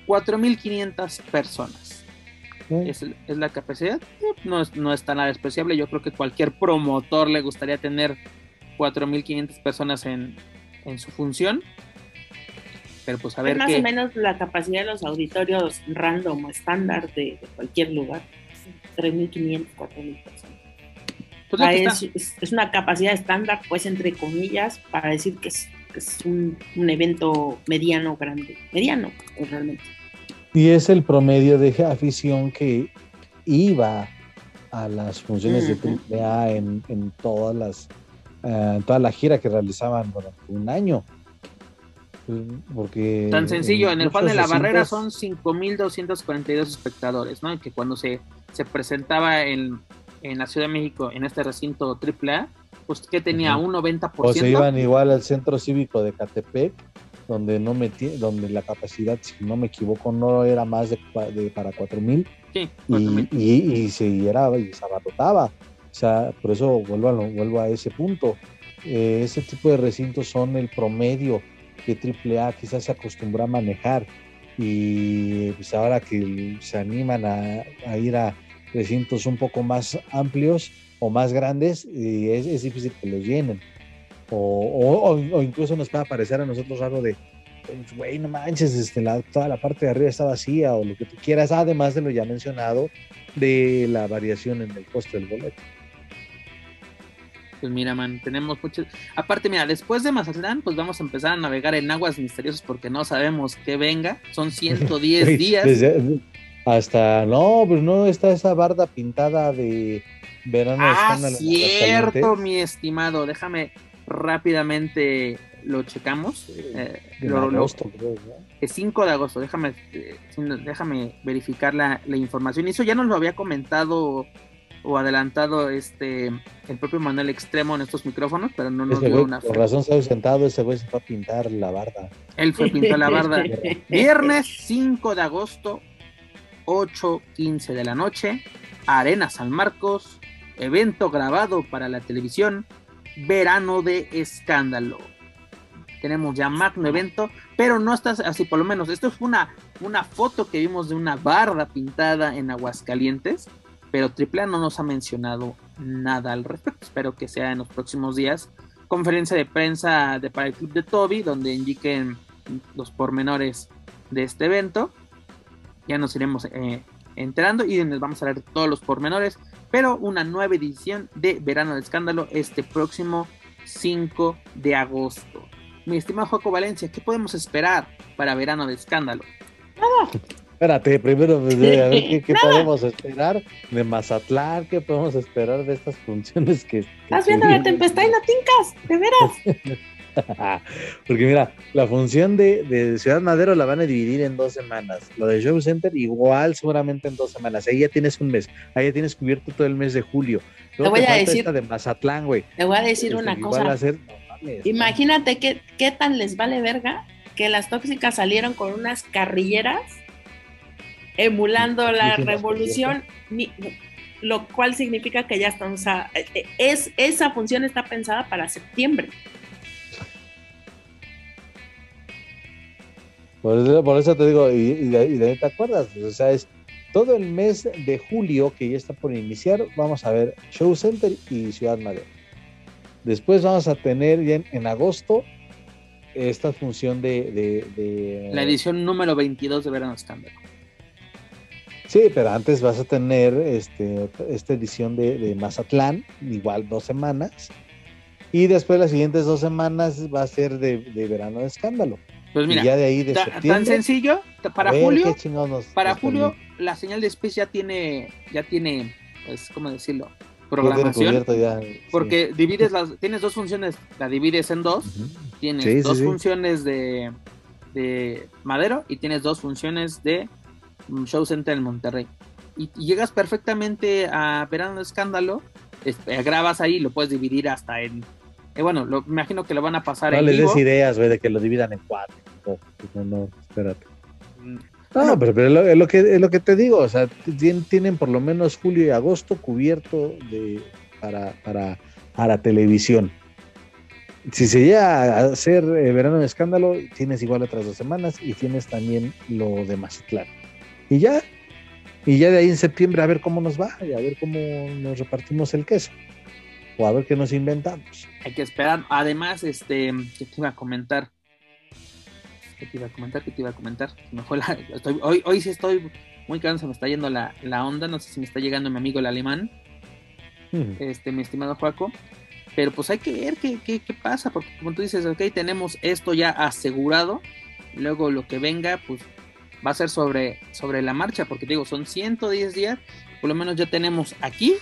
4.500 personas. Eh, es, es la capacidad. No es, no es tan nada despreciable. Yo creo que cualquier promotor le gustaría tener 4.500 personas en, en su función. Pero pues a Es ver más qué. o menos la capacidad de los auditorios random o estándar de, de cualquier lugar. 3.500, 4.000 personas. Pues Ah, es, es- es una capacidad estándar, pues entre comillas, para decir que es, que es un, un evento mediano, grande. Mediano, pues, realmente. Y es el promedio de afición que iba a las funciones Ujú. de AAA en, en todas las en toda la gira que realizaban durante un año. Porque Tan sencillo, en el Juan de la Barrera son 5.242 espectadores, ¿no? Que cuando se, se presentaba en, en la Ciudad de México, en este recinto AAA, pues que tenía Ujú. un 90%. O se iban igual al centro cívico de Catepec, donde no metí, donde la capacidad, si no me equivoco, no era más de, de para 4000 Sí, y, 4,000. y, y se era y se abarrotaba. O sea, por eso vuelvo a, vuelvo a ese punto. Eh, ese tipo de recintos son el promedio que AAA quizás se acostumbró a manejar. Y pues ahora que se animan a, a ir a recintos un poco más amplios o más grandes, eh, es, es difícil que los llenen. O, o- o- o incluso nos puede parecer a nosotros algo de, pues, güey, no manches, este, la- toda la parte de arriba está vacía o lo que tú quieras, además de lo ya mencionado de la variación en el costo del boleto. Pues mira, man, tenemos muchos. Aparte, mira, después de Mazatlán, pues vamos a empezar a navegar en aguas misteriosas porque no sabemos qué venga. Son <laughs> 110 Güey, días. desde- hasta, no, pues no está esa barda pintada de verano. Ah, en cierto, mi estimado. Déjame rápidamente lo checamos. Eh, lo- lo- agosto, creo, ¿no? es 5 de agosto. Déjame, eh, déjame verificar la, la información. Y eso ya nos lo había comentado o adelantado este el propio Manuel Extremo en estos micrófonos, pero no nos Ese dio güey, una por razón se ha sentado, ese güey se fue a pintar la barda. Él fue pintó la barda. <laughs> Viernes 5 de agosto, 8.15 de la noche, Arena San Marcos, evento grabado para la televisión, verano de escándalo. Tenemos ya magno evento, pero no está así, por lo menos. Esto fue una, una foto que vimos de una barda pintada en Aguascalientes, pero AAA no nos ha mencionado nada al respecto. Espero que sea en los próximos días. Conferencia de prensa de, para el club de Toby, donde indiquen los pormenores de este evento. Ya nos iremos eh, enterando y les vamos a ver todos los pormenores. Pero una nueva edición de Verano de Escándalo este próximo 5 de agosto. mi estimado Joaco Valencia, ¿qué podemos esperar para verano de escándalo? Espérate, primero pues, a ver qué, qué podemos esperar de Mazatlán, qué podemos esperar de estas funciones que... que Estás viendo la tempestad y no tincas, de veras. <laughs> <laughs> Porque mira, la función de, de Ciudad Madero la van a dividir en dos semanas. Lo de Show Center igual seguramente en dos semanas. Ahí ya tienes un mes. Ahí ya tienes cubierto todo el mes de julio. Luego voy a falta decir- esta de Mazatlán, güey. Te voy a decir Este, una cosa. a no mames, Imagínate qué, qué tan les vale verga que las tóxicas salieron con unas carrilleras emulando la revolución, ni- lo cual significa que ya están, o sea, eh, es, esa función está pensada para septiembre. Por eso, por eso te digo, y, y de, y de ahí te acuerdas, o sea, es todo el mes de julio que ya está por iniciar, vamos a ver Show Center y Ciudad Madero. Después vamos a tener ya en, en agosto esta función de, de- de- La edición número 22 de Verano Escándalo. Sí, pero antes vas a tener este, esta edición de, de Mazatlán, igual dos semanas. Y después las siguientes dos semanas va a ser de, de verano de escándalo. Pues mira, y ya de ahí de ta- septiembre. tan sencillo, para ver julio, para nos julio la señal de Space ya tiene, ya tiene, pues, ¿cómo decirlo? Programación. sí. Porque divides las, tienes dos funciones, la divides en dos, tienes Sí, dos sí. funciones de, de Madero y tienes dos funciones de mm, Show Center en Monterrey. Y, y llegas perfectamente a Verano de Escándalo, es- eh, grabas ahí, lo puedes dividir hasta en... eh, bueno, lo, me imagino que lo van a pasar No en les vivo. des ideas, güey, de que lo dividan en cuatro. No, no, no, espérate. Mm, No, pero, pero es, lo, es lo que, es lo que te digo, o sea, tien- tienen por lo menos julio y agosto cubierto de, para, para, para televisión. Si se llega a hacer eh, verano de escándalo, tienes igual otras dos semanas y tienes también lo de Mazatlán. Y ya, y ya de ahí en septiembre a ver cómo nos va y a ver cómo nos repartimos el queso. O a ver qué nos inventamos. Hay que esperar. Además, este, ¿qué te iba a comentar? ¿Qué te iba a comentar? ¿Qué te iba a comentar? Se me fue la- estoy- hoy, hoy sí estoy muy cansado, me está yendo la, la onda. No sé si me está llegando mi amigo el alemán, este, mi estimado Juaco. Pero pues hay que ver qué, qué, qué pasa, porque como tú dices, ok, tenemos esto ya asegurado. Luego lo que venga, pues va a ser sobre, sobre la marcha, porque digo, son 110 días. Por lo menos ya tenemos aquí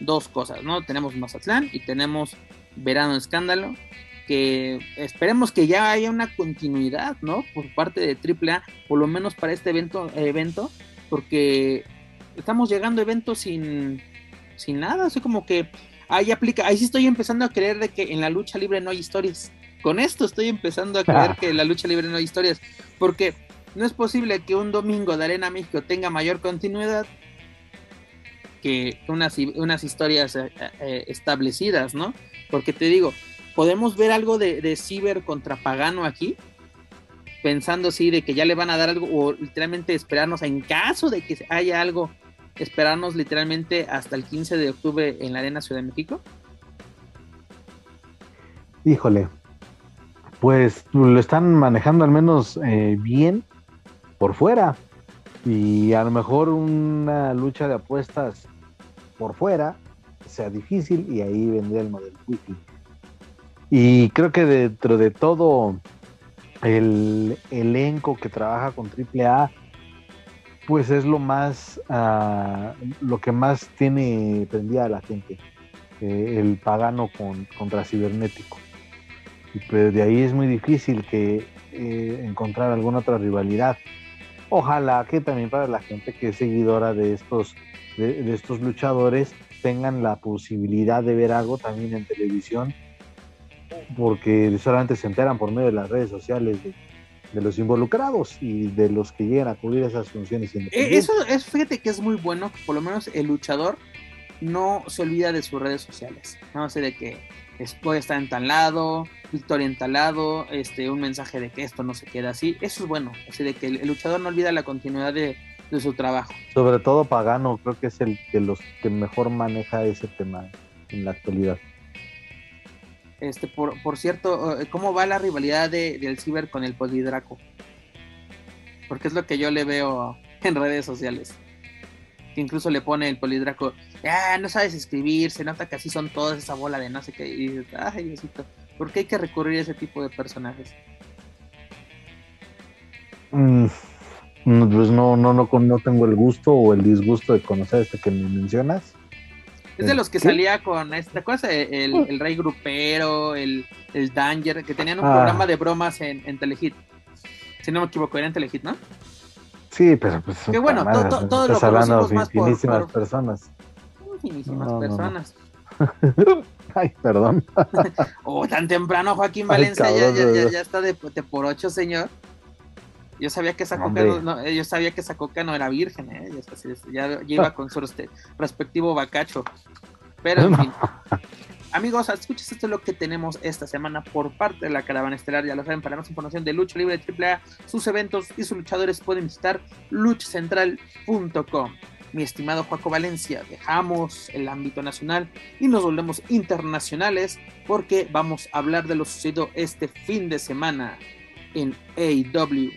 dos cosas, ¿no? Tenemos Mazatlán y tenemos Verano Escándalo, que esperemos que ya haya una continuidad, ¿no? Por parte de AAA, por lo menos para este evento, evento porque estamos llegando a eventos sin, sin nada, así como que ahí aplica, ahí sí estoy empezando a creer de que en la lucha libre no hay historias. Con esto estoy empezando a creer que en la lucha libre no hay historias, porque no es posible que un domingo de Arena México tenga mayor continuidad que unas, unas historias eh, eh, establecidas, ¿no? Porque te digo, podemos ver algo de, Ciber contra Pagano aquí, pensando sí de que ya le van a dar algo, o literalmente esperarnos en caso de que haya algo, esperarnos literalmente hasta el 15 de octubre en la Arena Ciudad de México. Híjole, pues lo están manejando al menos eh, bien por fuera. Y a lo mejor una lucha de apuestas por fuera sea difícil y ahí vendría el modelo. Y creo que dentro de todo el elenco que trabaja con AAA, pues es lo más, ah, lo que más tiene prendida la gente, eh, el pagano con, contra cibernético. Y pues de ahí es muy difícil que eh, encontrar alguna otra rivalidad. Ojalá que también para la gente que es seguidora de estos, de estos luchadores tengan la posibilidad de ver algo también en televisión, porque solamente se enteran por medio de las redes sociales de, de los involucrados y de los que llegan a cubrir esas funciones. Eh, eso es, fíjate que es muy bueno, que por lo menos el luchador no se olvida de sus redes sociales. No sé de que a estar en tal lado, Victoria en tal lado, este, un mensaje de que esto no se queda así. Eso es bueno, así de que el, el luchador no olvida la continuidad de, de, su trabajo. Sobre todo Pagano, creo que es el de los que mejor maneja ese tema en la actualidad. Este, por, por cierto, ¿cómo va la rivalidad de, del Ciber con el Polidraco? Porque es lo que yo le veo <laughs> en redes sociales. Que incluso le pone el Polidraco, ah, no sabes escribir, se nota que así son todos esa bola de no sé qué. Y dices, ay, Diosito. ¿Por qué hay que recurrir a ese tipo de personajes? Mm, pues no, no, no, no tengo el gusto o el disgusto de conocer este que me mencionas. Es de los que ¿Qué? salía con esta cosa, el, el Rey Grupero, el, el Danger, que tenían un Ah. programa de bromas en, en Telehit. Si no me equivoco, era en Telehit, ¿no? Sí, pero pues. Que bueno, puta to- to- todo lo hablando de más por- finísimas por- personas. Finísimas No, personas. <laughs> Ay, perdón. <laughs> Oh, tan temprano Joaquín Ay, Valencia ya, cabrón, ya, ya, está de, de por ocho, señor. Yo sabía que esa coca Hombre. no, no, yo sabía que esa coca no era virgen, ¿eh? Ya, ya- ya iba <laughs> con su respectivo bacacho. Pero en fin. Amigos, escuchas esto es lo que tenemos esta semana por parte de la Caravana Estelar. Ya lo saben, para más información de Lucha Libre de AAA, sus eventos y sus luchadores pueden visitar luchacentral.com. Mi estimado Juaco Valencia, dejamos el ámbito nacional y nos volvemos internacionales porque vamos a hablar de lo sucedido este fin de semana en AEW.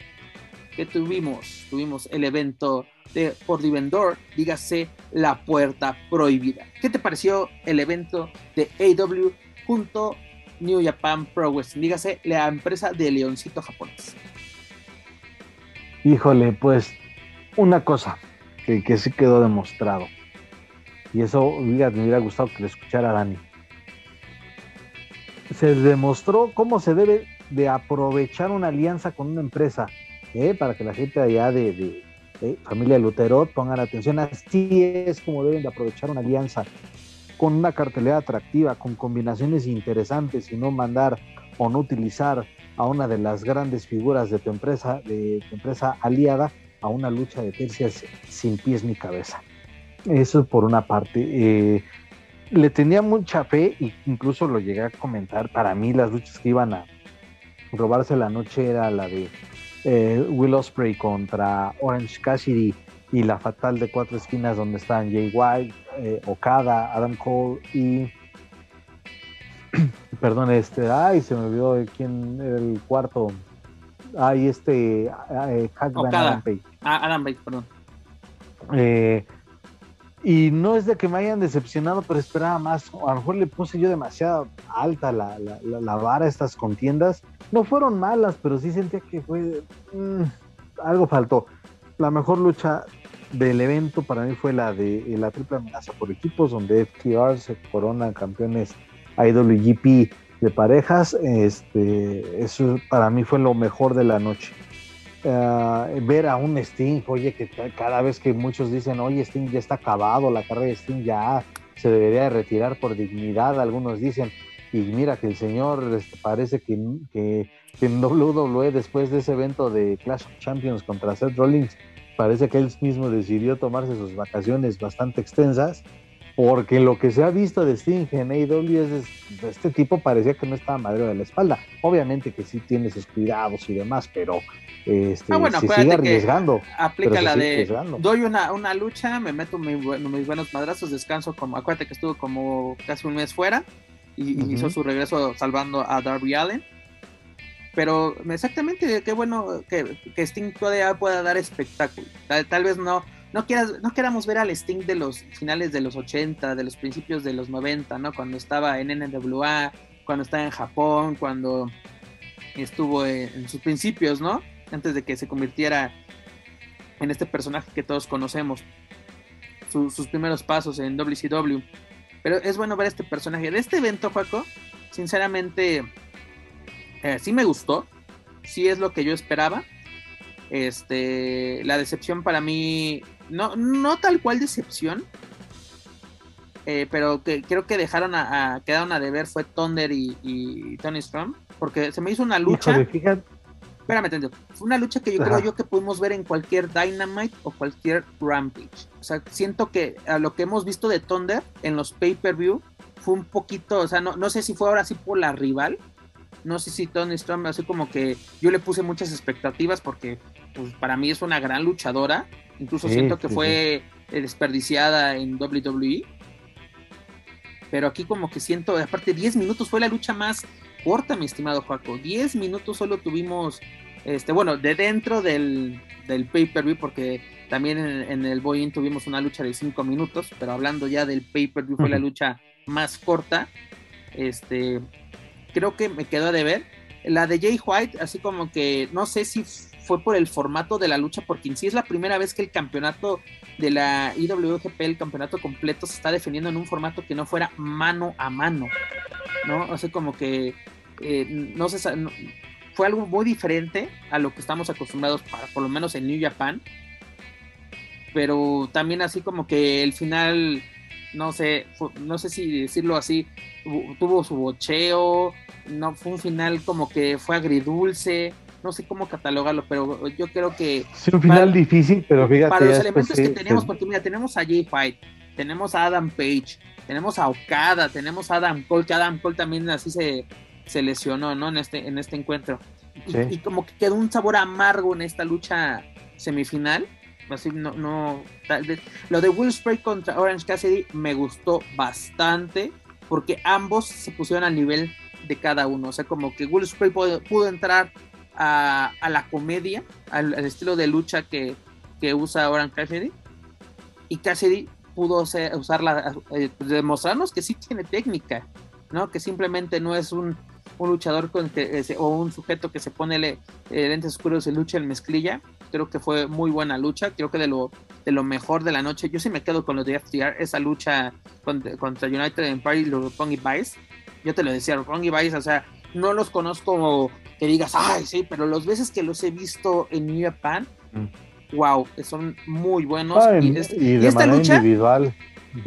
Que tuvimos? Tuvimos el evento de por dígase La Puerta Prohibida. ¿Qué te pareció el evento de AEW junto New Japan Pro Wrestling? Dígase la empresa de Leoncito japonés. Híjole, pues una cosa que, que sí quedó demostrado. Y eso hubiera- me hubiera gustado que le escuchara Dani. Se demostró cómo se debe de aprovechar una alianza con una empresa, ¿eh? para que la gente allá de, de- de familia Lutero pongan atención. Así es como deben de aprovechar una alianza con una cartelera atractiva, con combinaciones interesantes y no mandar o no utilizar a una de las grandes figuras de tu empresa, de tu empresa aliada, a una lucha de tercias sin pies ni cabeza. Eso por una parte. Eh, le tenía mucha fe e incluso lo llegué a comentar. Para mí las luchas que iban a robarse la noche era la de eh, Will Ospreay contra Orange Cassidy y la fatal de cuatro esquinas donde están Jay White, eh, Okada, Adam Cole y <clears throat> perdón, este, ay, se me olvidó de quién era el cuarto. Ay, este, eh, Hackman. Adam Page. Ah, Adam Page, perdón. Eh, y no es de que me hayan decepcionado, pero esperaba más. A lo mejor le puse yo demasiado alta la, la, la- vara a estas contiendas. No fueron malas, pero sí sentía que fue. mm, algo faltó. La mejor lucha del evento para mí fue la de eh, la triple amenaza por equipos, donde FTR se coronan campeones IWGP de parejas. Este, eso para mí fue lo mejor de la noche. Eh, ver a un Sting, oye, que ca- cada vez que muchos dicen, oye, Sting ya está acabado, la carrera de Sting ya se debería de retirar por dignidad, algunos dicen, y mira que el señor este, parece que, que, que en WWE después de ese evento de Clash of Champions contra Seth Rollins, parece que él mismo decidió tomarse sus vacaciones bastante extensas, porque lo que se ha visto de Sting en AEW es de, este tipo parecía que no estaba madre de la espalda. Obviamente que sí tiene sus cuidados y demás, pero este, Ah, bueno, se sigue arriesgando. Aplica la de doy una, una lucha, me meto mis buenos madrazos, descanso como, acuérdate que estuvo como casi un mes fuera y, hizo su regreso salvando a Darby Allen. Pero exactamente, qué bueno que, que Sting todavía pueda dar espectáculo. Tal, tal vez no, no, quieras, no queramos ver al Sting de los finales de los 80, de los principios de los 90, ¿no? Cuando estaba en NWA, cuando estaba en Japón, cuando estuvo en, en sus principios, ¿no? Antes de que se convirtiera en este personaje que todos conocemos. Su- sus primeros pasos en WCW. Pero es bueno ver este personaje. De este evento, Juaco, sinceramente, eh, sí me gustó. Sí es lo que yo esperaba. Este, la decepción para mí, no, no tal cual decepción, eh, pero que creo que dejaron a, a- quedaron a deber fue Thunder y, y Tony Storm, porque se me hizo una lucha. Híjole, fíjate, Espérame. Fue una lucha que yo Ajá. creo yo que pudimos ver en cualquier Dynamite o cualquier Rampage. O sea, siento que a lo que hemos visto de Thunder en los pay-per-view fue un poquito, o sea, no, no sé si fue ahora sí por la rival. No sé si Tony Storm, así como que yo le puse muchas expectativas porque pues, para mí es una gran luchadora. Incluso Sí, siento que sí, fue desperdiciada en WWE. Pero aquí como que siento, aparte 10 minutos fue la lucha más corta, mi estimado Joaco. 10 minutos solo tuvimos, este, bueno, de dentro del, del pay-per-view, porque también en, en el Boeing tuvimos una lucha de 5 minutos, pero hablando ya del pay-per-view fue la lucha más corta. Este, creo que me quedó de ver. La de Jay White, así como que no sé si fue por el formato de la lucha, porque sí es la primera vez que el campeonato de la IWGP, el campeonato completo, se está defendiendo en un formato que no fuera mano a mano, ¿no? O como que eh, no sé, fue algo muy diferente a lo que estamos acostumbrados, para, por lo menos en New Japan, pero también así como que el final, no sé, no sé si decirlo así, tuvo su bocheo, no fue un final como que fue agridulce, no sé cómo catalogarlo, pero yo creo que... Sí, un final difícil, pero fíjate... Para los elementos que teníamos, porque mira, tenemos a Jay White, tenemos a Adam Page, tenemos a Okada, tenemos a Adam Cole, que Adam Cole también así se, se lesionó, ¿no? En este, en este encuentro. Y, como que quedó un sabor amargo en esta lucha semifinal. Así no, no, tal vez. Lo de Will Spray contra Orange Cassidy me gustó bastante porque ambos se pusieron al nivel de cada uno. O sea, como que Will Spray pudo, entrar a, la comedia, al, estilo de lucha que, usa Orange Cassidy. Y Cassidy pudo usarla, eh, demostrarnos que sí tiene técnica, ¿no? Que simplemente no es un, luchador con o un sujeto que se pone le, eh, lentes oscuros y lucha en mezclilla. Creo que fue muy buena lucha. Creo que de lo, de lo mejor de la noche. Yo sí me quedo con lo de FTR, esa lucha contra, contra United Empire y los Roppongi Vice yo te lo decía, Rongi Vice, o sea, no los conozco que digas, ay, sí, pero los veces que los he visto en New Japan, wow, mm. son muy buenos. Ah, y, esta lucha, individual.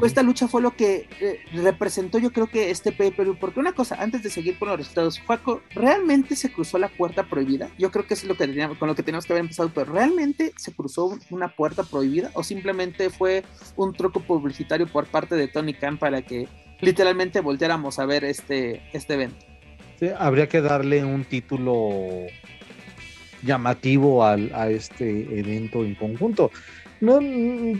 Esta lucha fue lo que eh, representó, yo creo que este pay porque una cosa, antes de seguir con los resultados, Juaco, ¿realmente se cruzó la puerta prohibida? Yo creo que es lo que teníamos, con lo que teníamos que haber empezado, pero ¿realmente se cruzó una puerta prohibida o simplemente fue un truco publicitario por parte de Tony Khan para que literalmente volteáramos a ver este, este evento. Habría que darle un título llamativo al, a este evento en conjunto. No,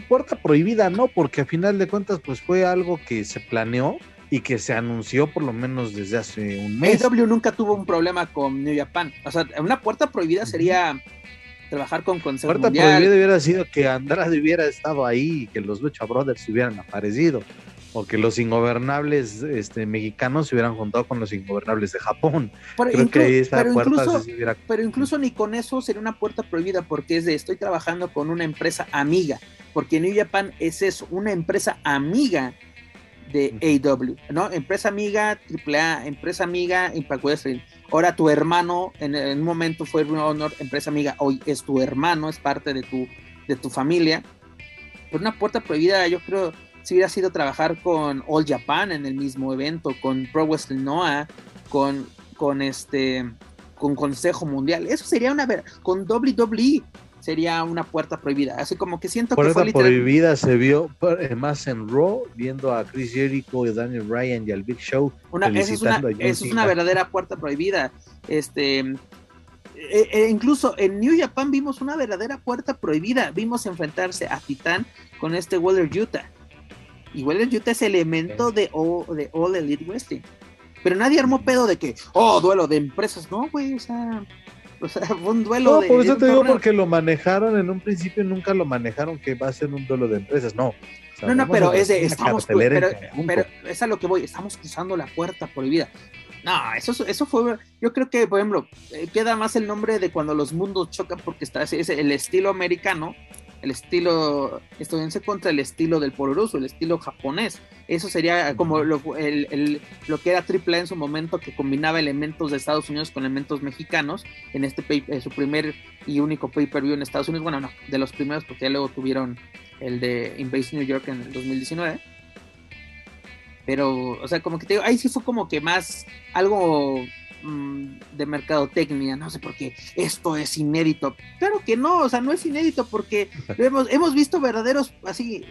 puerta prohibida, no, porque a final de cuentas, pues fue algo que se planeó y que se anunció por lo menos desde hace un mes. AW nunca tuvo un problema con New Japan. O sea, una puerta prohibida sería trabajar con Consejo Puerta prohibida hubiera sido que Andrade hubiera estado ahí y que los Lucha Brothers hubieran aparecido o que los ingobernables este, mexicanos se hubieran juntado con los ingobernables de Japón. Pero, incluso, ni con eso sería una puerta prohibida porque es de estoy trabajando con una empresa amiga, porque New Japan es eso, una empresa amiga de AW, ¿no? Empresa amiga, AAA, empresa amiga, Impact Wrestling. Ahora tu hermano, en, un momento fue honor, empresa amiga, hoy es tu hermano, es parte de tu, de tu familia. Pero una puerta prohibida, yo creo, si hubiera sido trabajar con All Japan en el mismo evento, con Pro Wrestling Noah, con, con este con Consejo Mundial. Eso sería una con WWE sería una puerta prohibida. Así como que siento puerta que fue prohibida se vio eh, más en Raw, viendo a Chris Jericho, a Daniel Ryan y al Big Show. Una, esa es una, es una verdadera puerta prohibida. Este, e, e, incluso en New Japan vimos una verdadera puerta prohibida. Vimos enfrentarse a Titán con este Waller Utah. Igual el Utah es elemento de, de All Elite Wrestling. Pero nadie armó pedo de que, oh, duelo de empresas. No, güey, o sea, <laughs> o sea, fue un duelo no, Por eso te digo, porque lo manejaron en un principio, nunca lo manejaron que va a ser un duelo de empresas. No. no, no, pero es de, estamos, pero, pero, es a lo que voy, estamos cruzando la puerta prohibida. No, eso, eso fue, yo creo que, por ejemplo, eh, queda más el nombre de cuando los mundos chocan porque está es el estilo americano el estilo estadounidense contra el estilo del Pororuso, el estilo japonés. Eso sería como lo, lo que era AAA en su momento, que combinaba elementos de Estados Unidos con elementos mexicanos en este eh, su primer y único pay-per-view en Estados Unidos. Bueno, no, de los primeros, porque ya luego tuvieron el de Invase New York en el 2019. Pero, o sea, como que te digo, ahí sí fue como que más algo Mm, de mercadotecnia, no sé por qué, esto es inédito. Claro que no, o sea, no es inédito porque <laughs> hemos, hemos visto verdaderos, así,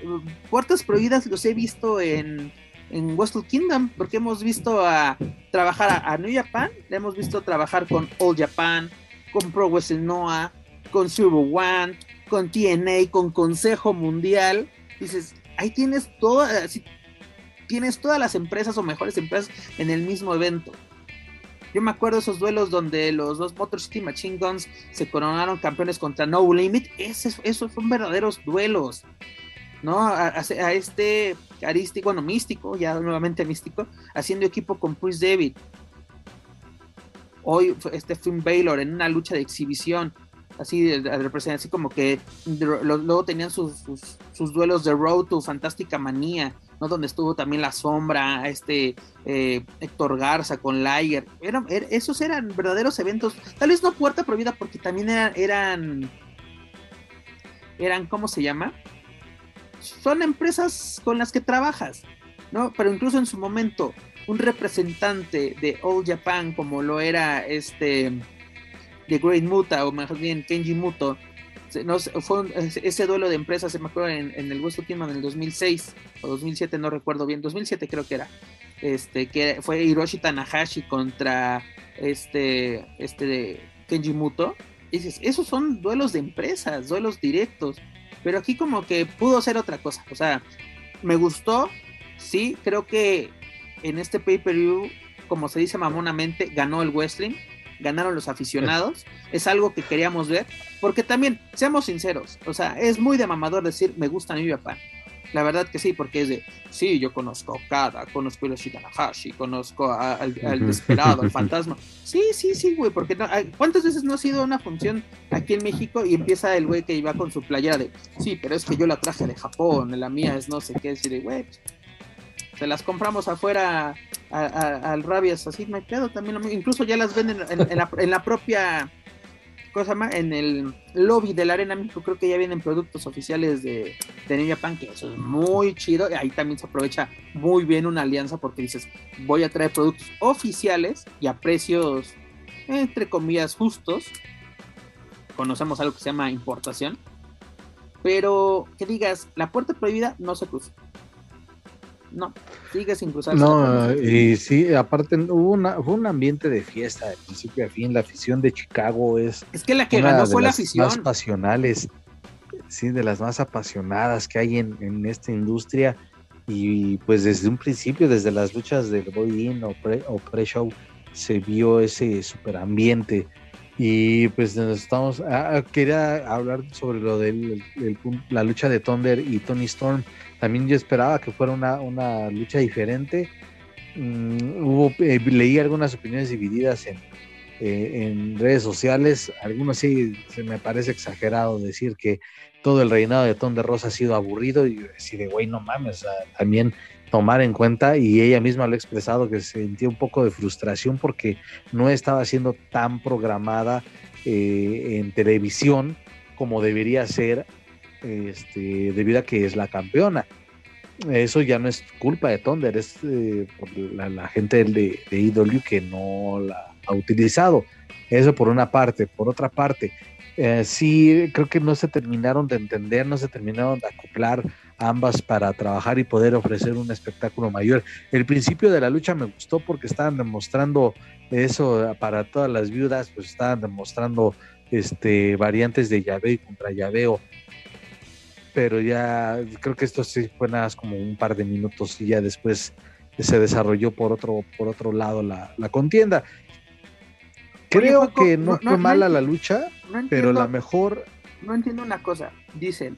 puertas prohibidas los he visto en, en Wrestle Kingdom, porque hemos visto a trabajar a, New Japan, le hemos visto trabajar con All Japan, con Pro Wrestling Noah, con Zero One, con TNA, con Consejo Mundial. Dices, ahí tienes todas, tienes todas las empresas o mejores empresas en el mismo evento. Yo me acuerdo esos duelos donde los dos Motor City Machine Guns se coronaron campeones contra No Limit. esos son verdaderos duelos. ¿No? A, este carístico, bueno, místico, ya nuevamente místico, haciendo equipo con Chris David. hoy este Finn Baylor en una lucha de exhibición, así así como que luego tenían sus, sus, duelos de Road to Fantástica Manía, ¿no? Donde estuvo también La Sombra, este eh, Héctor Garza con Liger. Eran, er, esos eran verdaderos eventos, tal vez no puerta prohibida porque también eran, eran, eran, ¿cómo se llama? Son empresas con las que trabajas, ¿no? Pero incluso en su momento, un representante de All Japan, como lo era este de Great Muta, o más bien Kenji Muto, fue ese duelo de empresas, se me acuerdo en, el West en el 2006 o 2007, no recuerdo bien, 2007 creo que era, este, que fue Hiroshi Tanahashi contra este, este Kenji Muto. dices, esos son duelos de empresas, duelos directos, pero aquí como que pudo ser otra cosa, o sea, me gustó, sí, creo que en este pay-per-view, como se dice mamonamente, ganó el wrestling ganaron los aficionados, es algo que queríamos ver, porque también, seamos sinceros, o sea, es muy de mamador decir, me gusta mi papá. La verdad que sí, porque es de, sí, yo conozco a Kada, conozco a Tanahashi, conozco al, desesperado, al <laughs> fantasma. Sí, sí, sí, güey, porque no, ¿cuántas veces no ha sido una función aquí en México y empieza el güey que iba con su playera de, sí, pero es que yo la traje de Japón, la mía es no sé qué, decir, güey, pues, se las compramos afuera al Rabias, así me quedo también, incluso ya las venden en, la, propia cosa más, en el lobby de la Arena México, creo que ya vienen productos oficiales de, de New Japan, que eso es muy chido, ahí también se aprovecha muy bien una alianza porque dices, voy a traer productos oficiales y a precios, entre comillas, justos, conocemos algo que se llama importación, pero que digas, la puerta prohibida no se cruza no, sigue sin. No, y sí, aparte hubo una, fue un ambiente de fiesta de principio a fin. La afición de Chicago es. Es que la que ganó fue la afición. Más pasionales, sí, de las más apasionadas que hay en, esta industria. Y pues desde un principio, desde las luchas del Boy-In o pre-show, se vio ese super ambiente. Y pues nos estamos. Ah, quería hablar sobre lo de la lucha de Thunder y Tony Storm también yo esperaba que fuera una, lucha diferente. Mm, hubo, eh, leí algunas opiniones divididas en, eh, en redes sociales. Algunos sí se me parece exagerado decir que todo el reinado de Ton de Rosa ha sido aburrido y decir, güey, no mames, también tomar en cuenta y ella misma lo ha expresado que sentía un poco de frustración porque no estaba siendo tan programada eh, en televisión como debería ser este, debido a que es la campeona. Eso ya no es culpa de Thunder, es eh, la, gente de, de IW que no la ha utilizado. Eso por una parte. Por otra parte, eh, sí creo que no se terminaron de entender, no se terminaron de acoplar ambas para trabajar y poder ofrecer un espectáculo mayor. El principio de la lucha me gustó porque estaban demostrando eso para todas las viudas, pues estaban demostrando este variantes de llaveo contra llaveo pero ya creo que esto sí fue nada más como un par de minutos y ya después se desarrolló por otro, por otro lado la, contienda. Creo que no, fue mala la lucha, pero la mejor. No entiendo una cosa. Dicen,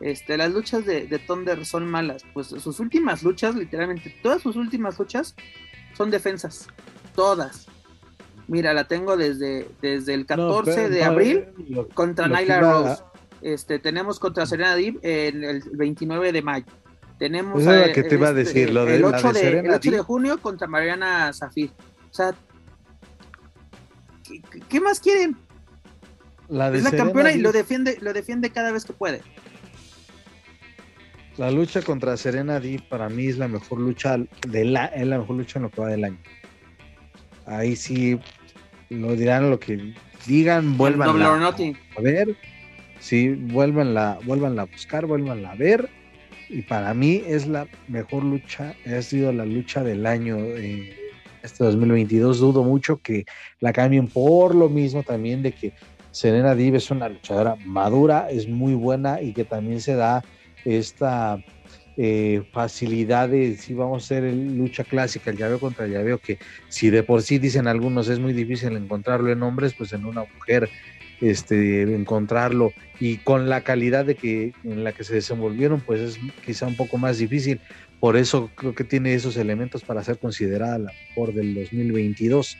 este, las luchas de, de, Thunder son malas. Pues sus últimas luchas, literalmente, todas sus últimas luchas son defensas. Todas. Mira, la tengo desde, desde el 14 de abril contra Nyla Rose. Este, tenemos contra Serena Deeb en el 29 de mayo. Tenemos pues que te iba a este, decir, lo de, el 8, de, el 8 de junio contra Mariana Zafir. O sea, ¿qué, más quieren? La es la campeona y lo defiende, lo defiende cada vez que puede. La lucha contra Serena Deeb para mí es la mejor lucha de la, es la mejor lucha en lo que va del año. Ahí sí lo dirán lo que digan, vuelvan a ver Sí, vuélvanla, vuélvanla a buscar, vuélvanla a ver. Y para mí es la mejor lucha, ha sido la lucha del año eh, este 2022. Dudo mucho que la cambien por lo mismo también de que Serena Div es una luchadora madura, es muy buena y que también se da esta eh, facilidad de si vamos a hacer el lucha clásica, el llaveo contra el llaveo, que si de por sí dicen algunos es muy difícil encontrarlo en hombres, pues en una mujer este, encontrarlo y con la calidad de que en la que se desenvolvieron, pues es quizá un poco más difícil. Por eso creo que tiene esos elementos para ser considerada la mejor del 2022.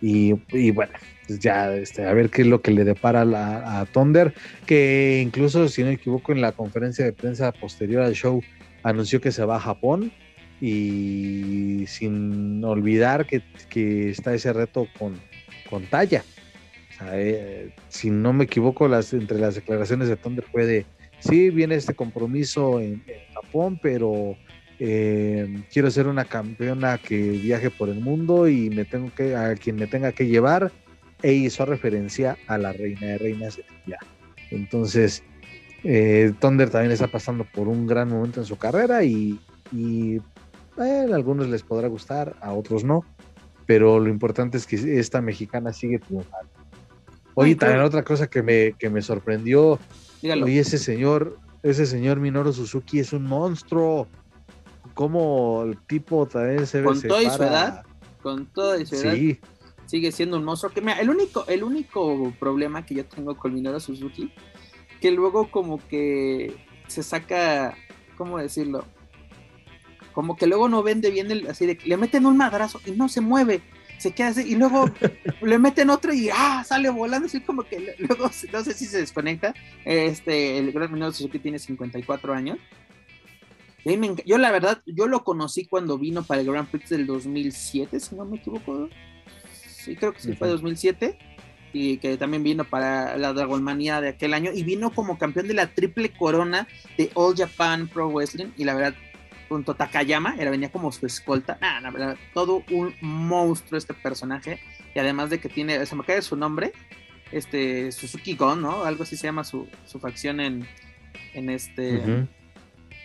Y, y bueno, pues ya este, a ver qué es lo que le depara a, Thunder, que incluso, si no me equivoco, en la conferencia de prensa posterior al show anunció que se va a Japón y sin olvidar que, que está ese reto con, con Talla. Si no me equivoco, las, entre las declaraciones de Thunder fue de, sí, viene este compromiso en, Japón, pero eh, quiero ser una campeona que viaje por el mundo y me tengo que, a quien me tenga que llevar, e hizo referencia a la reina de reinas. Entonces, eh, Thunder también está pasando por un gran momento en su carrera y, y a algunos les podrá gustar, a otros no, pero lo importante es que esta mexicana sigue triunfando. Oye, también otra cosa que me, que me sorprendió, Dígalo. oye, ese señor, ese señor Minoru Suzuki es un monstruo. Como el tipo también se ve. Con toda su edad, con toda su edad, Sí, sigue siendo un monstruo. Que mira, el único, el único problema que yo tengo con Minoru Suzuki, que luego como que se saca, ¿cómo decirlo? Como que luego no vende bien el, así de que le meten un madrazo y no se mueve, se queda así, y luego le meten otro y ah, sale volando, así como que luego no sé si se desconecta. Este, el gran Minoru Suzuki tiene 54 años. Me yo la verdad, yo lo conocí cuando vino para el Grand Prix del 2007, si no me equivoco. Sí, creo que sí fue Ujú. 2007. Y que también vino para la Dragonmanía de aquel año. Y vino como campeón de la triple corona de All Japan Pro Wrestling. Y la verdad, junto a Takayama, era, venía como su escolta. Ah, la verdad, todo un monstruo este personaje. Y además de que tiene, se me cae su nombre, este Suzuki Gon, ¿no? Algo así se llama su, su facción en, en este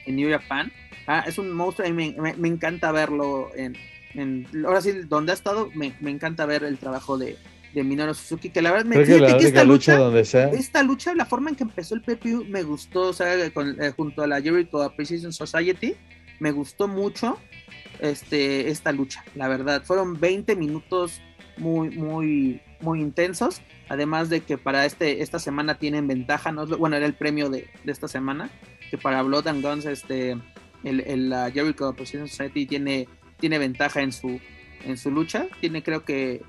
en New Japan. Ah, es un monstruo y me, me- me encanta verlo en, en- Ahora sí, donde ha estado, me, me encanta ver el trabajo de, de Minoru Suzuki, que la verdad me que la que esta lucha, lucha, donde sea. esta lucha, la forma en que empezó el PPU me gustó, o sea, con- eh, junto a la Jericho Appreciation Society, me gustó mucho este, esta lucha, la verdad. Fueron 20 minutos muy, muy, muy intensos. Además de que para este, esta semana tienen ventaja, ¿no? bueno, era el premio de, de esta semana, que para Blood and Guns, este, el, el la Jericho Appreciation Society tiene, tiene ventaja en su, en su lucha. Tiene, creo que,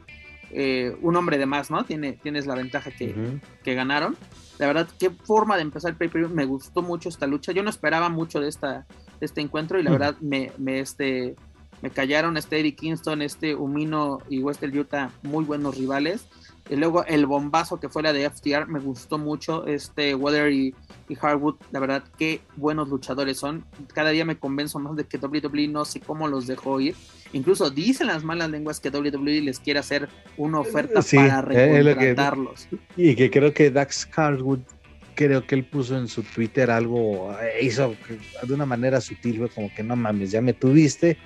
eh, un hombre de más, ¿no? Tiene, tienes la ventaja que, que ganaron. La verdad, qué forma de empezar el pay-per-view. Me gustó mucho esta lucha. Yo no esperaba mucho de, esta, este encuentro y la verdad me, me, este, me callaron este Eddie Kingston, este Umino y Western Utah, muy buenos rivales. Y luego el bombazo que fue la de FTR, me gustó mucho. Este Weather y, y Hardwood, la verdad, qué buenos luchadores son. Cada día me convenzo más de que WWE no sé cómo los dejó ir. Incluso dicen las malas lenguas que WWE les quiere hacer una oferta Sí, para eh, que- recontratarlos. Y que creo que Dax Hardwood, creo que él puso en su Twitter algo, eh, hizo de una manera sutil, fue como que no mames, ya me tuviste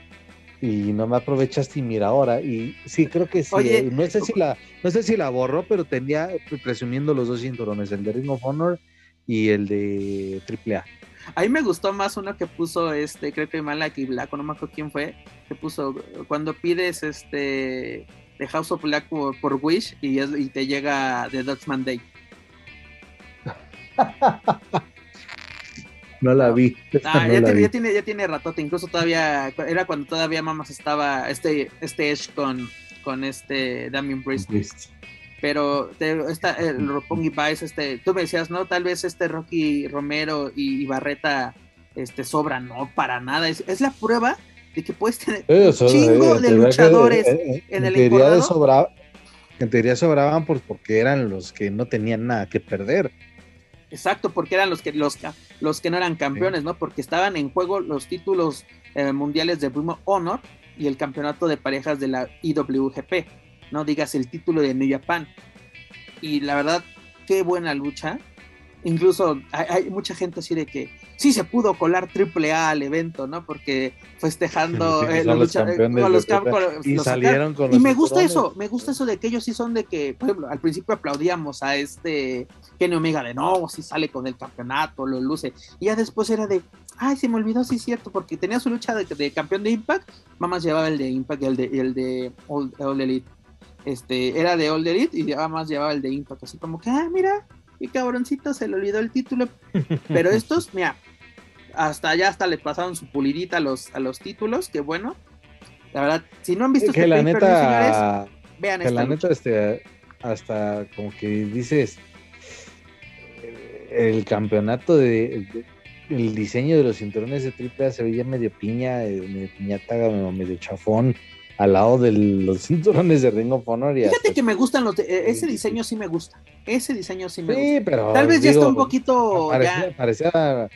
y no me aprovechaste y mira ahora. Y sí, creo que sí. Oye, eh, no sé si la, no sé si la borró, pero tenía presumiendo los dos cinturones, el de Ring of Honor y el de AAA. A mí me gustó más uno que puso este, creo que Malaki Black, no me acuerdo quién fue, que puso cuando pides este de House of Black por, por Wish y, es- y te llega The Dutchman Day. No la vi. Ah, no ya, la tiene, vi. ya tiene, ya tiene ratote, incluso todavía, era cuando todavía Mamas estaba este, este Edge con, con este Damien Priest. pero te, esta, el Roppongi Vice, este, tú me decías, no, tal vez este Rocky Romero y, y Barreta este, sobran, no, para nada, es, es la prueba de que puedes tener un chingo eh, de veo que, luchadores eh, en el teoría de sobra- en teoría sobraban pues porque eran los que no tenían nada que perder. Exacto, porque eran los que los, los que no eran campeones, ¿no? Porque estaban en juego los títulos eh, mundiales de Primo Honor y el campeonato de parejas de la IWGP, no digas el título de New Japan. Y la verdad, qué buena lucha. Incluso hay, hay mucha gente así de que sí se pudo colar triple A al evento, ¿no? Porque festejando <laughs> Sí, eh, la los lucha, eh, con los de cam- AAA. con- Y los salieron con Y los me gusta eso, me gusta eso de que ellos sí son de que, por ejemplo, al principio aplaudíamos a este Kenny Omega de no, si sale con el campeonato, lo luce. Y ya después era de, ay, se me olvidó, sí es cierto, porque tenía su lucha de, de campeón de Impact, Mamás llevaba el de Impact y el de, y el de All, All Elite. Este, era de All Elite y Mamás llevaba el de Impact, así como que, ah, mira, y cabroncito, se le olvidó el título. Pero estos, <laughs> mira, hasta allá hasta le pasaron su pulidita a los, a los títulos, que bueno. La verdad, si no han visto que este la señores, neta Vean Que esta la lucha. neta, este, hasta como que dices, eh, el campeonato de, de- el diseño de los cinturones de AAA se veía medio piña, eh, medio piñata, medio chafón, al lado de los <laughs> cinturones de Ring of Honor. Y Fíjate hasta- que me gustan los de- eh, ese diseño sí me gusta. Ese diseño sí me gusta. Sí, pero. Tal vez ya está un poquito Parecía, ya. parecía,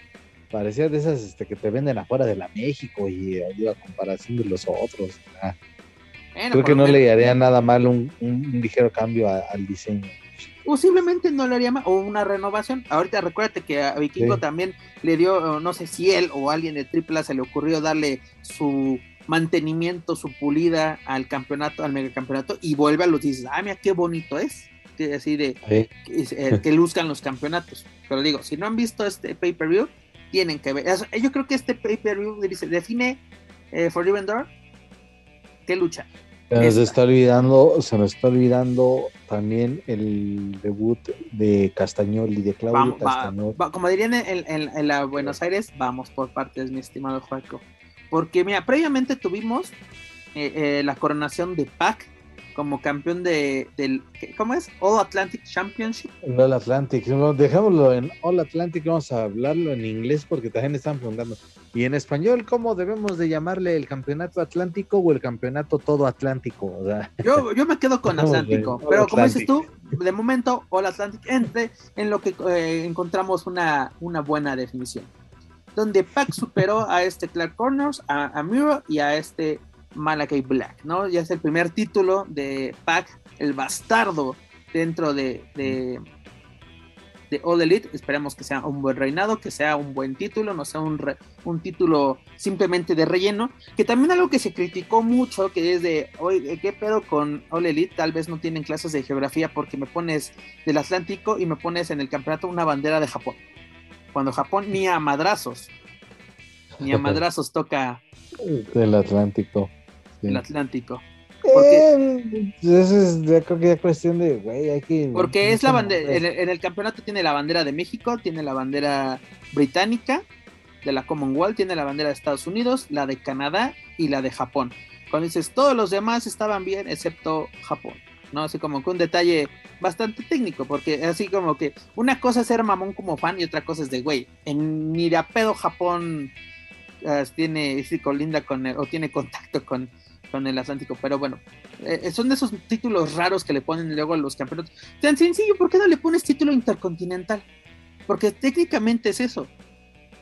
parecía de esas este, que te venden afuera de la México y eh, a comparación de los otros. Bueno, Creo que no menos- le haría nada mal un, un- un ligero cambio a- al diseño. Posiblemente no lo haría mal, o una renovación. Ahorita recuérdate que a Vikingo Sí. también le dio, no sé si él o alguien de AAA se le ocurrió darle su mantenimiento, su pulida al campeonato, al megacampeonato, y vuelve a los dices, ah, mira qué bonito es. Que así de que, eh, que luzcan los campeonatos. Pero digo, si no han visto este pay-per-view, tienen que ver. Yo creo que este pay-per-view dice- define eh, Forbidden Door. ¿Qué lucha? Se nos está olvidando, se nos está olvidando también el debut de Castañol y de Claudio Vamos, va- Castañol. va- como dirían en, en- en la Buenos Aires, vamos por partes, mi estimado Juaco. Porque, mira, previamente tuvimos eh, eh, la coronación de Pac como campeón de, del, ¿qué- ¿cómo es? All Atlantic Championship. All Atlantic, no, dejémoslo en All Atlantic, vamos a hablarlo en inglés porque también están preguntando. Y en español, ¿cómo debemos de llamarle el campeonato atlántico o el campeonato todo atlántico? O sea, Yo, yo me quedo con <laughs> de Atlántico, pero como dices tú, de momento All Atlantic entre en lo que eh, encontramos una, una buena definición. Donde Pac superó a este Clark Corners, a, Miro y a este Malakai Black, ¿no? Ya es el primer título de Pac, el bastardo dentro de, de, de All Elite. Esperemos que sea un buen reinado, que sea un buen título, no sea un, re- un título simplemente de relleno. Que también algo que se criticó mucho, que es de, oye, ¿qué pedo con All Elite? Tal vez no tienen clases de geografía porque me pones del Atlántico y me pones en el campeonato una bandera de Japón. Cuando Japón ni a madrazos, ni a <laughs> madrazos toca del Atlántico. sí. el Atlántico. Porque- Eh, eso es, creo que ya cuestión de, güey, hay que... Porque es la bandera, en el, en el campeonato tiene la bandera de México, tiene la bandera británica de la Commonwealth, tiene la bandera de Estados Unidos, la de Canadá y la de Japón. Cuando dices todos los demás estaban bien excepto Japón, ¿no? Así como que un detalle bastante técnico, porque así como que una cosa es ser mamón como fan y otra cosa es de, güey, en ni de a pedo Japón eh, tiene, sí, colinda con el- o tiene contacto con, con el Atlántico, pero bueno, eh, son de esos títulos raros que le ponen luego a los campeonatos. Tan sencillo, ¿por qué no le pones título intercontinental? Porque técnicamente es eso,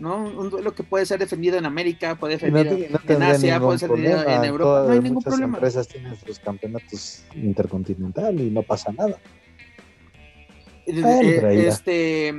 ¿no? Un, duelo que puede ser defendido en América, puede no, defendido no en Asia, puede ser defendido en Europa, no hay ningún muchas problema. empresas tienen sus campeonatos intercontinental y no pasa nada. Eh, Bueno, eh, este.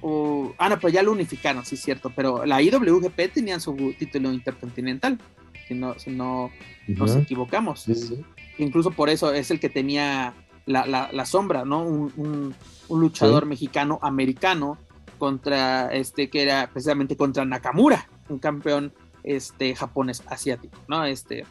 o- ah, no, pues ya lo unificaron, sí es cierto, pero la IWGP tenían su título intercontinental, si no, si no nos equivocamos. Sí, sí, sí. Incluso por eso es el que tenía la, la- la sombra, ¿no? Un, un- un luchador Sí. mexicano americano contra este que era precisamente contra Nakamura, un campeón este japonés asiático, ¿no? Este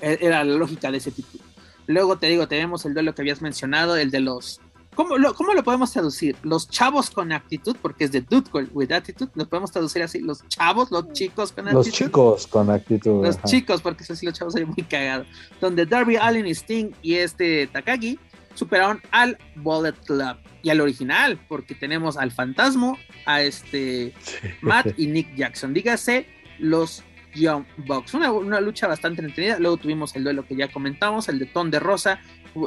e- era la lógica de ese título. Luego te digo, tenemos el duelo que habías mencionado, el de los ¿Cómo lo, cómo lo podemos traducir? Los chavos con actitud, porque es de Dude with Attitude, lo podemos traducir así, los chavos, los chicos con Los actitud. chicos con actitud. Los ajá. chicos, porque eso sí, los chavos sería muy cagado. Donde Darby Allin y Sting y este Takagi superaron al Bullet Club y al original, porque tenemos al Fantasma, a este Matt <laughs> y Nick Jackson. Dígase los Young Bucks. Una, una lucha bastante entretenida. Luego tuvimos el duelo que ya comentamos, el de Ton de Rosa,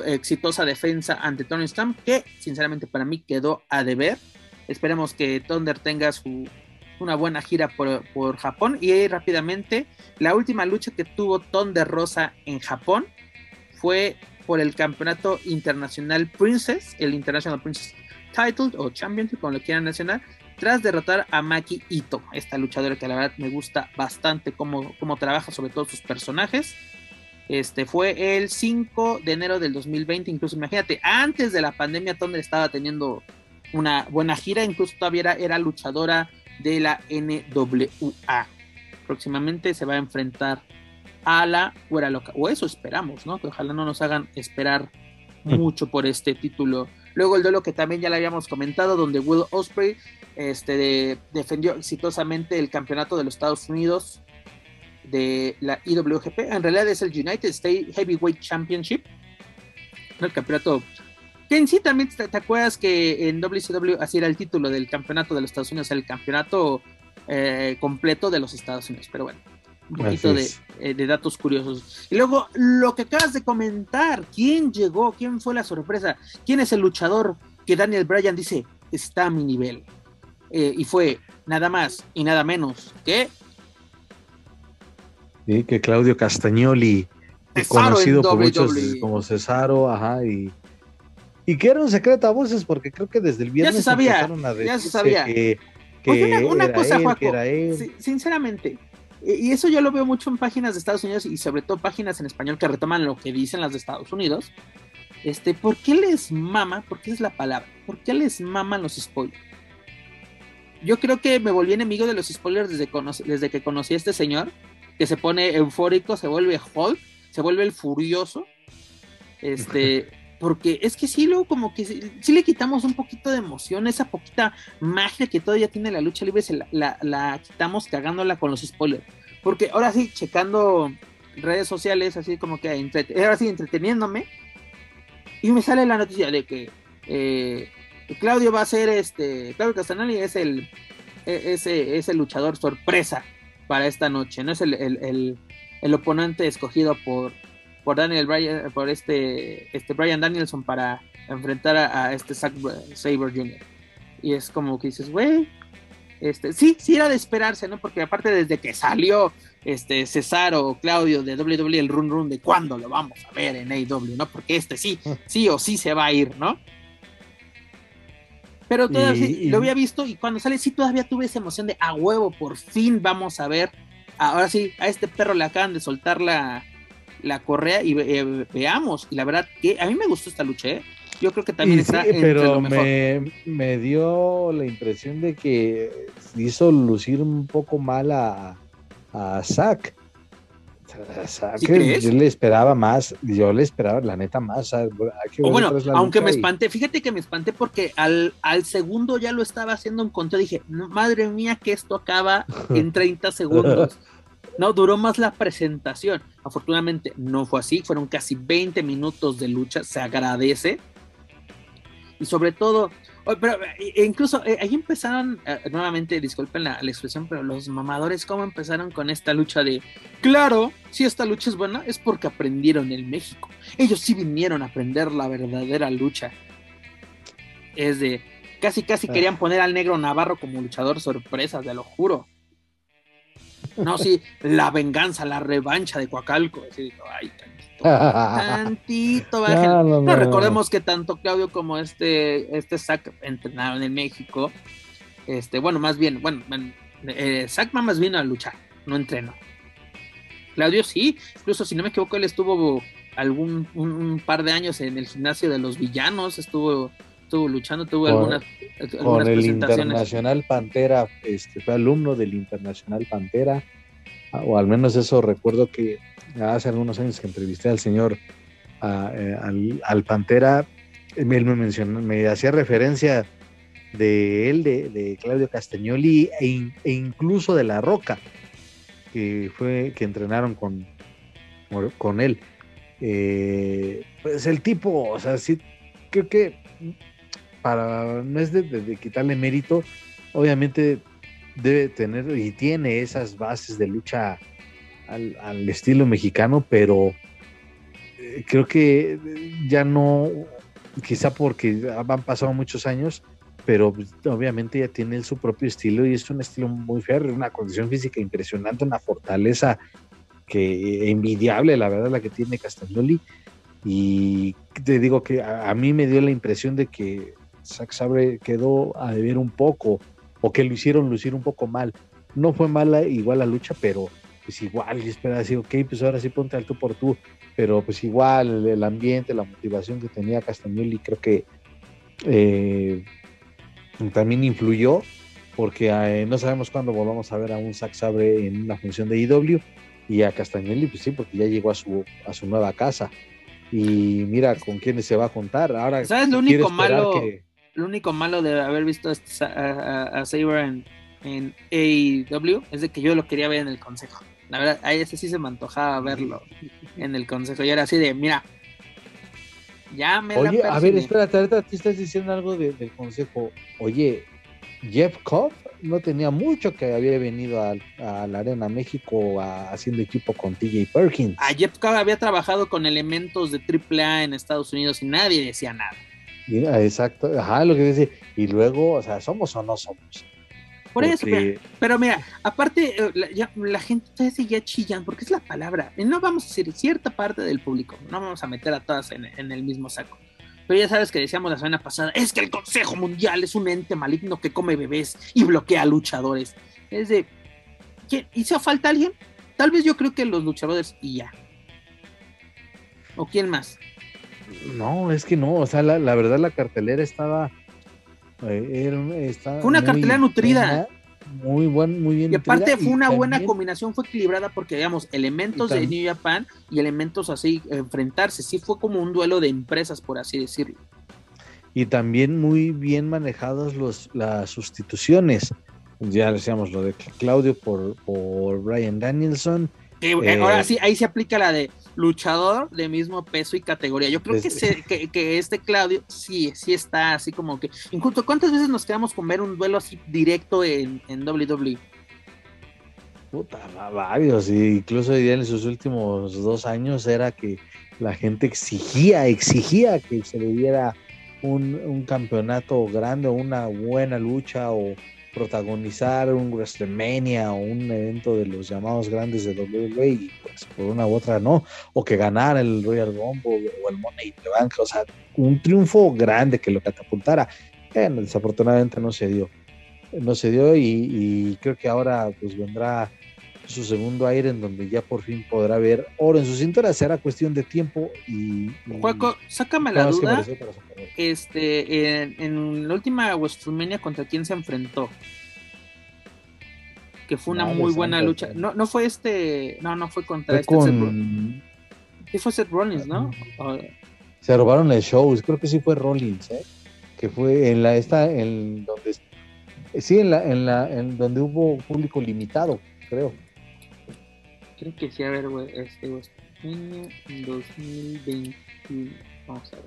exitosa defensa ante Tony Storm, que sinceramente para mí quedó a deber. Esperemos que Thunder tenga su, una buena gira por, por Japón. Y ahí rápidamente, la última lucha que tuvo Thunder Rosa en Japón fue por el campeonato internacional Princess, el International Princess Title o Championship, como lo quieran mencionar, tras derrotar a Maki Ito, esta luchadora que la verdad me gusta bastante cómo, cómo trabaja, sobre todo sus personajes. Este fue el 5 de enero del 2020, incluso imagínate, antes de la pandemia Thunder estaba teniendo una buena gira, incluso todavía era, era luchadora de la NWA. Próximamente se va a enfrentar a la Fuera Loca, o eso esperamos, ¿no? Que ojalá no nos hagan esperar mucho por este título. Luego el duelo que también ya le habíamos comentado, donde Will Osprey este, de- defendió exitosamente el campeonato de los Estados Unidos de la IWGP. En realidad es el United States Heavyweight Championship. El campeonato que en sí también te, acuerdas que en WCW así era el título del campeonato de los Estados Unidos, el campeonato eh, completo de los Estados Unidos. Pero bueno, un poquito de, eh, de, datos curiosos. Y luego lo que acabas de comentar, ¿quién llegó? ¿Quién fue la sorpresa? ¿Quién es el luchador que Daniel Bryan dice está a mi nivel? Eh, y fue nada más y nada menos que... Sí, que Claudio Castagnoli, conocido por muchos como Cesaro, ajá, y, y que era un secreto a voces, porque creo que desde el viernes ya se sabía, ya se sabía. que, que una, cosa, sinceramente, y eso yo lo veo mucho en páginas de Estados Unidos y sobre todo páginas en español que retoman lo que dicen las de Estados Unidos. Este, ¿por qué les mama? ¿Por qué es la palabra? ¿Por qué les maman los spoilers? Yo creo que me volví enemigo de los spoilers desde, desde que conocí a este señor, que se pone eufórico, se vuelve Hulk, se vuelve el furioso. Este, <laughs> porque es que sí, luego como que sí, le quitamos un poquito de emoción, esa poquita magia que todavía tiene la lucha libre, se la, quitamos cagándola con los spoilers. Porque ahora sí, checando redes sociales, así como que ahora sí, entreteniéndome, y me sale la noticia de que eh, Claudio va a ser este, Claudio Castanelli es el, e, ese, es el luchador sorpresa para esta noche, no es el, el, el oponente escogido por por Daniel Bryan, por este, este Brian Danielson para enfrentar a, este Zack Saber Jr. Y es como que dices, güey, este, sí, sí era de esperarse, ¿no? Porque aparte desde que salió este Cesaro o Claudio de WWE el run run de cuándo lo vamos a ver en AEW, ¿no? Porque este sí, sí o sí se va a ir, ¿no? Pero todavía lo había visto y cuando sale sí todavía tuve esa emoción de a huevo, por fin vamos a ver. Ahora sí, a este perro le acaban de soltar la, la correa y eh, veamos. Y la verdad que a mí me gustó esta lucha, ¿eh? Yo creo que también está pero Me, me, dio la impresión de que hizo lucir un poco mal a, a Zack. yo le esperaba más, yo le esperaba la neta más. bueno, aunque me espanté, fíjate que me espanté porque al, al segundo ya lo estaba haciendo un conteo, dije, madre mía que esto acaba en <laughs> 30 segundos. <laughs> No, duró más la presentación. Afortunadamente no fue así, fueron casi 20 minutos de lucha, se agradece. Y sobre todo, pero e incluso eh, ahí empezaron, eh, nuevamente, disculpen la, expresión, pero los mamadores, ¿cómo empezaron con esta lucha de, claro, si esta lucha es buena, es porque aprendieron el México. Ellos sí vinieron a aprender la verdadera lucha. Es de, casi, casi ah. querían poner al negro Navarro como luchador sorpresa, te lo juro. No, sí, la venganza, la revancha de Coacalco. ay, tantito, <laughs> no, recordemos que tanto Claudio como este, este Zach entrenaron en México. Este, bueno, más bien, bueno, eh, más vino a luchar, no entrenó. Claudio sí, incluso si no me equivoco, él estuvo algún un, par de años en el gimnasio de los villanos, estuvo estuvo luchando, tuvo algunas, con el Internacional Pantera, este, fue alumno del Internacional Pantera, ah, o al menos eso recuerdo que hace algunos años que entrevisté al señor, eh, al, Pantera, él me mencionó, me hacía referencia de él, de, Claudio Castagnoli e, e, incluso de La Roca, que fue que entrenaron con, con él. Eh, pues el tipo, o sea, sí, creo que para, no es de, quitarle mérito, obviamente debe tener y tiene esas bases de lucha al, estilo mexicano, pero eh, creo que ya no, quizá porque han pasado muchos años, pero pues, obviamente ya tiene su propio estilo y es un estilo muy férreo, una condición física impresionante, una fortaleza que envidiable, la verdad, la que tiene Castagnoli. Y te digo que a, mí me dio la impresión de que Zack Sabre quedó a deber un poco o que lo hicieron lucir un poco mal. No fue mala igual la lucha, pero pues igual, y espera decir, ok, pues ahora sí ponte al tú por tú, pero pues igual el, ambiente, la motivación que tenía Castagnoli creo que eh, también influyó, porque eh, no sabemos cuándo volvamos a ver a un Zack Sabre en una función de IW y a Castagnoli, pues sí, porque ya llegó a su, a su nueva casa. Y mira con quiénes se va a contar. Ahora, ¿sabes lo único malo? Que lo único malo de haber visto a, a, Saber en, en AEW es de que yo lo quería ver en el consejo. La verdad, ahí ese sí se me antojaba verlo <laughs> en el consejo. Y era así de, mira, ya me Oye, la a ver, espérate, ahorita tú estás diciendo algo de- del consejo. Oye, Jeff Cobb no tenía mucho que había venido a, la Arena México a- haciendo equipo con TJ Perkins. A Jeff Cobb había trabajado con elementos de AAA en Estados Unidos y nadie decía nada. Mira, exacto, ajá, lo que dice. Y luego, o sea, ¿somos o no somos? Por eso, Porque- pero, pero mira, aparte, eh, la, ya- la gente todavía seguía chillan, porque es la palabra. No vamos a decir cierta parte del público, no vamos a meter a todas en, en el mismo saco. Pero ya sabes que decíamos la semana pasada, es que el Consejo Mundial es un ente maligno que come bebés y bloquea luchadores. Es de, ¿quién- ¿hizo falta alguien? Tal vez yo creo que los luchadores y ya. ¿O quién más? No, es que no, o sea, la, la verdad la cartelera estaba... eh, estaba Fue una muy cartelera nutrida. muy buen, muy bien Y aparte fue una buena combinación, fue equilibrada porque, digamos, elementos de New Japan y elementos así, enfrentarse. Sí fue como un duelo de empresas, por así decirlo. y también muy bien manejadas los, las sustituciones. Ya decíamos lo de Claudio por, por Brian Danielson. Que, Eh, ahora sí, ahí se aplica la de luchador de mismo peso y categoría. Yo creo que, se- que, que este Claudio sí, sí está así como que. Incluso, ¿cuántas veces nos quedamos con ver un duelo así directo en, en? WWE? Puta, va- varios, y incluso en sus últimos dos años era que la gente exigía, exigía que se le diera un, un campeonato grande o una buena lucha o protagonizar un WrestleMania o un evento de los llamados grandes de WWE y pues por una u otra no, o que ganara el Royal Rumble o el Money in the Bank, o sea, un triunfo grande que lo catapultara. Bueno, desafortunadamente no se dio, no se dio y creo que ahora pues vendrá su segundo aire en donde ya por fin podrá ver oro en su cintura, será cuestión de tiempo y... y- Juaco, sácame la duda. Este, en, en la última WrestleMania, ¿contra quién se enfrentó? Que fue una muy buena santa, lucha. No, no fue este. No, no fue contra Fue este. Seth con... Sí, fue Seth Rollins, ¿no? O- Se robaron el show, creo que sí fue Rollins, ¿eh? que fue en la esta, en donde sí, en la, en la, en donde hubo público limitado, creo. Creo que sí, a ver, güey. Este, WrestleMania 2020. Vamos a ver.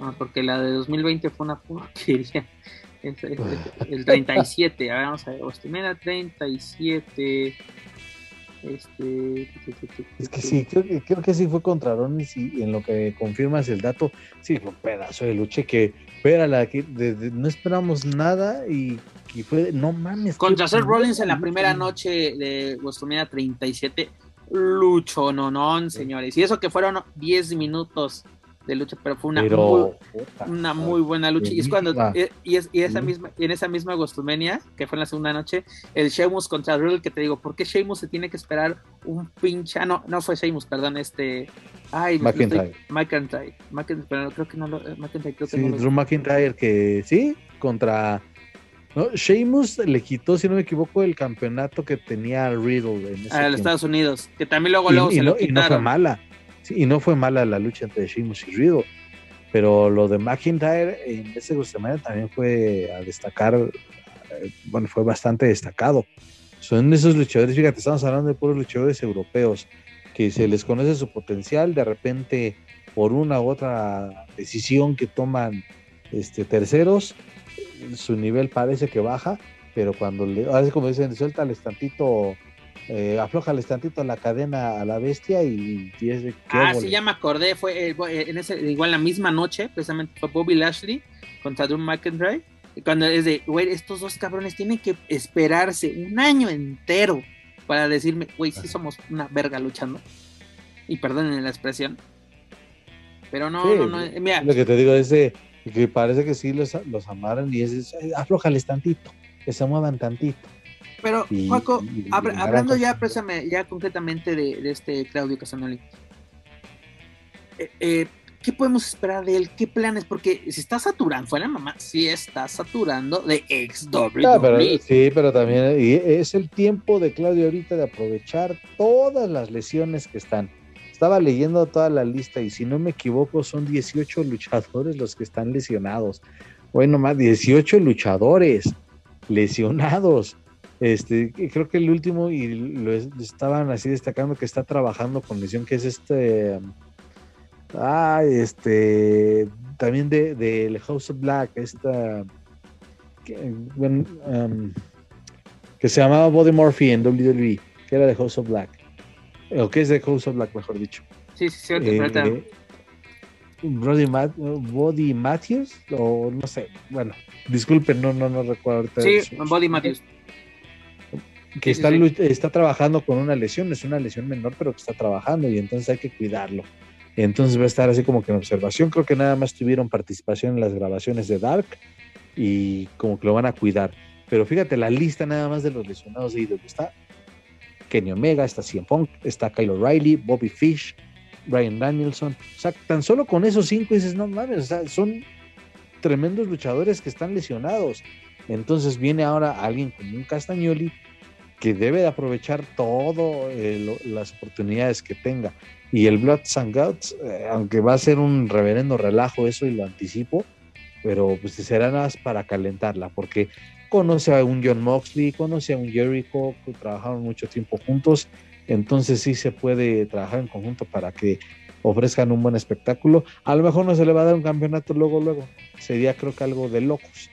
Ah, porque la de 2020 fue una porquería. <laughs> Es- es- es- el 37, a ver, vamos a ver. WrestleMania 37. Este. Es que sí, creo que, creo que sí fue contra Rollins y en lo que confirmas el dato, sí, fue un pedazo de lucha que era la que de- de- no esperamos nada y, y fue, no mames. Contra Seth Rollins en la primera noche de WrestleMania 37. Lucho, no, no, señores. Y eso que fueron 10 minutos de lucha, pero fue una, muy, Pero, una muy buena lucha. Y es cuando eh, y, es, y esa misma, y en esa misma WrestleMania, que fue en la segunda noche, el Sheamus contra Riddle, que te digo, ¿por qué Sheamus se tiene que esperar un pinche? Ah, no, no fue Sheamus, perdón, este. Ay, McIntyre. McIntyre. McIntyre, pero creo que no lo. eh, McIntyre creo que Sí, no lo- Drew McIntyre que sí, contra ¿no? Sheamus le quitó, si no me equivoco, el campeonato que tenía Riddle en ese a los tiempo. Estados Unidos, que también luego, y, luego y se no, lo y no fue quitaron. mala. Sí, y no fue mala la lucha entre Sheamus y Riddle. Pero lo de McIntyre en ese WrestleMania también fue a destacar, eh, bueno, fue bastante destacado. Son esos luchadores, fíjate, estamos hablando de puros luchadores europeos, que se les conoce su potencial, de repente por una u otra decisión que toman este, terceros, su nivel parece que baja, pero cuando le, ahora es como dicen, suéltales tantito, eh, aflójales tantito la cadena a la bestia y, y es de Ah, sí, ya me acordé. Fue eh, en ese, igual la misma noche, precisamente fue Bobby Lashley contra Drew McIntyre. Cuando es de, güey, estos dos cabrones tienen que esperarse un año entero para decirme, güey, sí somos una verga luchando. Y perdonen la expresión. Pero no, Sí, no, no. eh, Mira, Lo que te digo es de, que parece que sí los, los amaran y es, es "Ay, aflójales tantito, que se muevan tantito. Pero, y- Juaco, hablando ya, cosas. préstame, ya concretamente de, de este Claudio Casanoli. Eh, eh, ¿Qué podemos esperar de él? ¿Qué planes? Porque si está saturando, fuera mamá, sí está saturando de ex Ah, pero, WWE. sí, pero también y es el tiempo de Claudio ahorita de aprovechar todas las lesiones que están. Estaba leyendo toda la lista y si no me equivoco son 18 luchadores los que están lesionados. Bueno, más 18 luchadores lesionados. Este, creo que el último, y lo estaban así destacando que está trabajando con lesión, que es este. Ah, este. También de, de House of Black, esta. Que, um, que se llamaba Body Murphy en WWE, que era de House of Black. O que es de House of Black, mejor dicho. Sí, sí, cierto, eh, Body Matthews, o no sé, bueno, disculpen, no, no, no recuerdo. Sí, Body Matthews. Que está, está trabajando con una lesión, es una lesión menor, pero que está trabajando y entonces hay que cuidarlo. Entonces va a estar así como que en observación. Creo que nada más tuvieron participación en las grabaciones de Dark y como que lo van a cuidar. Pero fíjate, la lista nada más de los lesionados de IW está Kenny Omega, está CM Punk, está Kyle O'Reilly, Bobby Fish, Brian Danielson. O sea, tan solo con esos cinco dices, no mames, o sea, son tremendos luchadores que están lesionados. Entonces viene ahora alguien como un Castagnoli que debe de aprovechar todas eh, las oportunidades que tenga. Y el Blood and Guts, eh, aunque va a ser un reverendo relajo eso y lo anticipo, pero pues será nada más para calentarla, porque conoce a un John Moxley, conoce a un Jericho, que trabajaron mucho tiempo juntos, entonces sí se puede trabajar en conjunto para que ofrezcan un buen espectáculo. A lo mejor no se le va a dar un campeonato luego, luego, sería creo que algo de locos,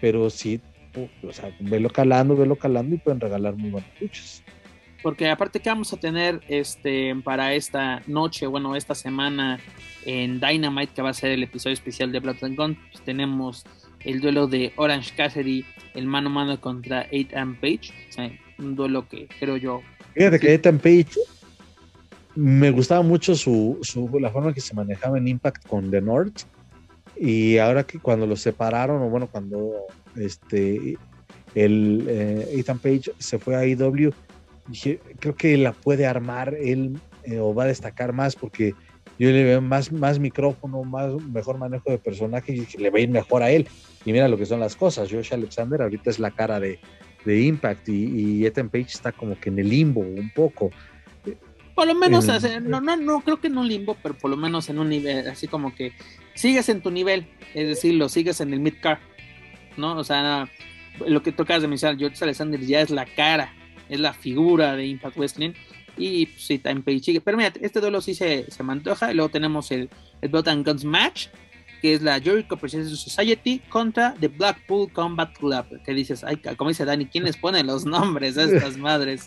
pero sí, o sea, velo calando, velo calando y pueden regalar muy buenas luchas. Porque aparte que vamos a tener este para esta noche, bueno, esta semana en Dynamite, que va a ser el episodio especial de Blood and Gun, pues tenemos el duelo de Orange Cassidy, el mano a mano contra Ethan Page. O sea, un duelo que creo yo. Fíjate que Ethan Page me gustaba mucho su, su, la forma que se manejaba en Impact con The North. Y ahora que cuando lo separaron, o bueno, cuando este el eh, Ethan Page se fue a IW, dije, creo que la puede armar él eh, o va a destacar más porque yo le veo más, más micrófono, más mejor manejo de personaje y le va a ir mejor a él. Y mira lo que son las cosas. Josh Alexander ahorita es la cara de, de Impact y, y, Ethan Page está como que en el limbo un poco. Por lo menos, no, no, no creo que en un limbo, pero por lo menos en un nivel, así como que sigues en tu nivel, es decir, lo sigues en el mid-car, ¿no? O sea, lo que tocas de mencionar, Josh Alexander ya es la cara, es la figura de Impact Wrestling y pues, sí, Time Page Pero mira, este duelo sí se, se mantoja. Y luego tenemos el, el Blood and Guns Match, que es la Jericho Appreciation Society contra The Blackpool Combat Club. Que dices, ay, como dice Dani, ¿quién les pone los nombres a estas <laughs> madres?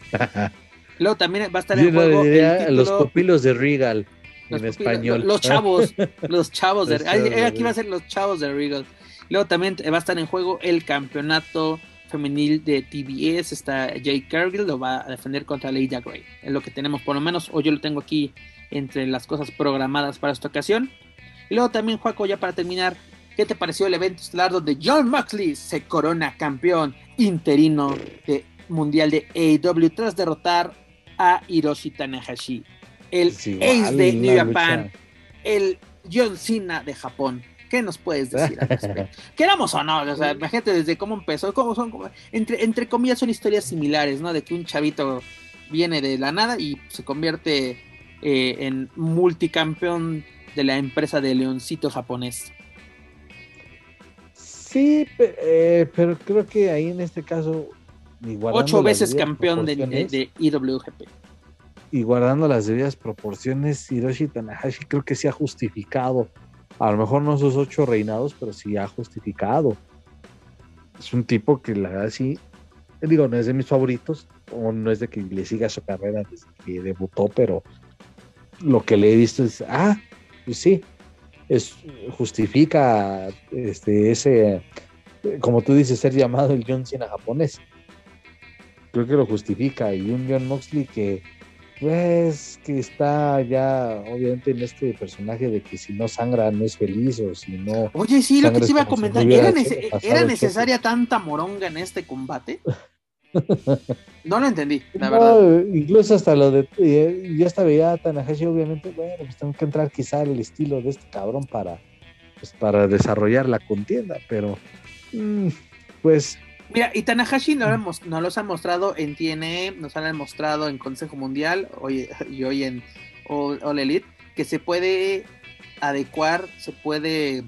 luego también va a estar en juego. los pupilos de Regal. en español. Los, chavos, los chavos de <laughs> Aquí va a ser los chavos de Regal. Luego también va a estar en juego el campeonato femenil de TBS, está Jay Cargill, lo va a defender contra Lady Gray. Es lo que tenemos, por lo menos, o yo lo tengo aquí entre las cosas programadas para esta ocasión. Y luego también, Juaco, ya para terminar, ¿qué te pareció el evento estelar donde John Moxley se corona campeón interino de mundial de AEW tras derrotar a Hiroshi Tanahashi, el ace de New Japan, el John Cena de Japón? ¿Qué nos puedes decir al respecto? <laughs> Queramos o no, o sea, imagínate desde cómo empezó, cómo son, entre, entre comillas son historias similares, ¿no? De que un chavito viene de la nada y se convierte eh, en multicampeón de la empresa de Leoncito japonés. Sí, eh, pero creo que ahí en este caso... Ocho veces campeón de, de, IWGP. Y guardando las debidas proporciones, Hiroshi Tanahashi creo que se ha justificado a lo mejor no sus ocho reinados, pero sí ha justificado. Es un tipo que la verdad sí, digo, no es de mis favoritos, o no es de que le siga su carrera desde que debutó, pero lo que le he visto es, ah, pues sí, es, justifica este, ese, como tú dices, ser llamado el John Cena japonés. Creo que lo justifica. Y un John Moxley que pues que está ya obviamente en este personaje de que si no sangra no es feliz o si no... Oye, sí, lo que te iba a comentar, ¿era, necesaria tanta moronga en este combate? <laughs> no lo entendí, la verdad. Incluso hasta lo de... Eh, yo hasta veía a Tanahashi, obviamente, bueno, pues tengo que entrar quizá el estilo de este cabrón para, pues, para desarrollar la contienda, pero... Mm, pues Mira, y Tanahashi no, no, los ha mostrado en TNE, nos han mostrado en Consejo Mundial hoy, y hoy en All, Elite, que se puede adecuar, se puede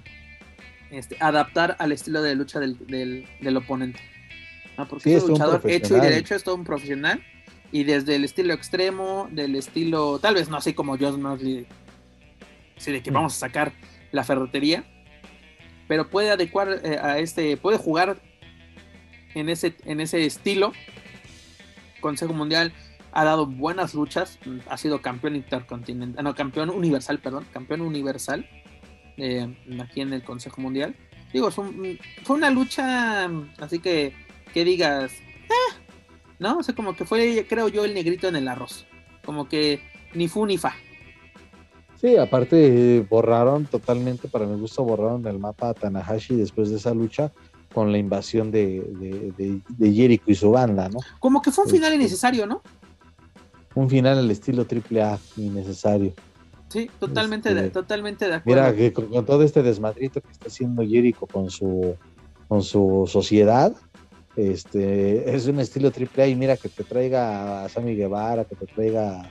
este, adaptar al estilo de lucha del, del, oponente. ¿no? Porque es un luchador hecho y derecho, es todo un profesional. Y desde el estilo extremo, del estilo, tal vez no así como Josh Mosley, así de que mm. vamos a sacar la ferretería, pero puede adecuar eh, a este, puede jugar en ese, en ese estilo. Consejo Mundial ha dado buenas luchas, ha sido campeón intercontinental, no, campeón universal, perdón, campeón universal eh, aquí en el Consejo Mundial. Digo, fue una lucha, así que, que digas, ah", ¿no? O sea, como que fue, creo yo, el negrito en el arroz. Como que ni fu ni fa. Sí, aparte borraron totalmente, para mi gusto, borraron el mapa a Tanahashi después de esa lucha con la invasión de, de, Jericho y su banda, ¿no? Como que fue un final este, innecesario, ¿no? Un final al estilo AAA innecesario. Sí, totalmente, de, este, totalmente de acuerdo. Mira, que con, todo este desmadrito que está haciendo Jericho con su, con su sociedad, este, es un estilo AAA y mira que te traiga a Sammy Guevara, que te traiga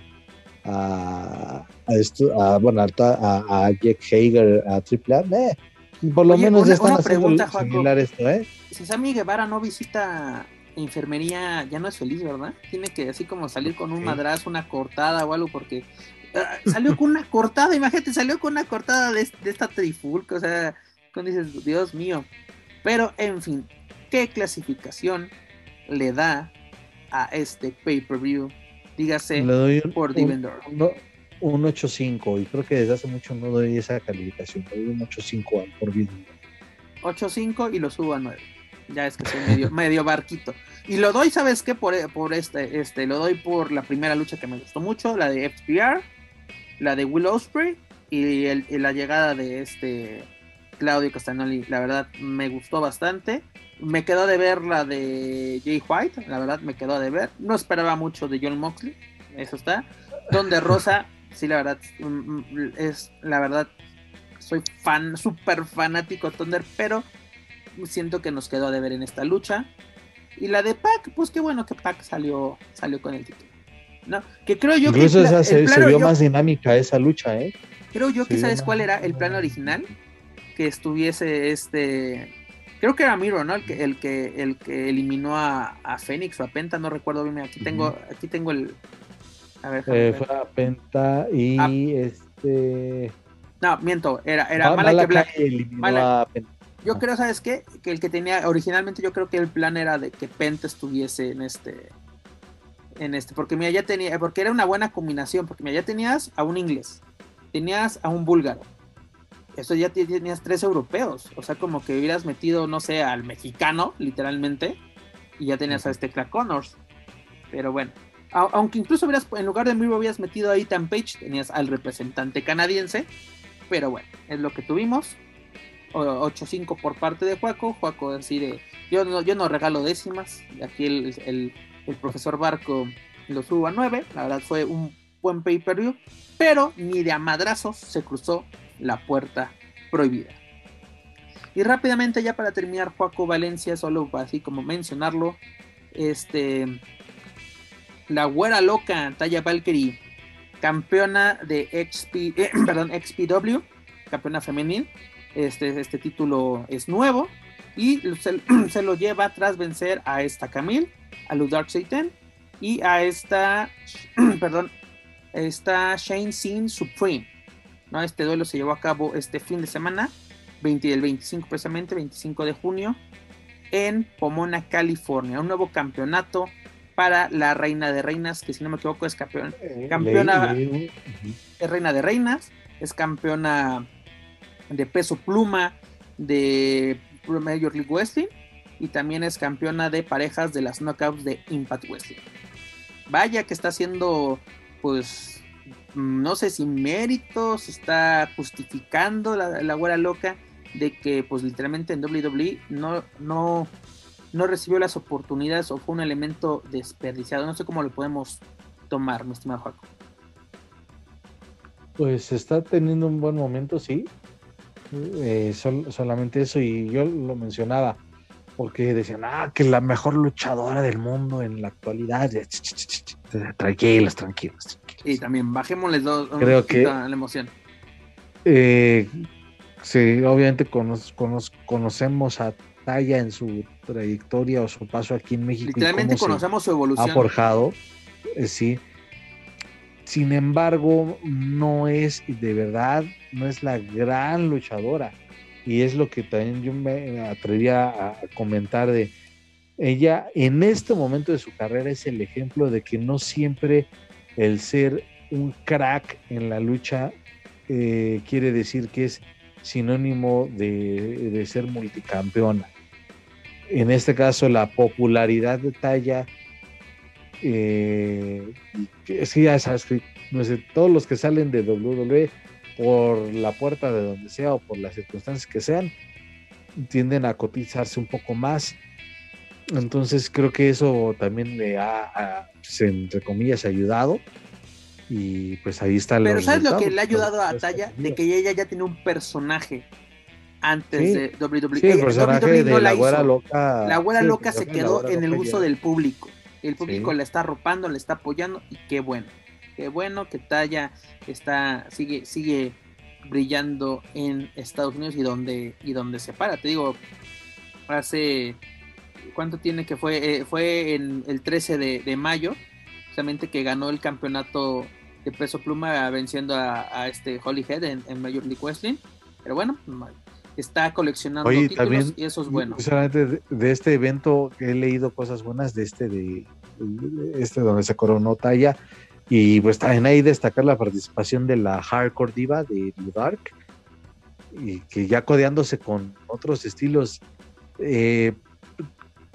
a, a, esto, a bueno, a, a, Jack Hager, a AAA, eh, por lo menos ya están haciendo similar esto, ¿eh? Si Sammy Guevara no visita enfermería, ya no es feliz, ¿verdad? Tiene que así como salir con un madrazo, una cortada o algo, porque ah, salió con una cortada, imagínate, salió con una cortada de, esta trifulca, o sea, cuando dices, Dios mío. Pero, en fin, ¿qué clasificación le da a este pay-per-view? Dígase por Divendor un 8.5 y creo que desde hace mucho no doy esa calificación, doy un 8.5 por video. 8.5 y lo subo a 9. Ya es que soy medio, <laughs> medio barquito. Y lo doy, ¿sabes qué? Por, por este, este, lo doy por la primera lucha que me gustó mucho, la de FPR, la de Will Ospreay y, el, la llegada de este Claudio Castagnoli. La verdad, me gustó bastante. Me quedó de ver la de Jay White, la verdad me quedó de ver. No esperaba mucho de John Moxley, eso está. Donde Rosa <laughs> sí, la verdad, mm, mm, es la verdad, soy fan, súper fanático de Thunder, pero siento que nos quedó de ver en esta lucha. Y la de Pac, pues qué bueno que Pac salió, salió con el título. ¿no? Que creo yo que. esa se, vio más dinámica esa lucha, ¿eh? Creo yo que sabes cuál era el plan original. Que estuviese este. Creo que era Miro, ¿no? El que, el que, el que eliminó a, a Fénix o a Penta, no recuerdo bien. Aquí tengo, aquí tengo el, eh, fue a Penta y ah. este. No, miento, era, era Yo creo, ¿sabes qué? Que el que tenía, originalmente yo creo que el plan era de que Penta estuviese en este. En este, porque mira, ya tenía, porque era una buena combinación, porque mira, ya tenías a un inglés, tenías a un búlgaro, eso ya tenías tres europeos, o sea, como que hubieras metido, no sé, al mexicano, literalmente, y ya tenías a este Clark Connors. Pero bueno, aunque incluso hubieras, en lugar de Miro habías metido a Ethan Page, tenías al representante canadiense, pero bueno, es lo que tuvimos. 8-5 por parte de Juaco, Juaco decide, yo no, yo no regalo décimas, aquí el, profesor Barco lo subo a 9, la verdad fue un buen pay-per-view, pero ni de a madrazos se cruzó la puerta prohibida. Y rápidamente ya para terminar, Juaco Valencia, solo así como mencionarlo, este la güera loca Taya Valkyrie, campeona de XP, eh, <clears throat> perdón, XPW, campeona femenil. Este, este título es nuevo y se, <clears throat> lo lleva tras vencer a esta Camille, a los Dark Satan y a esta, <clears throat> perdón, esta Shane Sin Supreme. ¿no? Este duelo se llevó a cabo este fin de semana, 20, el 25 precisamente, 25 de junio, en Pomona, California. Un nuevo campeonato para la reina de reinas, que si no me equivoco es campeón, eh, campeona, es reina de reinas, es campeona de peso pluma de Major League Wrestling y también es campeona de parejas de las knockouts de Impact Wrestling. Vaya que está haciendo, pues, no sé si méritos, está justificando la, la güera loca de que, pues, literalmente en WWE no, no, no recibió las oportunidades o fue un elemento desperdiciado. No sé cómo lo podemos tomar, mi estimado Jaco. Pues está teniendo un buen momento, sí. Eh, solamente eso, y yo lo mencionaba, porque decían, ah, que la mejor luchadora del mundo en la actualidad. Tranquilos, tranquilos. Y también bajémosles dos, Creo que la emoción. Eh, sí, obviamente conocemos a Talla en su trayectoria o su paso aquí en México. Literalmente conocemos su evolución. Ha forjado, eh, sí. Sin embargo, no es, de verdad, no es la gran luchadora. Y es lo que también yo me atrevía a comentar de ella en este momento de su carrera es el ejemplo de que no siempre el ser un crack en la lucha eh, quiere decir que es sinónimo de, ser multicampeona. En este caso, la popularidad de talla, eh, ya sabes todos los que salen de WWE por la puerta de donde sea o por las circunstancias que sean, tienden a cotizarse un poco más. Entonces creo que eso también le ha, pues, entre comillas, ayudado y pues ahí está Pero ¿sabes lo que le ha ayudado a Talla? De que ella ya tiene un personaje antes de WWE. Sí, el personaje WWE de la, güera loca. La güera loca se quedó en el uso del público. El público la está arropando, le está apoyando y qué bueno. Qué bueno que Talla está, sigue, sigue brillando en Estados Unidos y donde, y donde se para. Te digo, hace ¿cuánto tiene que fue? Eh, fue en el 13 de, de mayo, justamente que ganó el campeonato de peso pluma venciendo a, este Holyhead en, en Major League Wrestling. Pero bueno, está coleccionando títulos y eso es bueno. De, de, este evento he leído cosas buenas de este de, este donde se coronó Talla y pues también ahí destacar la participación de la Hardcore Diva de Dark y que ya codeándose con otros estilos eh,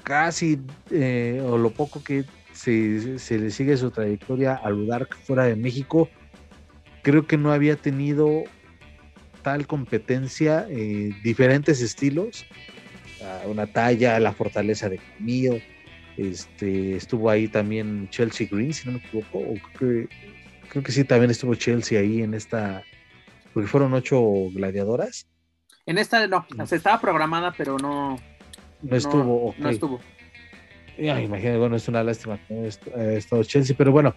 casi eh, o lo poco que se, le sigue su trayectoria a Ludark fuera de México, creo que no había tenido tal competencia, eh, diferentes estilos, una talla, la fortaleza de Camillo, este, estuvo ahí también Chelsea Green, si no me equivoco, creo, que, creo que sí, también estuvo Chelsea ahí en esta, porque fueron ocho gladiadoras. En esta no, se estaba programada, pero no, no estuvo. No estuvo. Imagínate, bueno, es una lástima que estado Chelsea, pero bueno.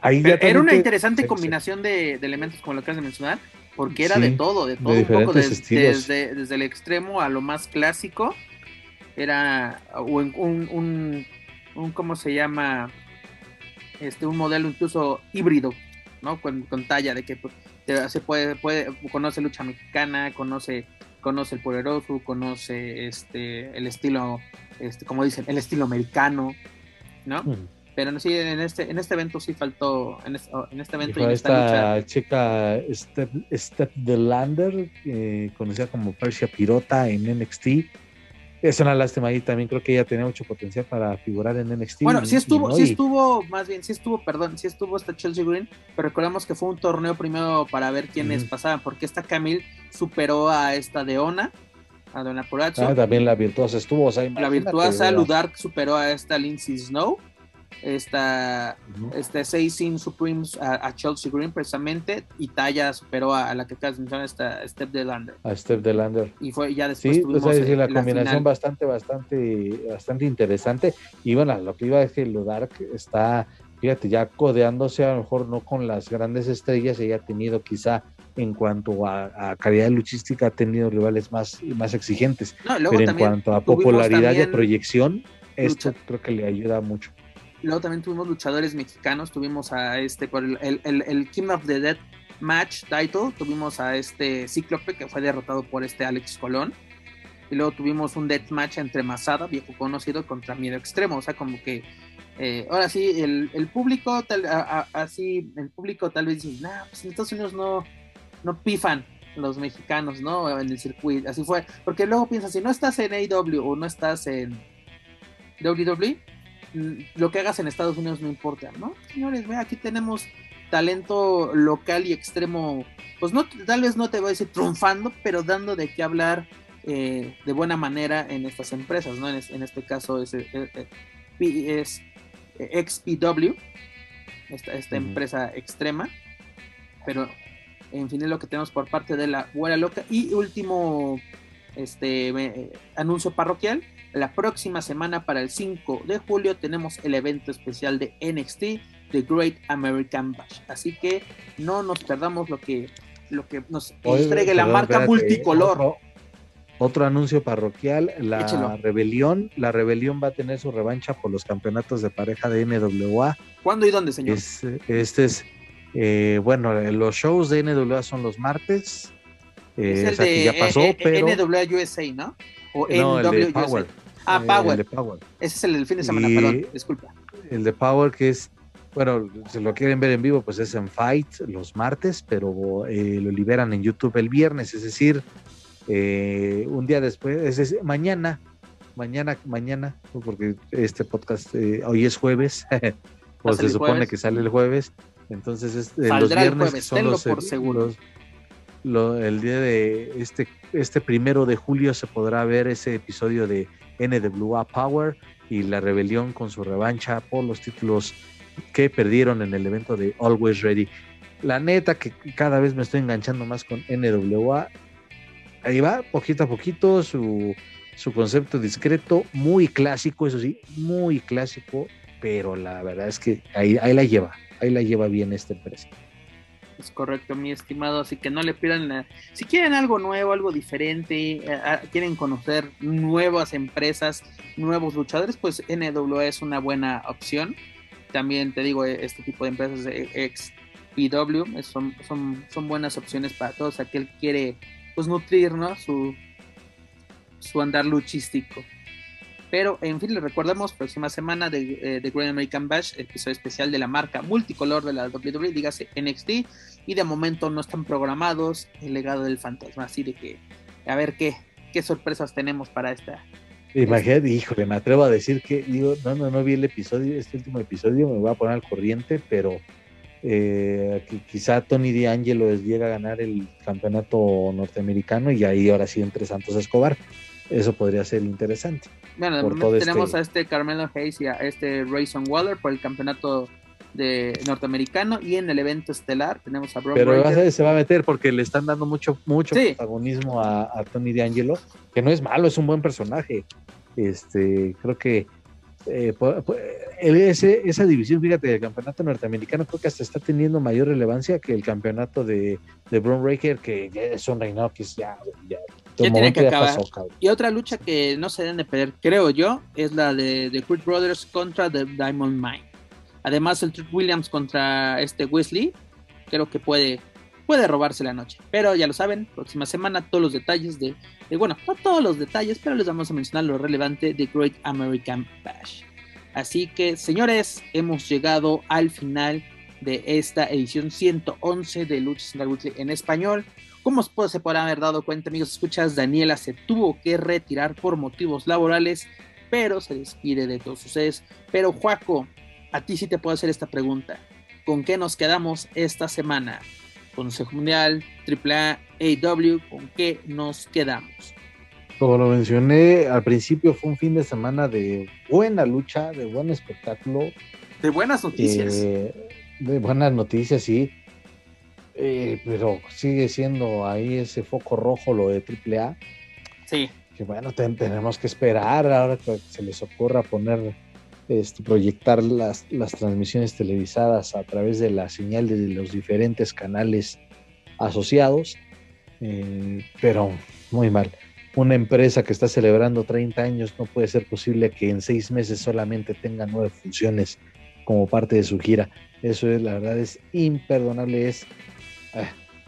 Ahí era una interesante combinación de, elementos como lo que has de mencionar, porque era de todo, de todo, un poco desde, desde, el extremo a lo más clásico. Era un, un, un, ¿cómo se llama? Este, un modelo incluso híbrido, ¿no? Con, talla de que pues, se puede, puede, conoce lucha mexicana, conoce conoce el poderoso, conoce este el estilo, este, como dicen, el estilo americano, ¿no? Pero sí, en este, en este evento sí faltó, en este, en este evento y esta, chica Step, Step the Lander, eh, conocida como Persia Pirota en NXT, es una lástima ahí también creo que ella tenía mucho potencial para figurar en NXT. Bueno, sí estuvo, sí estuvo, más bien, sí estuvo, perdón, sí estuvo esta Chelsea Green, pero recordemos que fue un torneo primero para ver quiénes pasaban, porque esta Camille superó a esta Deona, a Porazzo. Ah, también la virtuosa estuvo, o sea, La virtuosa Ludark superó a esta Lindsay Snow esta, este Seising Supremes a, Chelsea Green precisamente y Taya superó a, la que acabas de esta Step de Lander. A Step de Lander. Y fue ya después sí, tuvimos decir, la, combinación bastante, bastante, bastante interesante. Y bueno, lo que iba es que lo Dark está, fíjate, ya codeándose a lo mejor no con las grandes estrellas, ella ha tenido quizá en cuanto a, calidad luchística ha tenido rivales más, más exigentes. pero en cuanto a popularidad de proyección, esto creo que le ayuda mucho. Luego también tuvimos luchadores mexicanos, tuvimos a este, por el, el, el, King of the Dead Match title, tuvimos a este Cíclope que fue derrotado por este Alex Colón. Y luego tuvimos un death match entre Masada, viejo conocido, contra Miedo Extremo. O sea, como que eh, ahora sí, el, el público, tal, así, el público tal vez dice, nah, pues en Estados Unidos no, no pifan los mexicanos, ¿no? En el circuito. Así fue. Porque luego piensas, si no estás en AEW o no estás en WWE, Mm, lo que hagas en Estados Unidos no importa, ¿no? Señores, ve, aquí tenemos talento local y extremo, pues no, tal vez no te voy a decir triunfando, pero dando de qué hablar eh, de buena manera en estas empresas, ¿no? En, este caso es, eh, eh, es, XPW, esta, empresa extrema, pero en fin es lo que tenemos por parte de la Buena Loca. Y último este anuncio parroquial, la próxima semana para el 5 de julio tenemos el evento especial de NXT, The Great American Bash. Así que no nos perdamos lo que, lo que nos entregue la marca multicolor. otro anuncio parroquial, la Échelo. rebelión, la rebelión va a tener su revancha por los campeonatos de pareja de NWA. ¿Cuándo y dónde, señor? Es, este es, eh, bueno, los shows de NWA son los martes. eh, es o el sea, que de ya pasó, eh, eh, pero NWA USA, ¿no? O no, el de NWA. Power. Ah, eh, Power. el de Power. Ese es el del fin de semana, Y- perdón, disculpa. El de Power que es, bueno, si lo quieren ver en vivo, pues es en Fight los martes, pero eh, lo liberan en YouTube el viernes, es decir, eh, un día después, es decir, mañana, mañana, mañana, porque este podcast eh, hoy es jueves, <laughs> o ¿Va a se supone jueves? que sale el jueves, entonces es, Saldrá los el viernes jueves, son los, por seguro. los- lo- el día de este, este primero de julio se podrá ver ese episodio de NWA Power y la rebelión con su revancha por los títulos que perdieron en el evento de Always Ready. La neta que cada vez me estoy enganchando más con NWA. Ahí va, poquito a poquito, su, su concepto discreto, muy clásico, eso sí, muy clásico, pero la verdad es que ahí, ahí la lleva, ahí la lleva bien esta empresa. Es correcto, mi estimado. Así que no le pidan. la- Si quieren algo nuevo, algo diferente, eh, ah, quieren conocer nuevas empresas, nuevos luchadores, pues NWA es una buena opción. También te digo, eh, este tipo de empresas ex PW son, son, son buenas opciones para todos aquel que quiere pues nutrir su, su andar luchístico. Pero en fin, les recordamos, próxima semana de eh, The Great American Bash, episodio especial de la marca multicolor de la WWE, dígase NXT, y de momento no están programados el legado del fantasma, así de que a ver qué, qué sorpresas tenemos para esta. Imagínate, híjole, me atrevo a decir que, digo, no, no, no vi el episodio, este último episodio, me voy a poner al corriente, pero eh, quizá Tony D'Angelo llega a ganar el campeonato norteamericano y ahí ahora sí entre Santos Escobar. Eso podría ser interesante. Bueno, Por todo tenemos este- a este Carmelo Hayes y a este Rayson Waller por el campeonato de norteamericano y en el evento estelar tenemos a Bron Pero se va a meter porque le están dando mucho, mucho Sí. protagonismo a, a Tony D'Angelo, que no es malo, es un buen personaje. Este, creo que eh, ese- esa división, fíjate, del campeonato norteamericano creo que hasta está teniendo mayor relevancia que el campeonato de, de Braun Breaker, que ya es un reinado que es ya, ya, Ya tiene que acabar. pasó. Y otra lucha que no se deben de perder, creo yo, es la de The Creed Brothers contra The Diamond Mine. Además, el Trick Williams contra este Wesley, creo que puede, puede robarse la noche. Pero ya lo saben, próxima semana todos los detalles de, de- bueno, no todos los detalles, pero les vamos a mencionar lo relevante de Great American Bash. Así que, señores, hemos llegado al final de esta edición 111 de Lucha Central Weekly en español. Como se podrán haber dado cuenta, amigos, escuchas, Daniela se tuvo que retirar por motivos laborales, pero se despide de todos ustedes. Pero, Juaco, a ti sí te puedo hacer esta pregunta. ¿Con qué nos quedamos esta semana? Consejo Mundial, AAA, AW, ¿con qué nos quedamos? Como lo mencioné al principio, fue un fin de semana de buena lucha, de buen espectáculo, De buenas noticias. Eh, de buenas noticias, sí. Eh, pero sigue siendo ahí ese foco rojo lo de AAA. sí, Que bueno, ten- tenemos que esperar ahora que se les ocurra poner, este, proyectar las, las transmisiones televisadas a través de la señal de los diferentes canales asociados. Eh, pero muy mal. Una empresa que está celebrando 30 años no puede ser posible que en seis meses solamente tenga nueve funciones como parte de su gira. Eso es, la verdad, es imperdonable, es,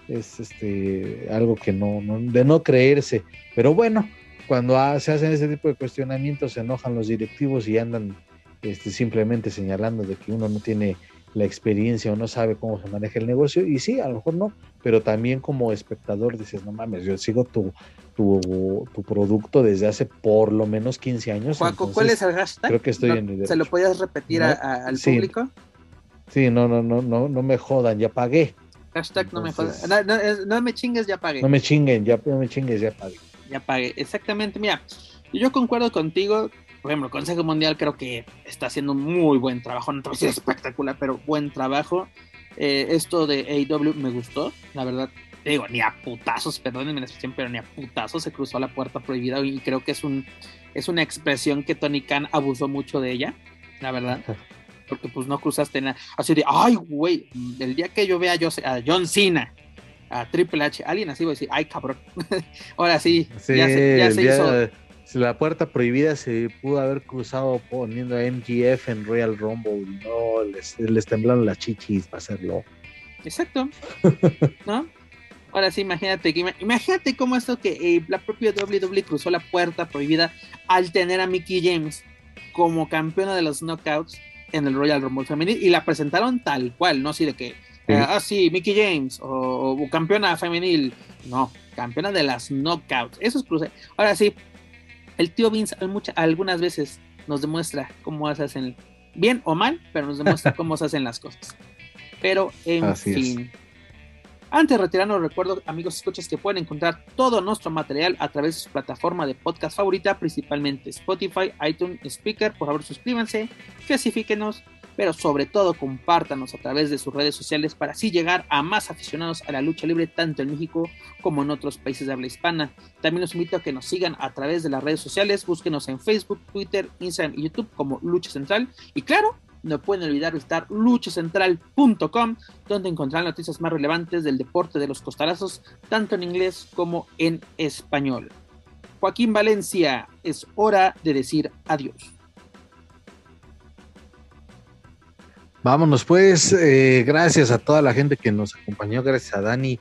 es este, algo que no, no- de no creerse. Pero bueno, cuando ha- se hacen ese tipo de cuestionamientos, se enojan los directivos y andan este, simplemente señalando de que uno no tiene la experiencia o no sabe cómo se maneja el negocio. Y sí, a lo mejor no, pero también como espectador dices, no mames, yo sigo tu, tu, tu producto desde hace por lo menos 15 años. Juaco, ¿cuál es el hashtag? creo que estoy No, en mi ¿Se lo podías repetir a- a- al Sí. público? Sí, no, no, no, no, no me jodan, ya pagué. Hashtag no me jodas. No, no, es- no me chingues, ya pagué. No me chinguen, ya no me chingues, ya pagué. Ya pagué. Exactamente, mira, yo concuerdo contigo. Por ejemplo, Consejo Mundial creo que está haciendo un muy buen trabajo. No te voy a decir espectacular, pero buen trabajo. Eh, esto de AEW me gustó, la verdad. Te digo, ni a putazos, perdónenme la expresión, pero ni a putazos se cruzó la puerta prohibida y creo que es un es una expresión que Tony Khan abusó mucho de ella, la verdad. <laughs> Porque pues no cruzaste nada. Así de, ay, güey, el día que yo vea a, Jose- a John Cena a Triple H. Alguien así va a decir, ay cabrón. <laughs> Ahora sí, ya se, ya se hizo. La puerta prohibida se pudo haber cruzado poniendo a MGF en Royal Rumble. No, les, les temblaron las chichis para hacerlo. Exacto. <laughs> ¿No? Ahora sí, imagínate, imagínate cómo esto que eh, la propia WWE cruzó la puerta prohibida al tener a Mickey James como campeona de los knockouts en el Royal Rumble femenil y la presentaron tal cual, no así de que, eh, ah, sí, Mickey James o, campeona femenil, no, campeona de las knockouts, eso es cruce. Ahora sí, el tío Vince algunas veces nos demuestra cómo se hacen bien o mal, pero nos demuestra <laughs> cómo se hacen las cosas. Pero en fin. Antes de retirarnos, recuerdo, amigos escuchas, que pueden encontrar todo nuestro material a través de su plataforma de podcast favorita, principalmente Spotify, iTunes, Speaker. Por favor, suscríbanse, clasifiquenos, pero sobre todo compártanos a través de sus redes sociales para así llegar a más aficionados a la lucha libre, tanto en México como en otros países de habla hispana. También los invito a que nos sigan a través de las redes sociales, búsquenos en Facebook, Twitter, Instagram y YouTube como Lucha Central. Y claro, no pueden olvidar visitar luchacentral.com, donde encontrarán noticias más relevantes del deporte de los costalazos, tanto en inglés como en español. Joaquín Valencia, es hora de decir adiós. Vámonos pues, eh, gracias a toda la gente que nos acompañó, gracias a Dani.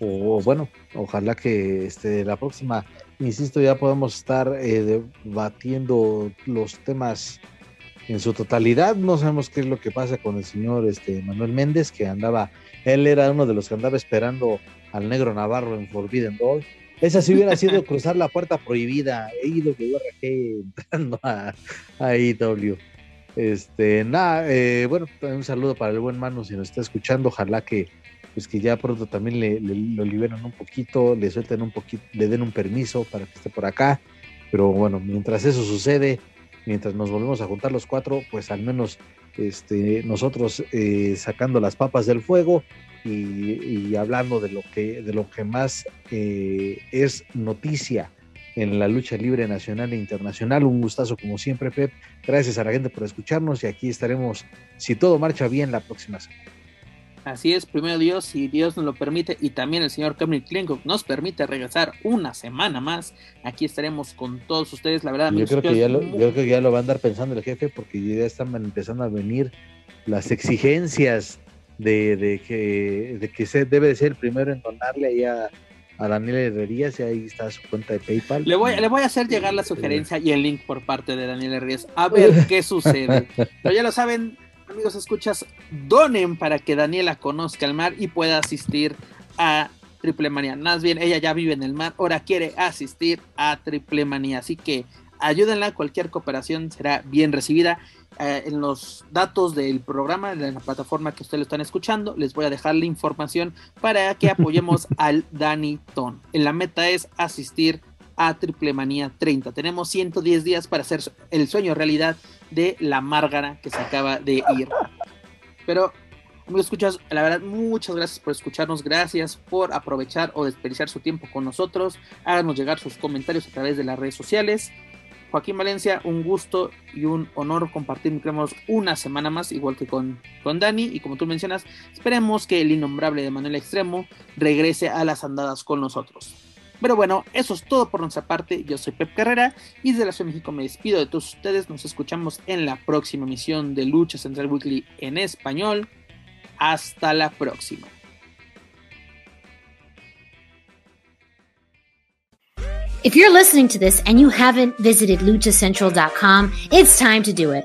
O bueno, ojalá que este, la próxima, insisto, ya podamos estar eh, debatiendo los temas en su totalidad. No sabemos qué es lo que pasa con el señor este, Manuel Méndez, que andaba, él era uno de los que andaba esperando al negro Navarro en Forbidden Door. Esa sí hubiera sido <laughs> cruzar la puerta prohibida, he ido que entrando a, a IW. Este, nada, eh, bueno, un saludo para el buen Manu si nos está escuchando. Ojalá que, pues que ya pronto también le, lo liberen un poquito, le suelten un poquito, le den un permiso para que esté por acá. Pero bueno, mientras eso sucede, mientras nos volvemos a juntar los cuatro, pues al menos este, nosotros eh, sacando las papas del fuego y, hablando de lo que, de lo que más eh, es noticia en la lucha libre nacional e internacional. Un gustazo como siempre, Pep. Gracias a la gente por escucharnos y aquí estaremos, si todo marcha bien, la próxima semana. Así es, primero Dios, si Dios nos lo permite, y también el señor Cameron Klingo nos permite regresar una semana más, aquí estaremos con todos ustedes, la verdad. Yo creo, que ya lo, yo creo que ya lo va a andar pensando el jefe, porque ya están empezando a venir las exigencias de, de que, de que se debe de ser el primero en donarle ahí a, a Daniel Herrerías y ahí está su cuenta de PayPal. Le voy, le voy a hacer llegar la sugerencia y el link por parte de Daniel Herrerías a ver <laughs> qué sucede. Pero ya lo saben, amigos, escuchas, donen para que Daniela conozca el mar y pueda asistir a Triple Manía. Más bien, ella ya vive en el mar, ahora quiere asistir a Triple Manía. Así que ayúdenla, cualquier cooperación será bien recibida. Eh, en los datos del programa, en la plataforma que ustedes lo están escuchando, les voy a dejar la información para que apoyemos <laughs> al Dani Ton. En la meta es asistir a Triple Manía 30. Tenemos 110 días para hacer el sueño realidad de la Márgara que se acaba de ir. Pero, amigos, escuchas, la verdad, muchas gracias por escucharnos. Gracias por aprovechar o desperdiciar su tiempo con nosotros. Háganos llegar sus comentarios a través de las redes sociales. Joaquín Valencia, un gusto y un honor compartir micrófonos una semana más, igual que con, con Dani. Y como tú mencionas, esperemos que el innombrable de Manuel Extremo regrese a las andadas con nosotros. Pero bueno, eso es todo por nuestra parte. Yo soy Pep Carrera y desde la Ciudad de México me despido de todos ustedes. Nos escuchamos en la próxima emisión de Lucha Central Weekly en español. Hasta la próxima. If you're listening to this and you haven't visited luchacentral.com, it's time to do it.